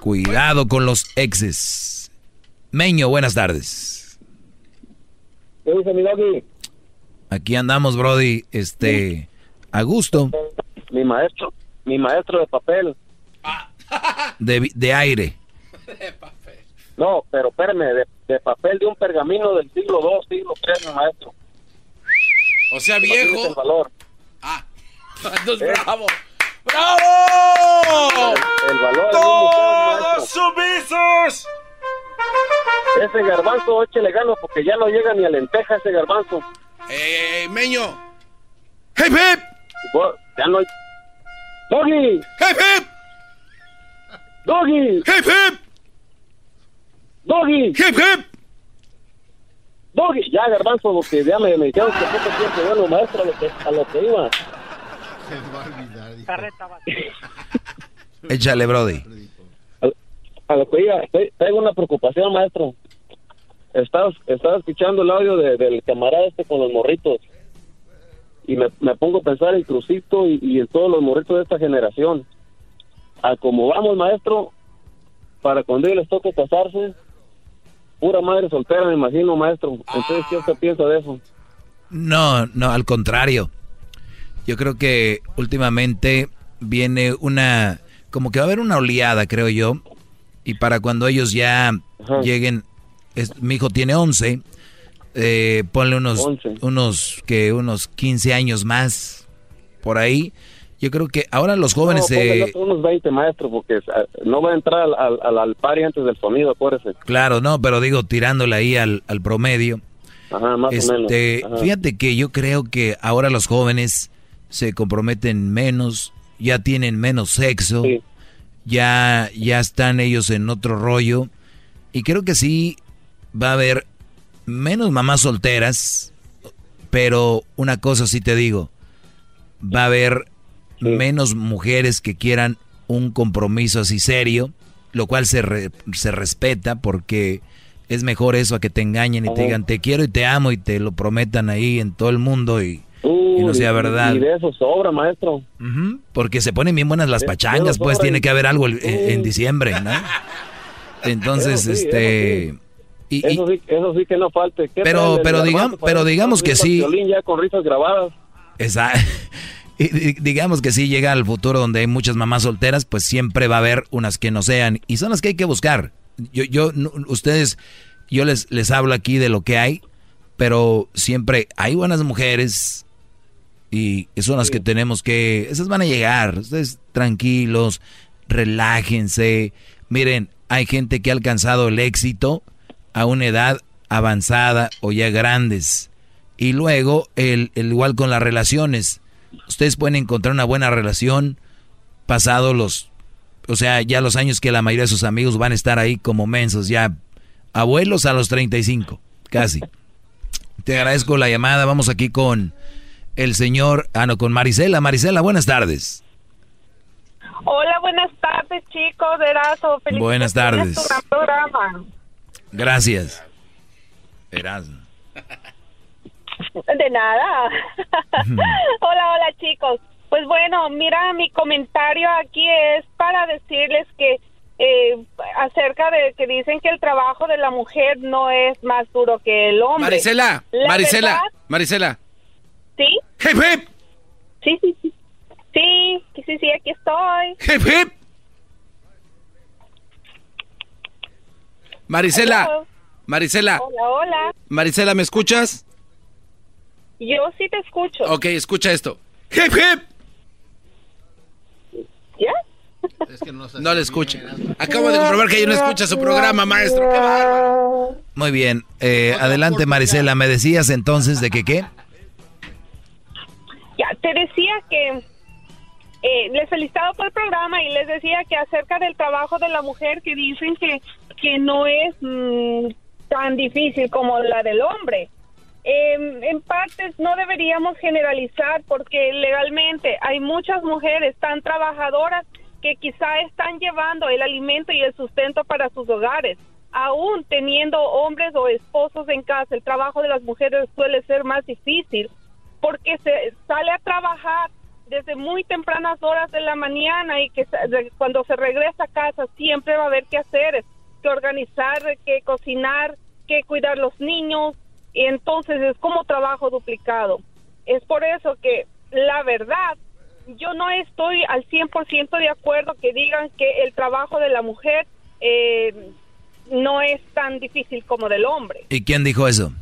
Cuidado con los exes. Meño, buenas tardes. ¿Qué dice mi doggy? Aquí andamos, Brody, este, a gusto, Mi maestro, mi maestro de papel. de, vi- de aire. No, pero espérame, de, de papel de un pergamino del siglo II, siglo III, mi maestro. O sea, el viejo. Valor. Entonces, bravo. ¡Bravo! El valor maestro. sumisos! Ese garbanzo, échele gano porque ya no llega ni a lenteja ese garbanzo. Eh, Meño. ¡Hey, Pep! Ya no hay... ¡Doggy! ¡Hey, Pep! ¡Doggy! ¡Hey, Pep! ¡Doggy! ¡Hey, Pep! ¡Doggy! Ya, garbanzo, porque ya me, me dijeron que poco tiempo, bueno, maestro, a lo que, a lo que iba. Échale, Brody. A lo que te- tengo una preocupación, maestro. Estaba, estaba escuchando el audio de- del camarada este con los morritos. Y me, me pongo a pensar en Crucito y, y en todos los morritos de esta generación. A como vamos, maestro, para cuando ellos les toque casarse, pura madre soltera, me imagino, maestro. Entonces, ¿qué usted piensa de eso? No, no, al contrario. Yo creo que últimamente viene una, como que va a haber una oleada, creo yo. Y para cuando ellos ya lleguen, es- mi hijo tiene 11, eh, ponle unos, unos, que unos 15 años más por ahí. Yo creo que ahora los jóvenes no, otros unos 20, maestro, porque ah, no va a entrar al, al, al, party antes del sonido, acuérdese. Claro, no, pero digo, tirándole ahí al, al promedio. Ajá, más o menos. Este, Ajá. fíjate que yo creo que ahora los jóvenes se comprometen menos, ya tienen menos sexo, ya, ya están ellos en otro rollo. Y creo que sí va a haber menos mamás solteras, pero una cosa sí te digo, va a haber menos mujeres que quieran un compromiso así serio, lo cual se, re- se respeta porque es mejor eso a que te engañen y te digan te quiero y te amo y te lo prometan ahí en todo el mundo y, y no sea verdad. Y de eso sobra, maestro. Porque se ponen bien buenas las pachangas, pues tiene y- que haber algo el- en, en diciembre, ¿no? Entonces, sí, este... eso y- y- eso, sí, eso sí que no falte. ¿Qué Pero- pero garbanzo digam- para pero digamos que sí. violín ya con risas grabadas. Y di- digamos que si llega al futuro donde hay muchas mamás solteras, pues siempre va a haber unas que no sean y son las que hay que buscar. Yo, yo, no- ustedes, yo les, les hablo aquí de lo que hay, pero siempre hay buenas mujeres y son las que tenemos que, esas van a llegar. Ustedes tranquilos, relájense. Miren, hay gente que ha alcanzado el éxito a una edad avanzada o ya grandes Y luego, el, el, igual con las relaciones. Ustedes pueden encontrar una buena relación pasado los, o sea, ya los años que la mayoría de sus amigos van a estar ahí como mensos, ya abuelos a los 35, casi. Te agradezco la llamada. Vamos aquí con el señor, ah, no, con Marisela. Marisela, buenas tardes. Hola, buenas tardes, chicos. Erazo, buenas tardes. Gracias. Erazo. De nada. hola, hola, chicos. Pues bueno, mira, mi comentario aquí es para decirles que eh, acerca de que dicen que el trabajo de la mujer no es más duro que el hombre. Marisela, Marisela, Marisela. ¿Sí? Hip hip. Sí, sí, sí. Sí, sí, sí, aquí estoy. Hip hip. Marisela. Marisela. Hola, hola. Marisela, ¿me escuchas? Yo sí te escucho. Ok, escucha esto. Hip hip. ¿Ya? no, le escucha. Acabo de comprobar que ella no escucha su programa, maestro. Qué bárbaro. Muy bien. Eh, adelante, Marisela. ¿Me decías entonces de que qué? Ya, te decía que eh, les felicitaba por el programa y les decía que acerca del trabajo de la mujer que dicen que, que no es mm, tan difícil como la del hombre. Em, en partes no deberíamos generalizar porque legalmente hay muchas mujeres tan trabajadoras que quizá están llevando el alimento y el sustento para sus hogares. Aún teniendo hombres o esposos en casa, el trabajo de las mujeres suele ser más difícil porque se sale a trabajar desde muy tempranas horas de la mañana y que cuando se regresa a casa siempre va a haber que hacer, que organizar, que cocinar, que cuidar los niños, y entonces es como trabajo duplicado. Es por eso que la verdad yo no estoy al 100% de acuerdo que digan que el trabajo de la mujer eh, no es tan difícil como del hombre. ¿Y quién dijo eso?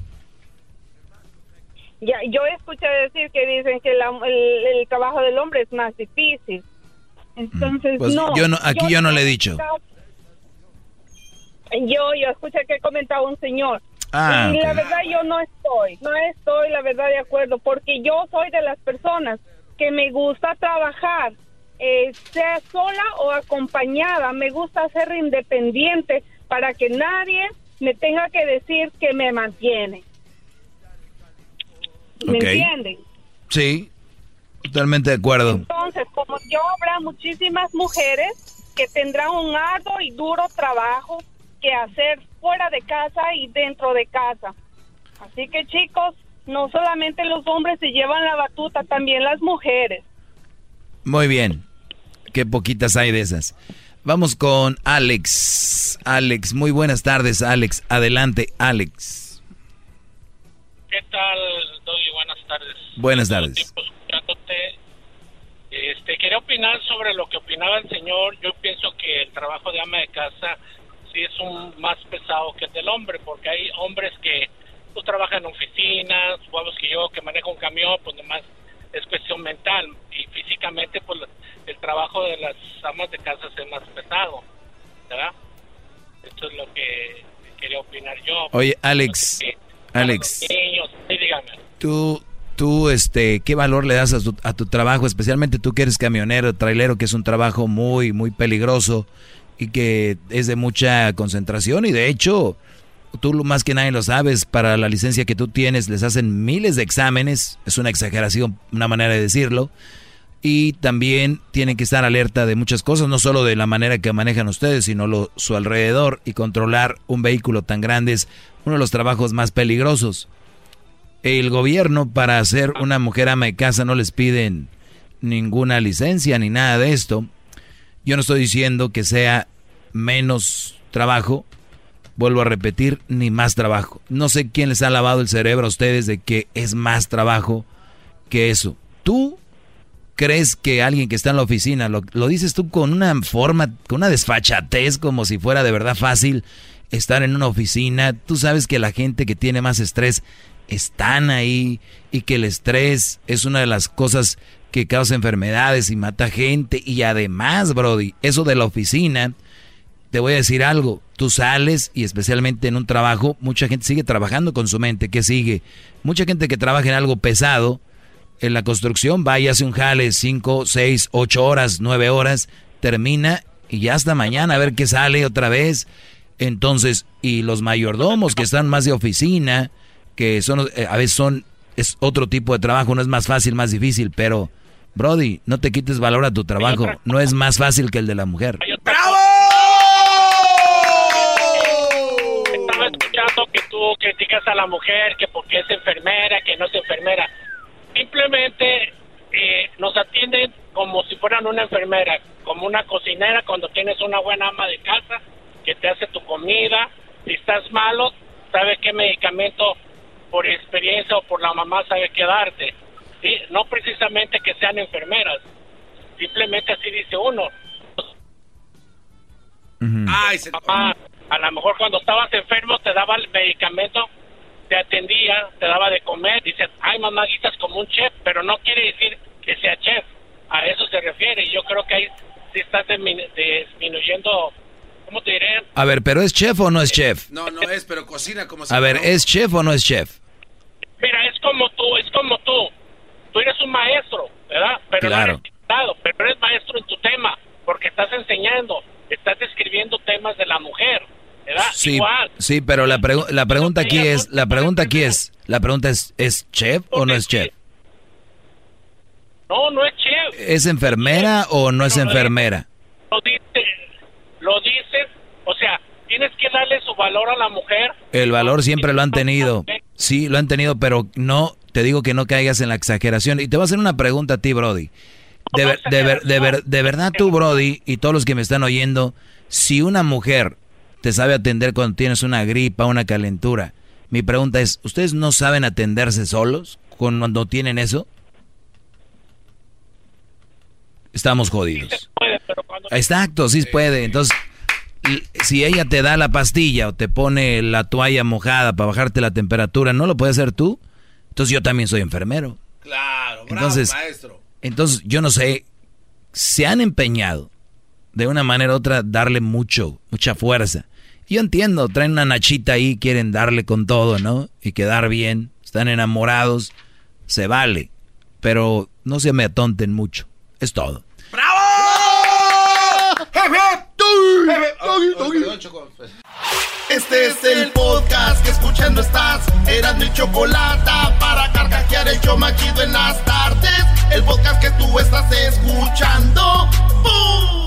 Ya, yo escuché decir que dicen que el, trabajo del hombre es más difícil. Entonces, pues no, yo no. Aquí yo, no le he dicho. Yo, yo escuché que comentaba un señor. Ah, y la verdad yo no estoy, no estoy la verdad de acuerdo, porque yo soy de las personas que me gusta trabajar, eh, sea sola o acompañada, me gusta ser independiente para que nadie me tenga que decir que me mantiene. ¿Me entienden? Sí, totalmente de acuerdo. Entonces, como yo habrá muchísimas mujeres que tendrán un arduo y duro trabajo que hacer fuera de casa y dentro de casa. Así que chicos, no solamente los hombres se llevan la batuta, también las mujeres. Muy bien. Qué poquitas hay de esas. Vamos con Alex. Alex, muy buenas tardes, Alex. Adelante, Alex. ¿Qué tal, Doggy? Buenas tardes. Buenas tardes. Este, quería opinar sobre lo que opinaba el señor. Yo pienso que el trabajo de ama de casa sí es un más pesado que el del hombre, porque hay hombres que pues trabaja en oficinas, supongamos que yo que manejo un camión, pues nomás es cuestión mental y físicamente pues el trabajo de las amas de casa es más pesado, ¿verdad? Esto es lo que quería opinar yo. Oye, Alex, Alex, tú, tú, este, ¿qué valor le das a tu, a tu trabajo? Especialmente tú que eres camionero, trailero, que es un trabajo muy, muy peligroso y que es de mucha concentración y de hecho tú más que nadie lo sabes, para la licencia que tú tienes les hacen miles de exámenes, es una exageración, una manera de decirlo, y también tienen que estar alerta de muchas cosas, no solo de la manera que manejan ustedes, sino lo, su alrededor y controlar un vehículo tan grande es uno de los trabajos más peligrosos. El gobierno para hacer una mujer ama de casa no les piden ninguna licencia ni nada de esto. Yo no estoy diciendo que sea menos trabajo, vuelvo a repetir, ni más trabajo. No sé quién les ha lavado el cerebro a ustedes de que es más trabajo que eso. Tú crees que alguien que está en la oficina, lo, dices tú con una forma, con una desfachatez, como si fuera de verdad fácil estar en una oficina. Tú sabes que la gente que tiene más estrés están ahí y que el estrés es una de las cosas que causa enfermedades y mata gente. Y además, Brody, eso de la oficina te voy a decir algo, tú sales y especialmente en un trabajo, mucha gente sigue trabajando con su mente, ¿qué sigue? Mucha gente que trabaja en algo pesado, en la construcción, va y hace un jale 5, 6, 8 horas, 9 horas, termina y ya hasta mañana a ver qué sale otra vez. Entonces, y los mayordomos que están más de oficina, que son, eh, a veces son, es otro tipo de trabajo, no es más fácil, más difícil, pero, Brody, no te quites valor a tu trabajo, no es más fácil que el de la mujer. ¡Bravo! Estaba escuchando que tú criticas a la mujer, que porque es enfermera, que no es enfermera. Simplemente eh, nos atienden como si fueran una enfermera, como una cocinera cuando tienes una buena ama de casa que te hace tu comida. Si estás malo, sabe qué medicamento por experiencia o por la mamá sabe qué darte. ¿sí? No precisamente que sean enfermeras, simplemente así dice uno. Ay, se... A lo mejor cuando estabas enfermo te daba el medicamento, te atendía, te daba de comer, dice, ay mamá, guitas como un chef, pero no quiere decir que sea chef, a eso se refiere, y yo creo que ahí sí estás disminu- disminuyendo, ¿cómo te diré? A ver, pero ¿es chef o no es chef? No, no es, pero cocina como si A ver, ¿es chef o no es chef? Mira, es como tú, es como tú. Tú eres un maestro, ¿verdad? Pero Claro. no eres diputado, pero eres maestro en tu tema, porque estás enseñando, estás describiendo temas de la mujer, ¿verdad? Sí, Igual. sí, pero la, pregu- la pregunta aquí es, la pregunta aquí es, la pregunta es, ¿es chef o no es chef? No, no es chef. ¿Es enfermera o no es enfermera? Lo dices, lo dices, o sea, tienes que darle su valor a la mujer. El valor siempre lo han tenido. Sí, lo han tenido, pero no, te digo que no caigas en la exageración. Y te voy a hacer una pregunta a ti, Brody. De, ver- de, ver- de, ver- de verdad tú, Brody, y todos los que me están oyendo, si una mujer te sabe atender cuando tienes una gripa, una calentura, mi pregunta es, ¿ustedes no saben atenderse solos cuando tienen eso? Estamos jodidos. Exacto, sí puede. Entonces, si ella te da la pastilla o te pone la toalla mojada para bajarte la temperatura, ¿no lo puedes hacer tú? Entonces yo también soy enfermero. Claro, bravo, Entonces, maestro. entonces yo no sé, se han empeñado de una manera u otra darle mucho, mucha fuerza. Yo entiendo, traen una nachita ahí, quieren darle con todo, ¿no? Y quedar bien, están enamorados, se vale, pero no se me atonten mucho, es todo. Este es el podcast que escuchando estás. Eran mi chocolate para carcajear el yo machido en las tardes. El podcast que tú estás escuchando. ¡Bum!